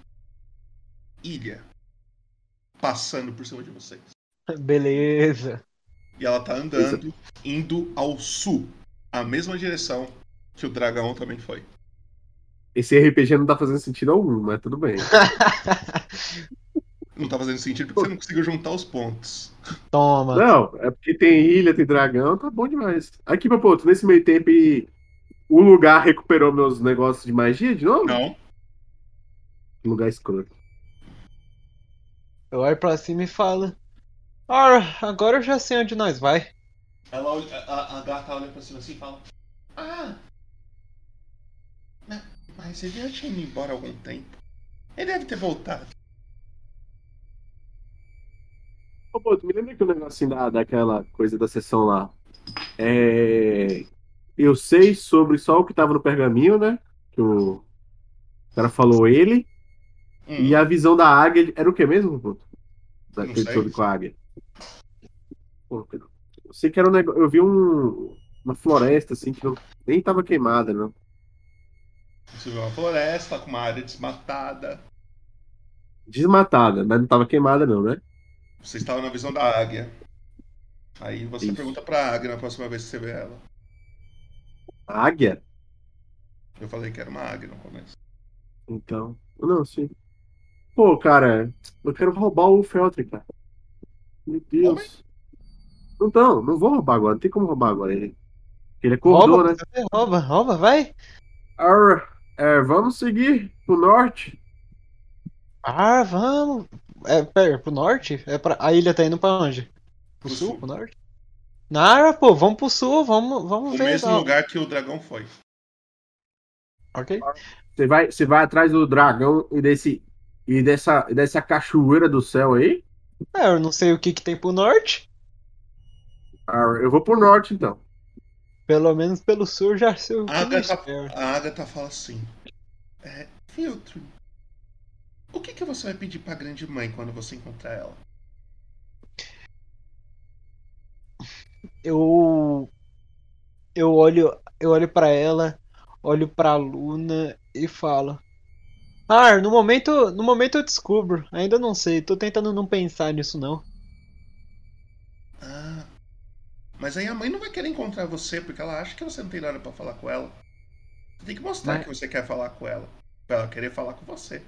ilha passando por cima de vocês. Beleza. E ela tá andando, indo ao sul, a mesma direção que o dragão também foi. Esse RPG não tá fazendo sentido algum, mas tudo bem. Não tá fazendo sentido porque você não conseguiu juntar os pontos. Toma. Não, é porque tem ilha, tem dragão, tá bom demais. Aqui, meu ponto, nesse meio tempo e o lugar recuperou meus negócios de magia de novo? Não. Lugar escroto. Eu olho pra cima e falo. Ah, agora eu já sei onde nós vai. Ela olha, a, a gata olha pra cima assim e fala: Ah! Mas, ele já tinha ido embora há algum tempo. Ele deve ter voltado. Ô, pô, tu me lembra que o negocinho da, daquela coisa da sessão lá? É. Eu sei sobre só o que tava no pergaminho, né? Que o cara falou ele. E a visão da águia era o que mesmo, pô? Daquele sobre com a águia. Pô, eu sei que era um negócio. Eu vi um, uma floresta assim que não, nem tava queimada, não. Você viu uma floresta com uma área desmatada. Desmatada, mas não tava queimada, não, né? Você estava na visão da águia. Aí você Isso. pergunta pra águia na próxima vez que você vê ela. A águia? Eu falei que era uma águia no começo. Então. Não, sim. Pô, cara, eu quero roubar o Feltrin, cara. Meu Deus. Então, não vou roubar agora, não tem como roubar agora ele. Ele acordou, rouba, né? rouba, rouba, vai. Arr, é, vamos seguir pro norte. Ah, vamos. É, pera, pro norte? É pra... A ilha tá indo pra onde? Pro, sul, pro norte? Nara, pô, vamos pro sul, vamos, vamos O ver. mesmo lá. lugar que o dragão foi. Ok. Você vai, você vai atrás do dragão e desse e dessa, e dessa cachoeira do céu aí? É, eu não sei o que que tem pro norte. Arr, eu vou pro norte então. Pelo menos pelo sul eu já que A Agatha, a Agatha fala assim: é, Filtro, o que, que você vai pedir pra grande mãe quando você encontrar ela? Eu eu olho, eu olho para ela, olho pra Luna e falo: "Ah, no momento, no momento eu descubro. Ainda não sei, tô tentando não pensar nisso não." Mas aí a mãe não vai querer encontrar você porque ela acha que você não tem nada pra falar com ela. Você tem que mostrar Mas- que você quer falar com ela. Pra ela querer falar com você.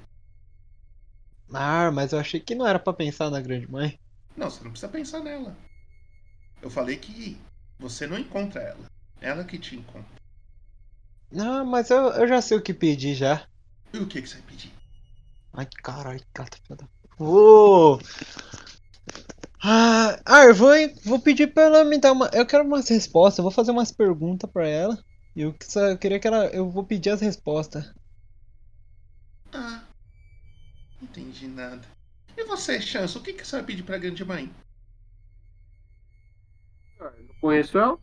Ah, mas eu achei que não era pra pensar na grande mãe. Não, você não precisa pensar nela. Eu falei que você não encontra ela. Ela que te encontra. Não, mas eu, eu já sei o que pedir já. E o que, que você vai pedir? Ai, caralho, gata foda. Vou. Ah, ah, eu vou, vou pedir pra ela me dar uma. Eu quero umas respostas, eu vou fazer umas perguntas pra ela. E eu só queria que ela. Eu vou pedir as respostas. Ah, não entendi nada. E você, Chance, o que, que você vai pedir pra grande mãe? Não conheço ela?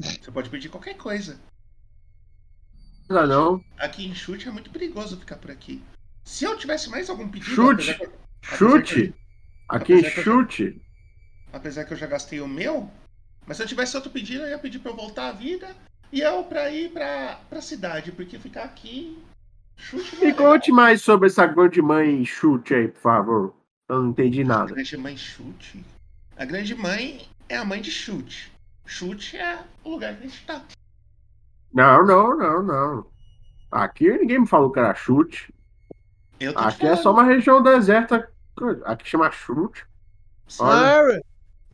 Você pode pedir qualquer coisa. Não, não. Aqui em chute é muito perigoso ficar por aqui. Se eu tivesse mais algum pedido. Chute! apesar apesar Chute! que Aqui apesar eu já- chute. Apesar que eu já gastei o meu. Mas se eu tivesse outro pedido, eu ia pedir pra eu voltar à vida. E eu pra ir pra, pra cidade. Porque ficar aqui. Chute não é Me conte mais sobre essa grande mãe chute aí, por favor. Eu não entendi nada. Grande mãe chute. A grande mãe é a mãe de chute. Chute é o lugar que a gente tá. Não, não, não, não. Aqui ninguém me falou que era chute. Aqui é só uma região deserta. Aqui chama chute. Olha, Ah,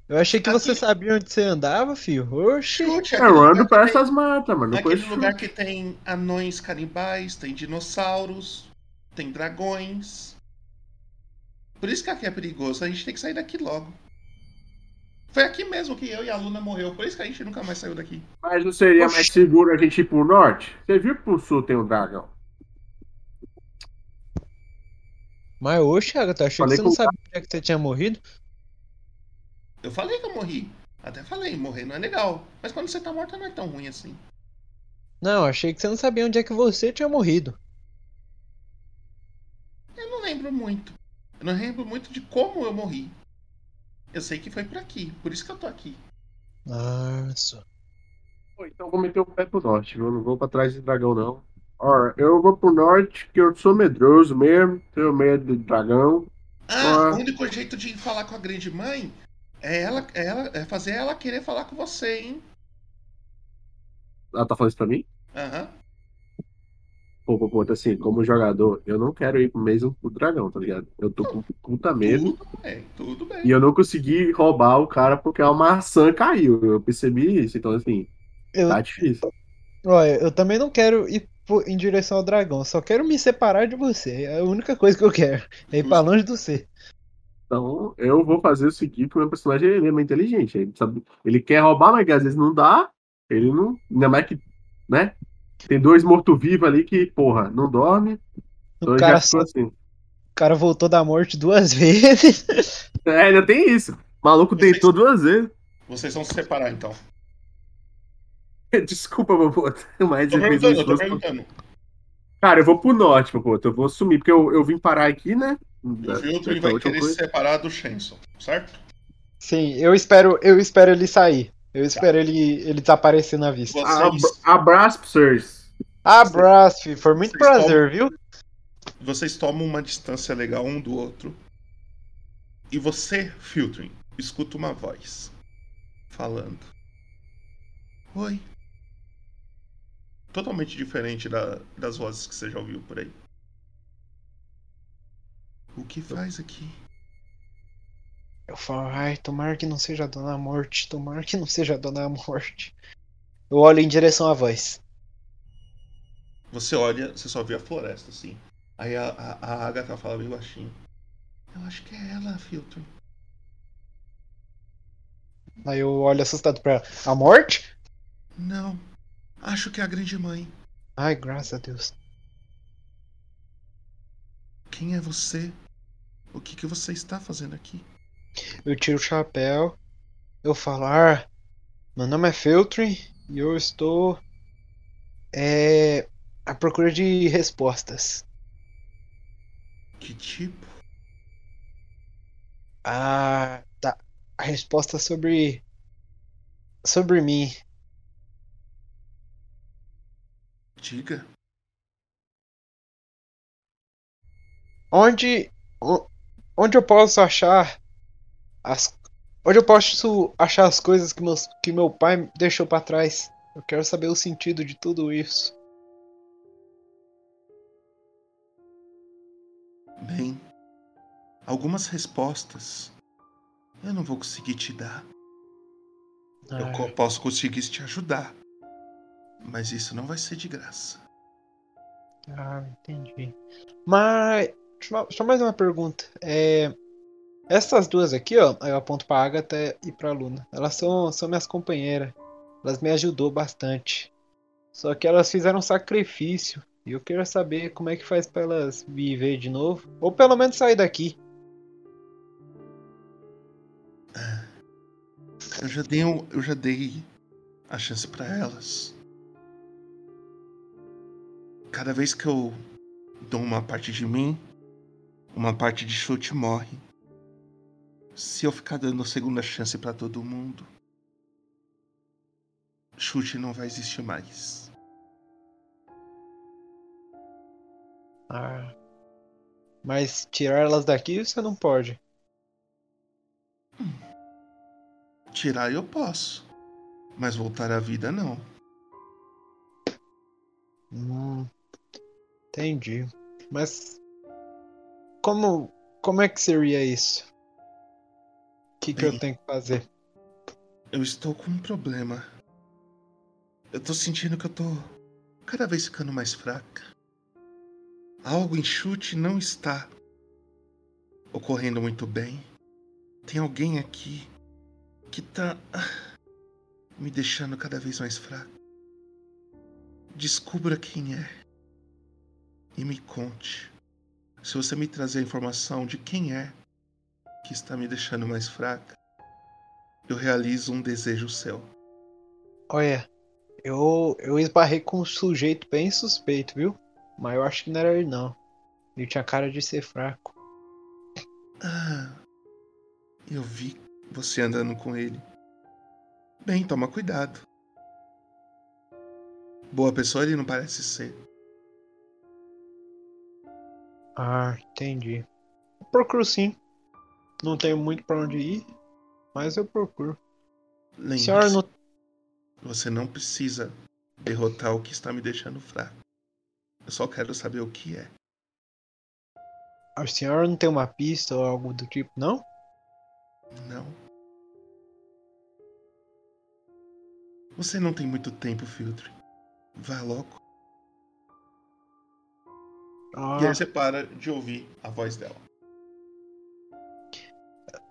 eu achei que você sabia onde você andava, filho. Oxi. Chute é eu aquele ando pra que tem- essas matas, mano. Não Aquele lugar chute. que tem anões canibais, tem dinossauros, tem dragões. Por isso que aqui é perigoso, a gente tem que sair daqui logo. Foi aqui mesmo que eu e a Luna morreu, por isso que a gente nunca mais saiu daqui. Mas não seria mais seguro a gente ir pro norte? Você viu que pro sul tem um dragão? Mas oxe, Agatha, achei Falei que você não com o sabia onde é que você tinha morrido. Eu falei que eu morri. Até falei, morrer não é legal. Mas quando você tá morta não é tão ruim assim. Não, achei que você não sabia onde é que você tinha morrido. Eu não lembro muito. Eu não lembro muito de como eu morri. Eu sei que foi por aqui, por isso que eu tô aqui. Nossa. Pô, então eu vou meter o pé pro norte, viu? Eu não vou pra trás desse dragão, não. Ora, eu vou pro norte, que eu sou medroso mesmo, tenho medo de dragão. Ah, Ora, o único jeito de falar com a grande mãe é ela, é ela é fazer ela querer falar com você, hein? ela tá falando isso pra mim? Aham. Pô, pô, pô, assim, como jogador, eu não quero ir mesmo pro dragão, tá ligado? Eu tô com puta medo. Tudo bem, tudo bem. E eu não consegui roubar o cara porque a maçã caiu. Eu percebi isso, então assim, Eu- tá difícil. Olha, eu também não quero ir em direção ao dragão. Só quero me separar de você. É a única coisa que eu quero. É ir pra longe do C. Então, eu vou fazer o seguinte, porque o meu personagem ele é meio inteligente. Ele, sabe, ele quer roubar, mas às vezes não dá. Ele não. Ainda mais que, né? Tem dois mortos-vivos ali que, porra, não dorme. Então eu cara só- assim. O cara voltou da morte duas vezes. É, ainda tem isso. O maluco deitou duas vezes. Vocês vão se separar então. Desculpa, Boboto. Mas Tô perguntando, eu tô perguntando. Cara, eu vou pro norte, Boboto. Eu vou sumir, porque eu, eu vim parar aqui, né? O Filtro da vai última querer coisa. se separar do Shenson, certo? Sim, eu espero, eu espero ele sair. Eu espero ele, ele desaparecer na vista. Vocês, Abraço vocês. Abraço, filho. Foi muito Vocês prazer, tomam- viu? vocês tomam uma distância legal um do outro. E você, Filtering, escuta uma voz falando. Oi. Totalmente diferente da- das vozes que você já ouviu por aí. O que faz aqui? Eu falo, ai, tomara que não seja a Dona Morte, tomara que não seja a Dona Morte. Eu olho em direção à voz. Você olha, você só vê a floresta, assim. Aí a, a, a Agatha fala bem baixinho. Eu acho que é ela, Filtering. Aí eu olho assustado pra ela. A morte? Não. Acho que é a grande mãe. Ai, graças a Deus. Quem é você? O que, que você está fazendo aqui? Eu tiro o chapéu. Eu falo, ah, meu nome é Feltrin e eu estou é, à procura de respostas. Que tipo? Ah, tá. A resposta sobre. sobre mim. Diga. Onde. Onde eu posso achar as. Onde eu posso achar as coisas que, meus, que meu pai deixou pra trás? Eu quero saber o sentido de tudo isso. Bem, algumas respostas eu não vou conseguir te dar. Eu Ah. co- posso conseguir te ajudar. Mas isso não vai ser de graça. Ah, entendi. Mas. Só mais uma pergunta. É. Essas duas aqui, ó, eu aponto pra Agatha e pra Luna. Elas são, são minhas companheiras. Elas me ajudou bastante. Só que elas fizeram um sacrifício. E eu quero saber como é que faz pra elas viver de novo. Ou pelo menos sair daqui. Eu já dei, eu já dei a chance pra elas. Cada vez que eu dou uma parte de mim, uma parte de chute morre. Se eu ficar dando segunda chance pra todo mundo, chute não vai existir mais. Ah. Mas tirar elas daqui você não pode. Tirar eu posso, mas voltar à vida não. Hum, entendi. Mas como como é que seria isso? O que, que eu tenho que fazer? Eu estou com um problema. Eu tô sentindo que eu tô cada vez ficando mais fraca. Algo em chute não está ocorrendo muito bem. Tem alguém aqui que tá ah, me deixando cada vez mais fraca. Descubra quem é e me conte. Se você me trazer a informação de quem é que está me deixando mais fraca, eu realizo um desejo seu. Olha, eu eu esbarrei com um sujeito bem suspeito, viu? Mas eu acho que não era ele não. Ele tinha cara de ser fraco. Ah, eu vi você andando com ele. Bem, toma cuidado. Boa pessoa ele não parece ser. Ah, entendi. Eu procuro sim. Não tenho muito pra onde ir, mas eu procuro. Lembre-se, Senhora não você não precisa derrotar o que está me deixando fraco. Eu só quero saber o que é. A senhora não tem uma pista ou algo do tipo, não? Não. Você não tem muito tempo, Filtro. Vá logo. Ah. E aí você para de ouvir a voz dela.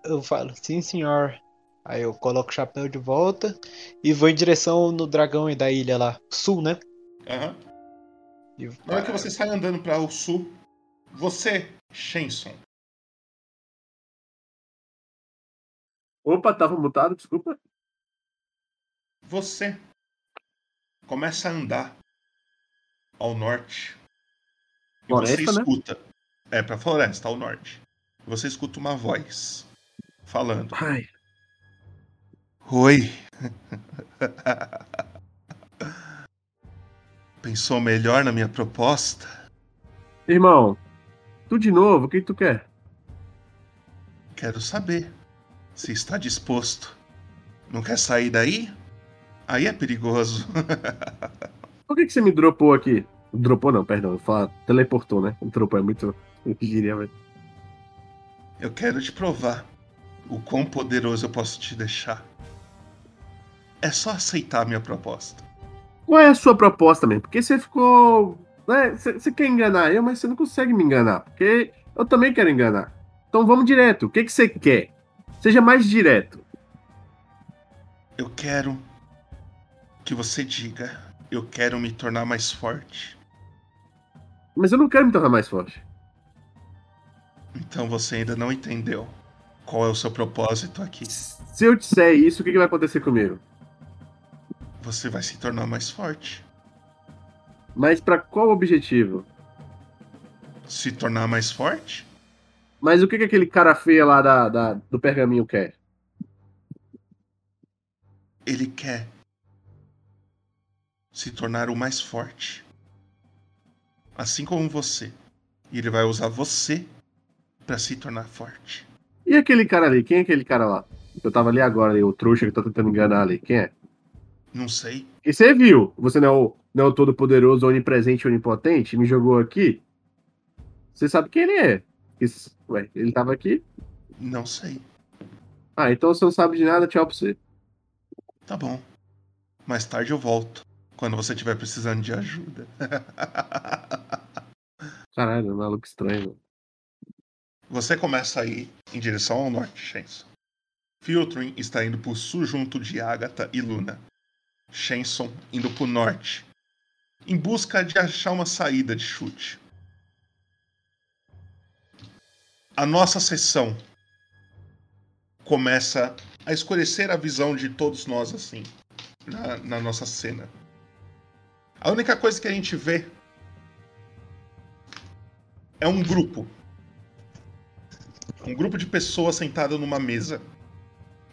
Eu falo, sim senhor. Aí eu coloco o chapéu de volta e vou em direção no dragão e da ilha lá. Sul, né? Aham. E- Na hora que você sai andando para o sul, você, Shenson, Opa, tava mutado, desculpa. você começa a andar ao norte. E você Floresta, né? escuta. É, pra floresta, ao norte. Você escuta uma voz falando. Ai. Oi. Pensou melhor na minha proposta? Irmão, tu de novo, o que tu quer? Quero saber se está disposto. Não quer sair daí? Aí é perigoso. Por que, que você me dropou aqui? Dropou não, perdão. Eu falo, teleportou, né? Dropou é muito. Eu diria, mas... Eu quero te provar o quão poderoso eu posso te deixar. É só aceitar a minha proposta. Qual é a sua proposta mesmo? Porque você ficou. né, Você você quer enganar eu, mas você não consegue me enganar. Porque eu também quero enganar. Então vamos direto. O que, que você quer? Seja mais direto. Eu quero que você diga: eu quero me tornar mais forte. Mas eu não quero me tornar mais forte. Então você ainda não entendeu qual é o seu propósito aqui. Se eu disser isso, o que, que vai acontecer comigo? Você vai se tornar mais forte. Mas pra qual objetivo? Se tornar mais forte? Mas o que, que aquele cara feio lá da, da- do pergaminho quer? Ele quer se tornar o mais forte. Assim como você. E ele vai usar você para se tornar forte. E aquele cara ali? Quem é aquele cara lá? Eu tava ali agora, ali, o trouxa que tá tentando enganar ali. Quem é? Não sei. E você viu? Você não é o, não é o todo-poderoso, onipresente onipotente? Me jogou aqui? Você sabe quem ele é? Esse- Ué, ele tava aqui? Não sei. Ah, então você não sabe de nada, tchau pra você. Tá bom. Mais tarde eu volto. Quando você estiver precisando de ajuda. Caralho, maluco estranho. Você começa a ir em direção ao norte, Shenson. Filtering está indo pro sul junto de Agatha e Luna. Shenson indo pro norte, em busca de achar uma saída de chute. A nossa sessão começa a escurecer a visão de todos nós assim, na, na nossa cena. A única coisa que a gente vê é um grupo um grupo de pessoas sentado numa mesa,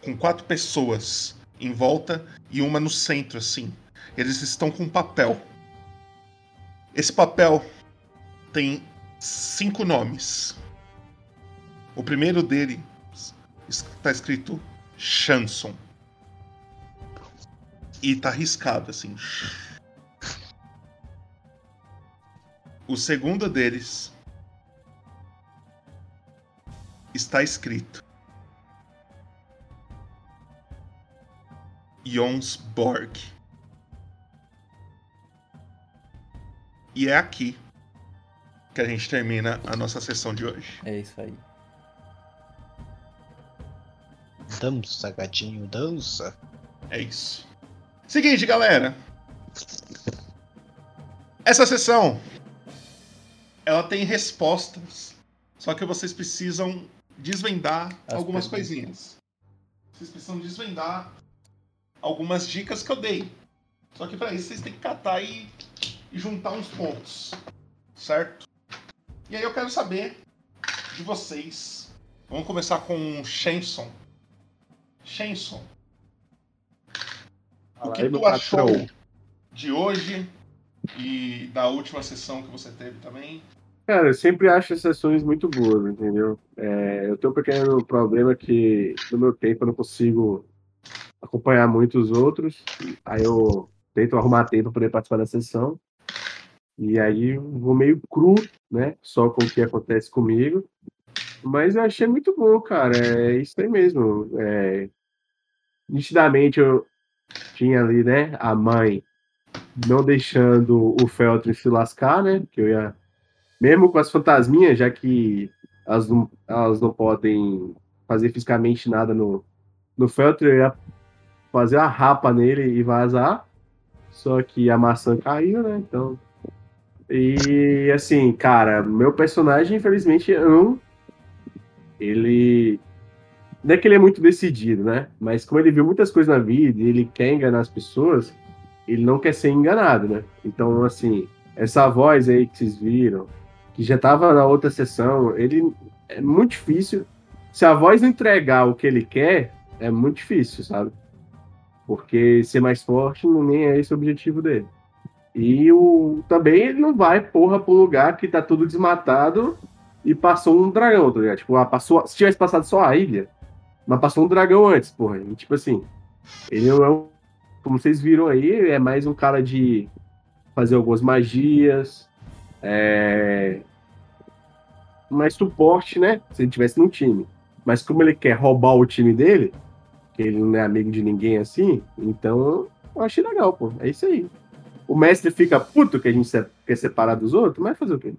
com quatro pessoas em volta e uma no centro, assim. Eles estão com um papel. Esse papel tem cinco nomes. O primeiro dele está escrito Chanson. E tá riscado assim. O segundo deles está escrito Jonsborg. E é aqui que a gente termina a nossa sessão de hoje. É isso aí. Dança, gatinho, dança. É isso. Seguinte, galera. Essa sessão ela tem respostas, só que vocês precisam desvendar As algumas perguntas. coisinhas. Vocês precisam desvendar algumas dicas que eu dei. Só que para isso vocês têm que catar e, e juntar uns pontos, certo? E aí eu quero saber de vocês. Vamos começar com o Shenson. Shenson. O que tu achou de hoje e da última sessão que você teve também? Cara, eu sempre acho as sessões muito boas, entendeu? É, eu tenho um pequeno problema que no meu tempo eu não consigo acompanhar muito os outros. Aí eu tento arrumar tempo para poder participar da sessão. E aí vou meio cru, né? Só com o que acontece comigo. Mas eu achei muito bom, cara. É isso aí mesmo. É, nitidamente eu tinha ali, né? A mãe não deixando o Feltrin se lascar, né? Que eu ia mesmo com as fantasminhas, já que elas não, elas não podem fazer fisicamente nada no, no Feltro, eu ia fazer a rapa nele e vazar. Só que a maçã caiu, né? Então. E assim, cara, meu personagem, infelizmente, eu não. Ele. Não é que ele é muito decidido, né? Mas como ele viu muitas coisas na vida e ele quer enganar as pessoas, ele não quer ser enganado, né? Então, assim, essa voz aí que vocês viram, que já tava na outra sessão, ele é muito difícil. Se a voz entregar o que ele quer, é muito difícil, sabe? Porque ser mais forte nem é esse o objetivo dele. E o também ele não vai, porra, pro lugar que tá tudo desmatado e passou um dragão, tá ligado? Tipo, ah, passou, se tivesse passado só a ilha, mas passou um dragão antes, porra. E, tipo assim, ele não é um, como vocês viram aí, é mais um cara de fazer algumas magias, é, mais suporte, né? Se ele tivesse no time. Mas como ele quer roubar o time dele, que ele não é amigo de ninguém assim, então eu achei legal, pô. É isso aí. O mestre fica puto que a gente se- quer separar dos outros, mas fazer o quê?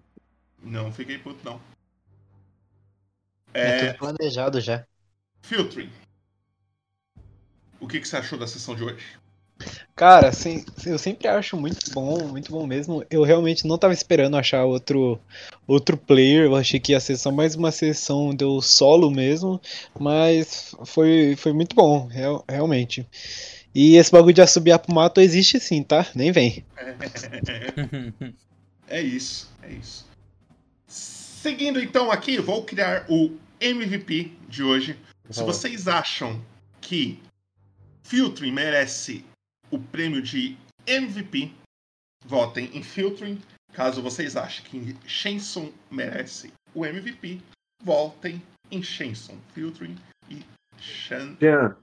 Não fiquei puto, não. É, É, tudo planejado já. Filtering. O que, que você achou da sessão de hoje? Cara, assim, eu sempre acho muito bom, muito bom mesmo. Eu realmente não tava esperando achar outro outro player. Eu achei que ia ser só mais uma sessão do solo mesmo, mas foi, foi muito bom, real- realmente. E esse bagulho de assobiar pro mato existe sim, tá? Nem vem. É isso, é isso. Seguindo então aqui, vou criar o MVP de hoje. Se vocês acham que Filtering merece o prêmio de MVP, votem em Filtering. Caso vocês achem que Shenson merece o MVP, votem em Shenson. Filtering e Shan. Jean,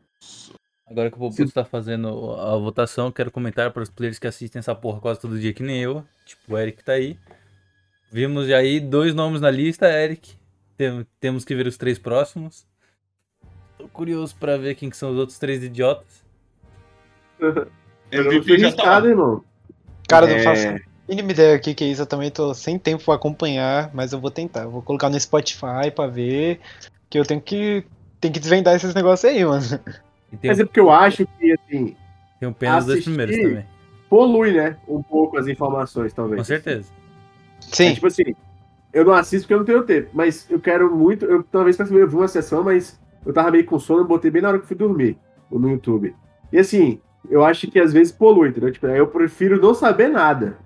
Agora que o Popoto tá fazendo a votação, eu quero comentar para os players que assistem essa porra quase todo dia que nem eu. Tipo, o Eric tá aí. Vimos já aí dois nomes na lista, Eric. Tem- temos que ver os três próximos. Tô curioso pra ver quem que são os outros três idiotas. MVP já tá irmão. Cara, não É. faço mínima ideia o que é isso. Eu também tô sem tempo pra acompanhar, mas eu vou tentar. Eu vou colocar no Spotify pra ver. Que eu tenho que, tenho que desvendar esses negócios aí, mano. Tem, Mas é porque eu acho que, assim, tem um pena dos dois primeiros também. polui, né? Um pouco as informações, talvez. Com certeza. Sim. É, tipo assim, eu não assisto porque eu não tenho tempo, mas eu quero muito. Eu talvez pra eu vi uma sessão, mas eu tava meio com sono, eu botei bem na hora que eu fui dormir no YouTube. E assim, eu acho que às vezes polui, entendeu? Tipo, eu prefiro não saber nada.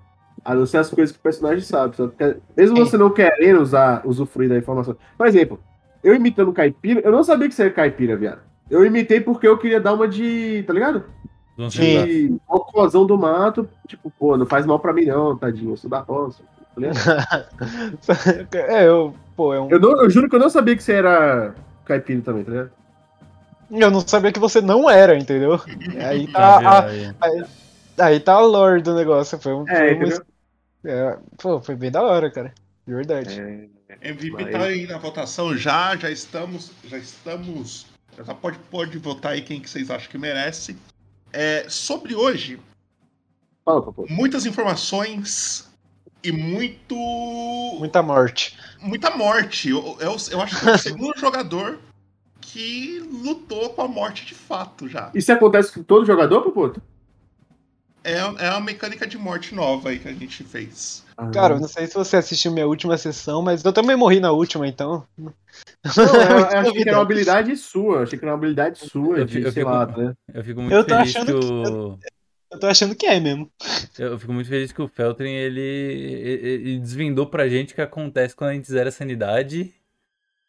A não ser as coisas que o personagem sabe. sabe? Mesmo você não querendo usar, usufruir da informação. Por exemplo, eu imitando caipira, eu não sabia que você era caipira, viado. Eu imitei porque eu queria dar uma de. tá ligado? De cocôzão do mato. Tipo, pô, não faz mal pra mim, não, tadinho. Eu sou da roça. Tá ligado? é, eu. Pô, é um. Eu, não- eu juro que eu não sabia que você era caipira também, tá ligado? Eu não sabia que você não era, entendeu? Aí Tá tá, a, aí? aí, tá a lore do negócio. Foi um. É, foi uma- é, pô, foi bem da hora, cara. De verdade. MVP Mas- tá aí na votação já, já estamos, já estamos, já pode, pode votar aí quem que vocês acham que merece. É, sobre hoje, Fala, Popô. muitas informações e muito, Muita morte. muita morte. Eu, eu, eu acho que é o segundo jogador que lutou com a morte de fato já. Isso acontece com todo jogador, Popoto? É, é uma mecânica de morte nova aí que a gente fez. Cara, eu não sei se você assistiu minha última sessão, mas eu também morri na última, então. Não, eu, eu achei que era uma habilidade sua. eu Achei que era uma habilidade sua, Eu de, eu sei fico- lá, né? Eu fico muito Eu tô feliz achando que que- o. Eu tô achando que é mesmo. Eu fico muito feliz que o Feltrin ele, ele ele desvendou pra gente o que acontece quando a gente zera a sanidade.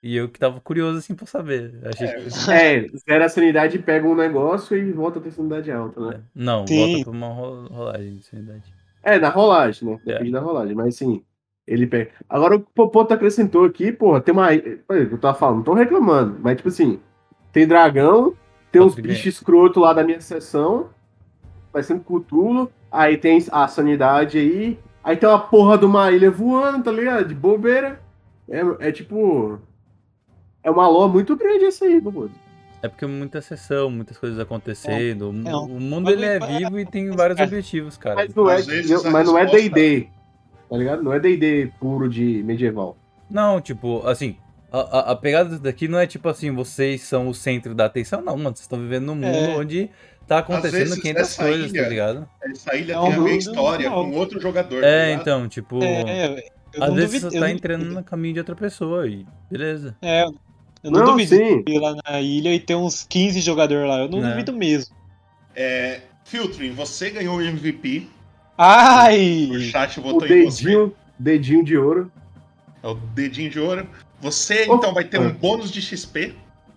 E eu que tava curioso assim pra saber. Achei que- É, zera a sanidade, pega um negócio e volta a ter sanidade alta, né? Não, Sim. volta pra uma ro- rolagem de sanidade. É, na rolagem, né? É. Depende da rolagem, mas sim. Ele pega. Agora o Popoto acrescentou aqui, porra, tem uma. Olha, Eu tava falando, não tô reclamando, mas tipo assim, tem dragão, tem uns Pode crer. bichos escroto lá da minha sessão, parecendo Cutulo, aí tem a sanidade aí, aí tem uma porra de uma ilha voando, tá ligado? De bobeira. É, é tipo. É uma lore muito grande essa aí, Popoto. É porque muita sessão, muitas coisas acontecendo. O- É, o mundo ele é vivo e tem vários objetivos, cara. Mas não é, não é resposta- D&D. Tá ligado? Não é D&D puro de medieval. Não, tipo, assim, a, a, a pegada daqui não é tipo assim, vocês são o centro da atenção, não, mano. Vocês estão vivendo num mundo É. onde tá acontecendo vezes 500 essa coisas, ilha- tá ligado? Essa ilha É tem um a mundo história normal. com outro jogador. tá É, ligado? então, tipo. É, eu às não vezes duvido- você eu tá não- entrando no caminho de outra pessoa e beleza. É, eu não, Não, duvido sim. de ir lá na ilha e ter uns 15 jogadores lá. Eu não É. duvido mesmo. É, Filtering, você ganhou o MVP. Ai! O chat O votou em você. dedinho, dedinho de ouro. É o dedinho de ouro. Você, Oh. então, vai ter um Ah. bônus de XP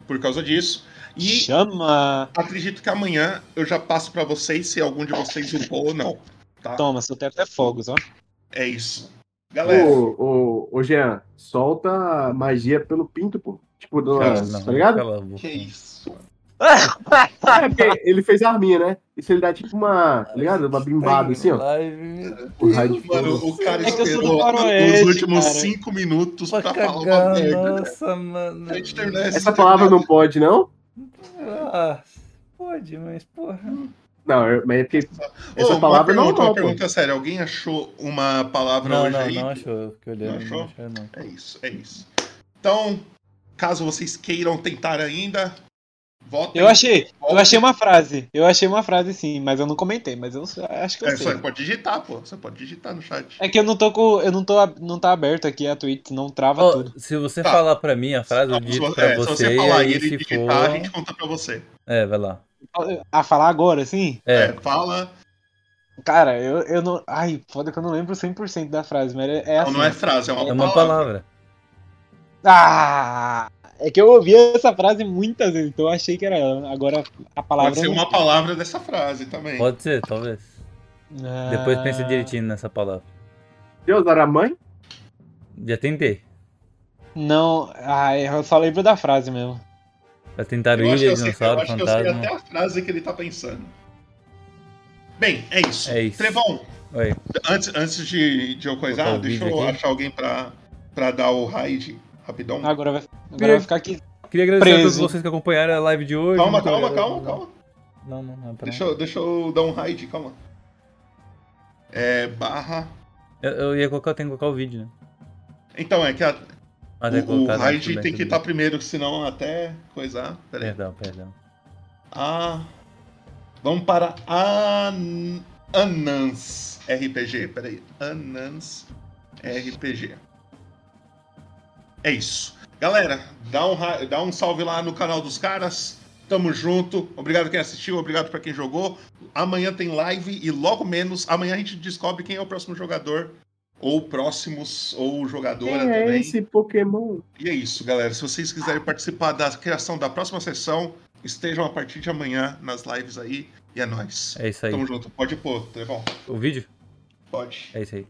por causa disso. E Chama! acredito que amanhã eu já passo pra vocês se algum de vocês upou ou não. Tá? Toma, soltei até fogos, ó. É isso. Galera, Ô, ô, ô, Jean, solta magia pelo pinto, pô. Tipo, do, Cara, não, tá ligado? cala que isso? É, porque ele fez a arminha, né? E se ele dá tipo uma, tá ligado? Uma bimbada assim, ó. O raio Mano, o cara É que eu esperou faroeste, os últimos cara. cinco minutos pra, Pra falar uma cagar, merda. nossa, mano. Pra gente terminar esse Essa palavra não pode, não? Ah, pode, mas porra. Não, eu- mas é porque essa Ô, palavra não, pergunta, não, uma pergunta séria. Alguém achou uma palavra Não, hoje não, aí? não achou. Eu fiquei olhando, Não não achou? achou, não. É isso, é isso. Então, caso vocês queiram tentar ainda, votem. Eu achei, eu Votem. achei uma frase. Eu achei uma frase sim, mas eu não comentei, mas eu acho que eu É, sei. você pode digitar, pô. Você pode digitar no chat. É que eu não tô com. Eu não tô. não tá aberto aqui a Twitch, não trava Ó, tudo. se você Tá. falar pra mim a frase, eu Se digito você, é, se você, você e falar e aí ele se digitar, for... a gente conta pra você. É, vai lá. A falar agora, sim? É, É, fala. Cara, eu, eu não. Ai, foda que eu não lembro 100% da frase, mas é, é Não, assim. não é frase, é uma, é uma palavra. Ah! É que eu ouvi essa frase muitas vezes, então eu achei que era ela. Agora a palavra. Pode ser não uma palavra dessa frase também. Pode ser, talvez. Ah, Depois pensa direitinho nessa palavra. Deus era mãe? Já tentei. Não, ah, eu só lembro da frase mesmo. Já tentaram Eu acho que ilha, eu dinossauro, acho que eu sei fantasma. até a frase que ele tá pensando. Bem, é isso. É isso. Trevão, Oi. antes, antes de, de eu coisar, o deixa eu aqui. achar alguém pra, pra dar o raid rapidão. Agora vai, agora Queria- vai ficar aqui. Queria agradecer a todos Preso. vocês que acompanharam a live de hoje. Calma, calma, calma, calma. Não, não, não pra Deixa eu, deixa eu dar um raid, calma. É, barra. eu, eu ia colocar, eu tenho que colocar o vídeo, né? Então, é que a, Ah, que o, o né? raid tem que estar bem. primeiro, senão até coisar. Pera aí. Perdão, perdão. Ah, vamos para An... Anans RPG. Peraí. Anans RPG. É isso. Galera, dá um, dá um salve lá no canal dos caras. Tamo junto. Obrigado quem assistiu, obrigado pra quem jogou. Amanhã tem live e logo menos, amanhã a gente descobre quem é o próximo jogador. Ou próximos, ou jogadora Quem é também. esse Pokémon? E é isso, galera. Se vocês quiserem participar da criação da próxima sessão, estejam a partir de amanhã nas lives aí. E é nóis. É isso aí. Tamo junto. Pode pôr, Trevão. O vídeo? Pode. É isso aí.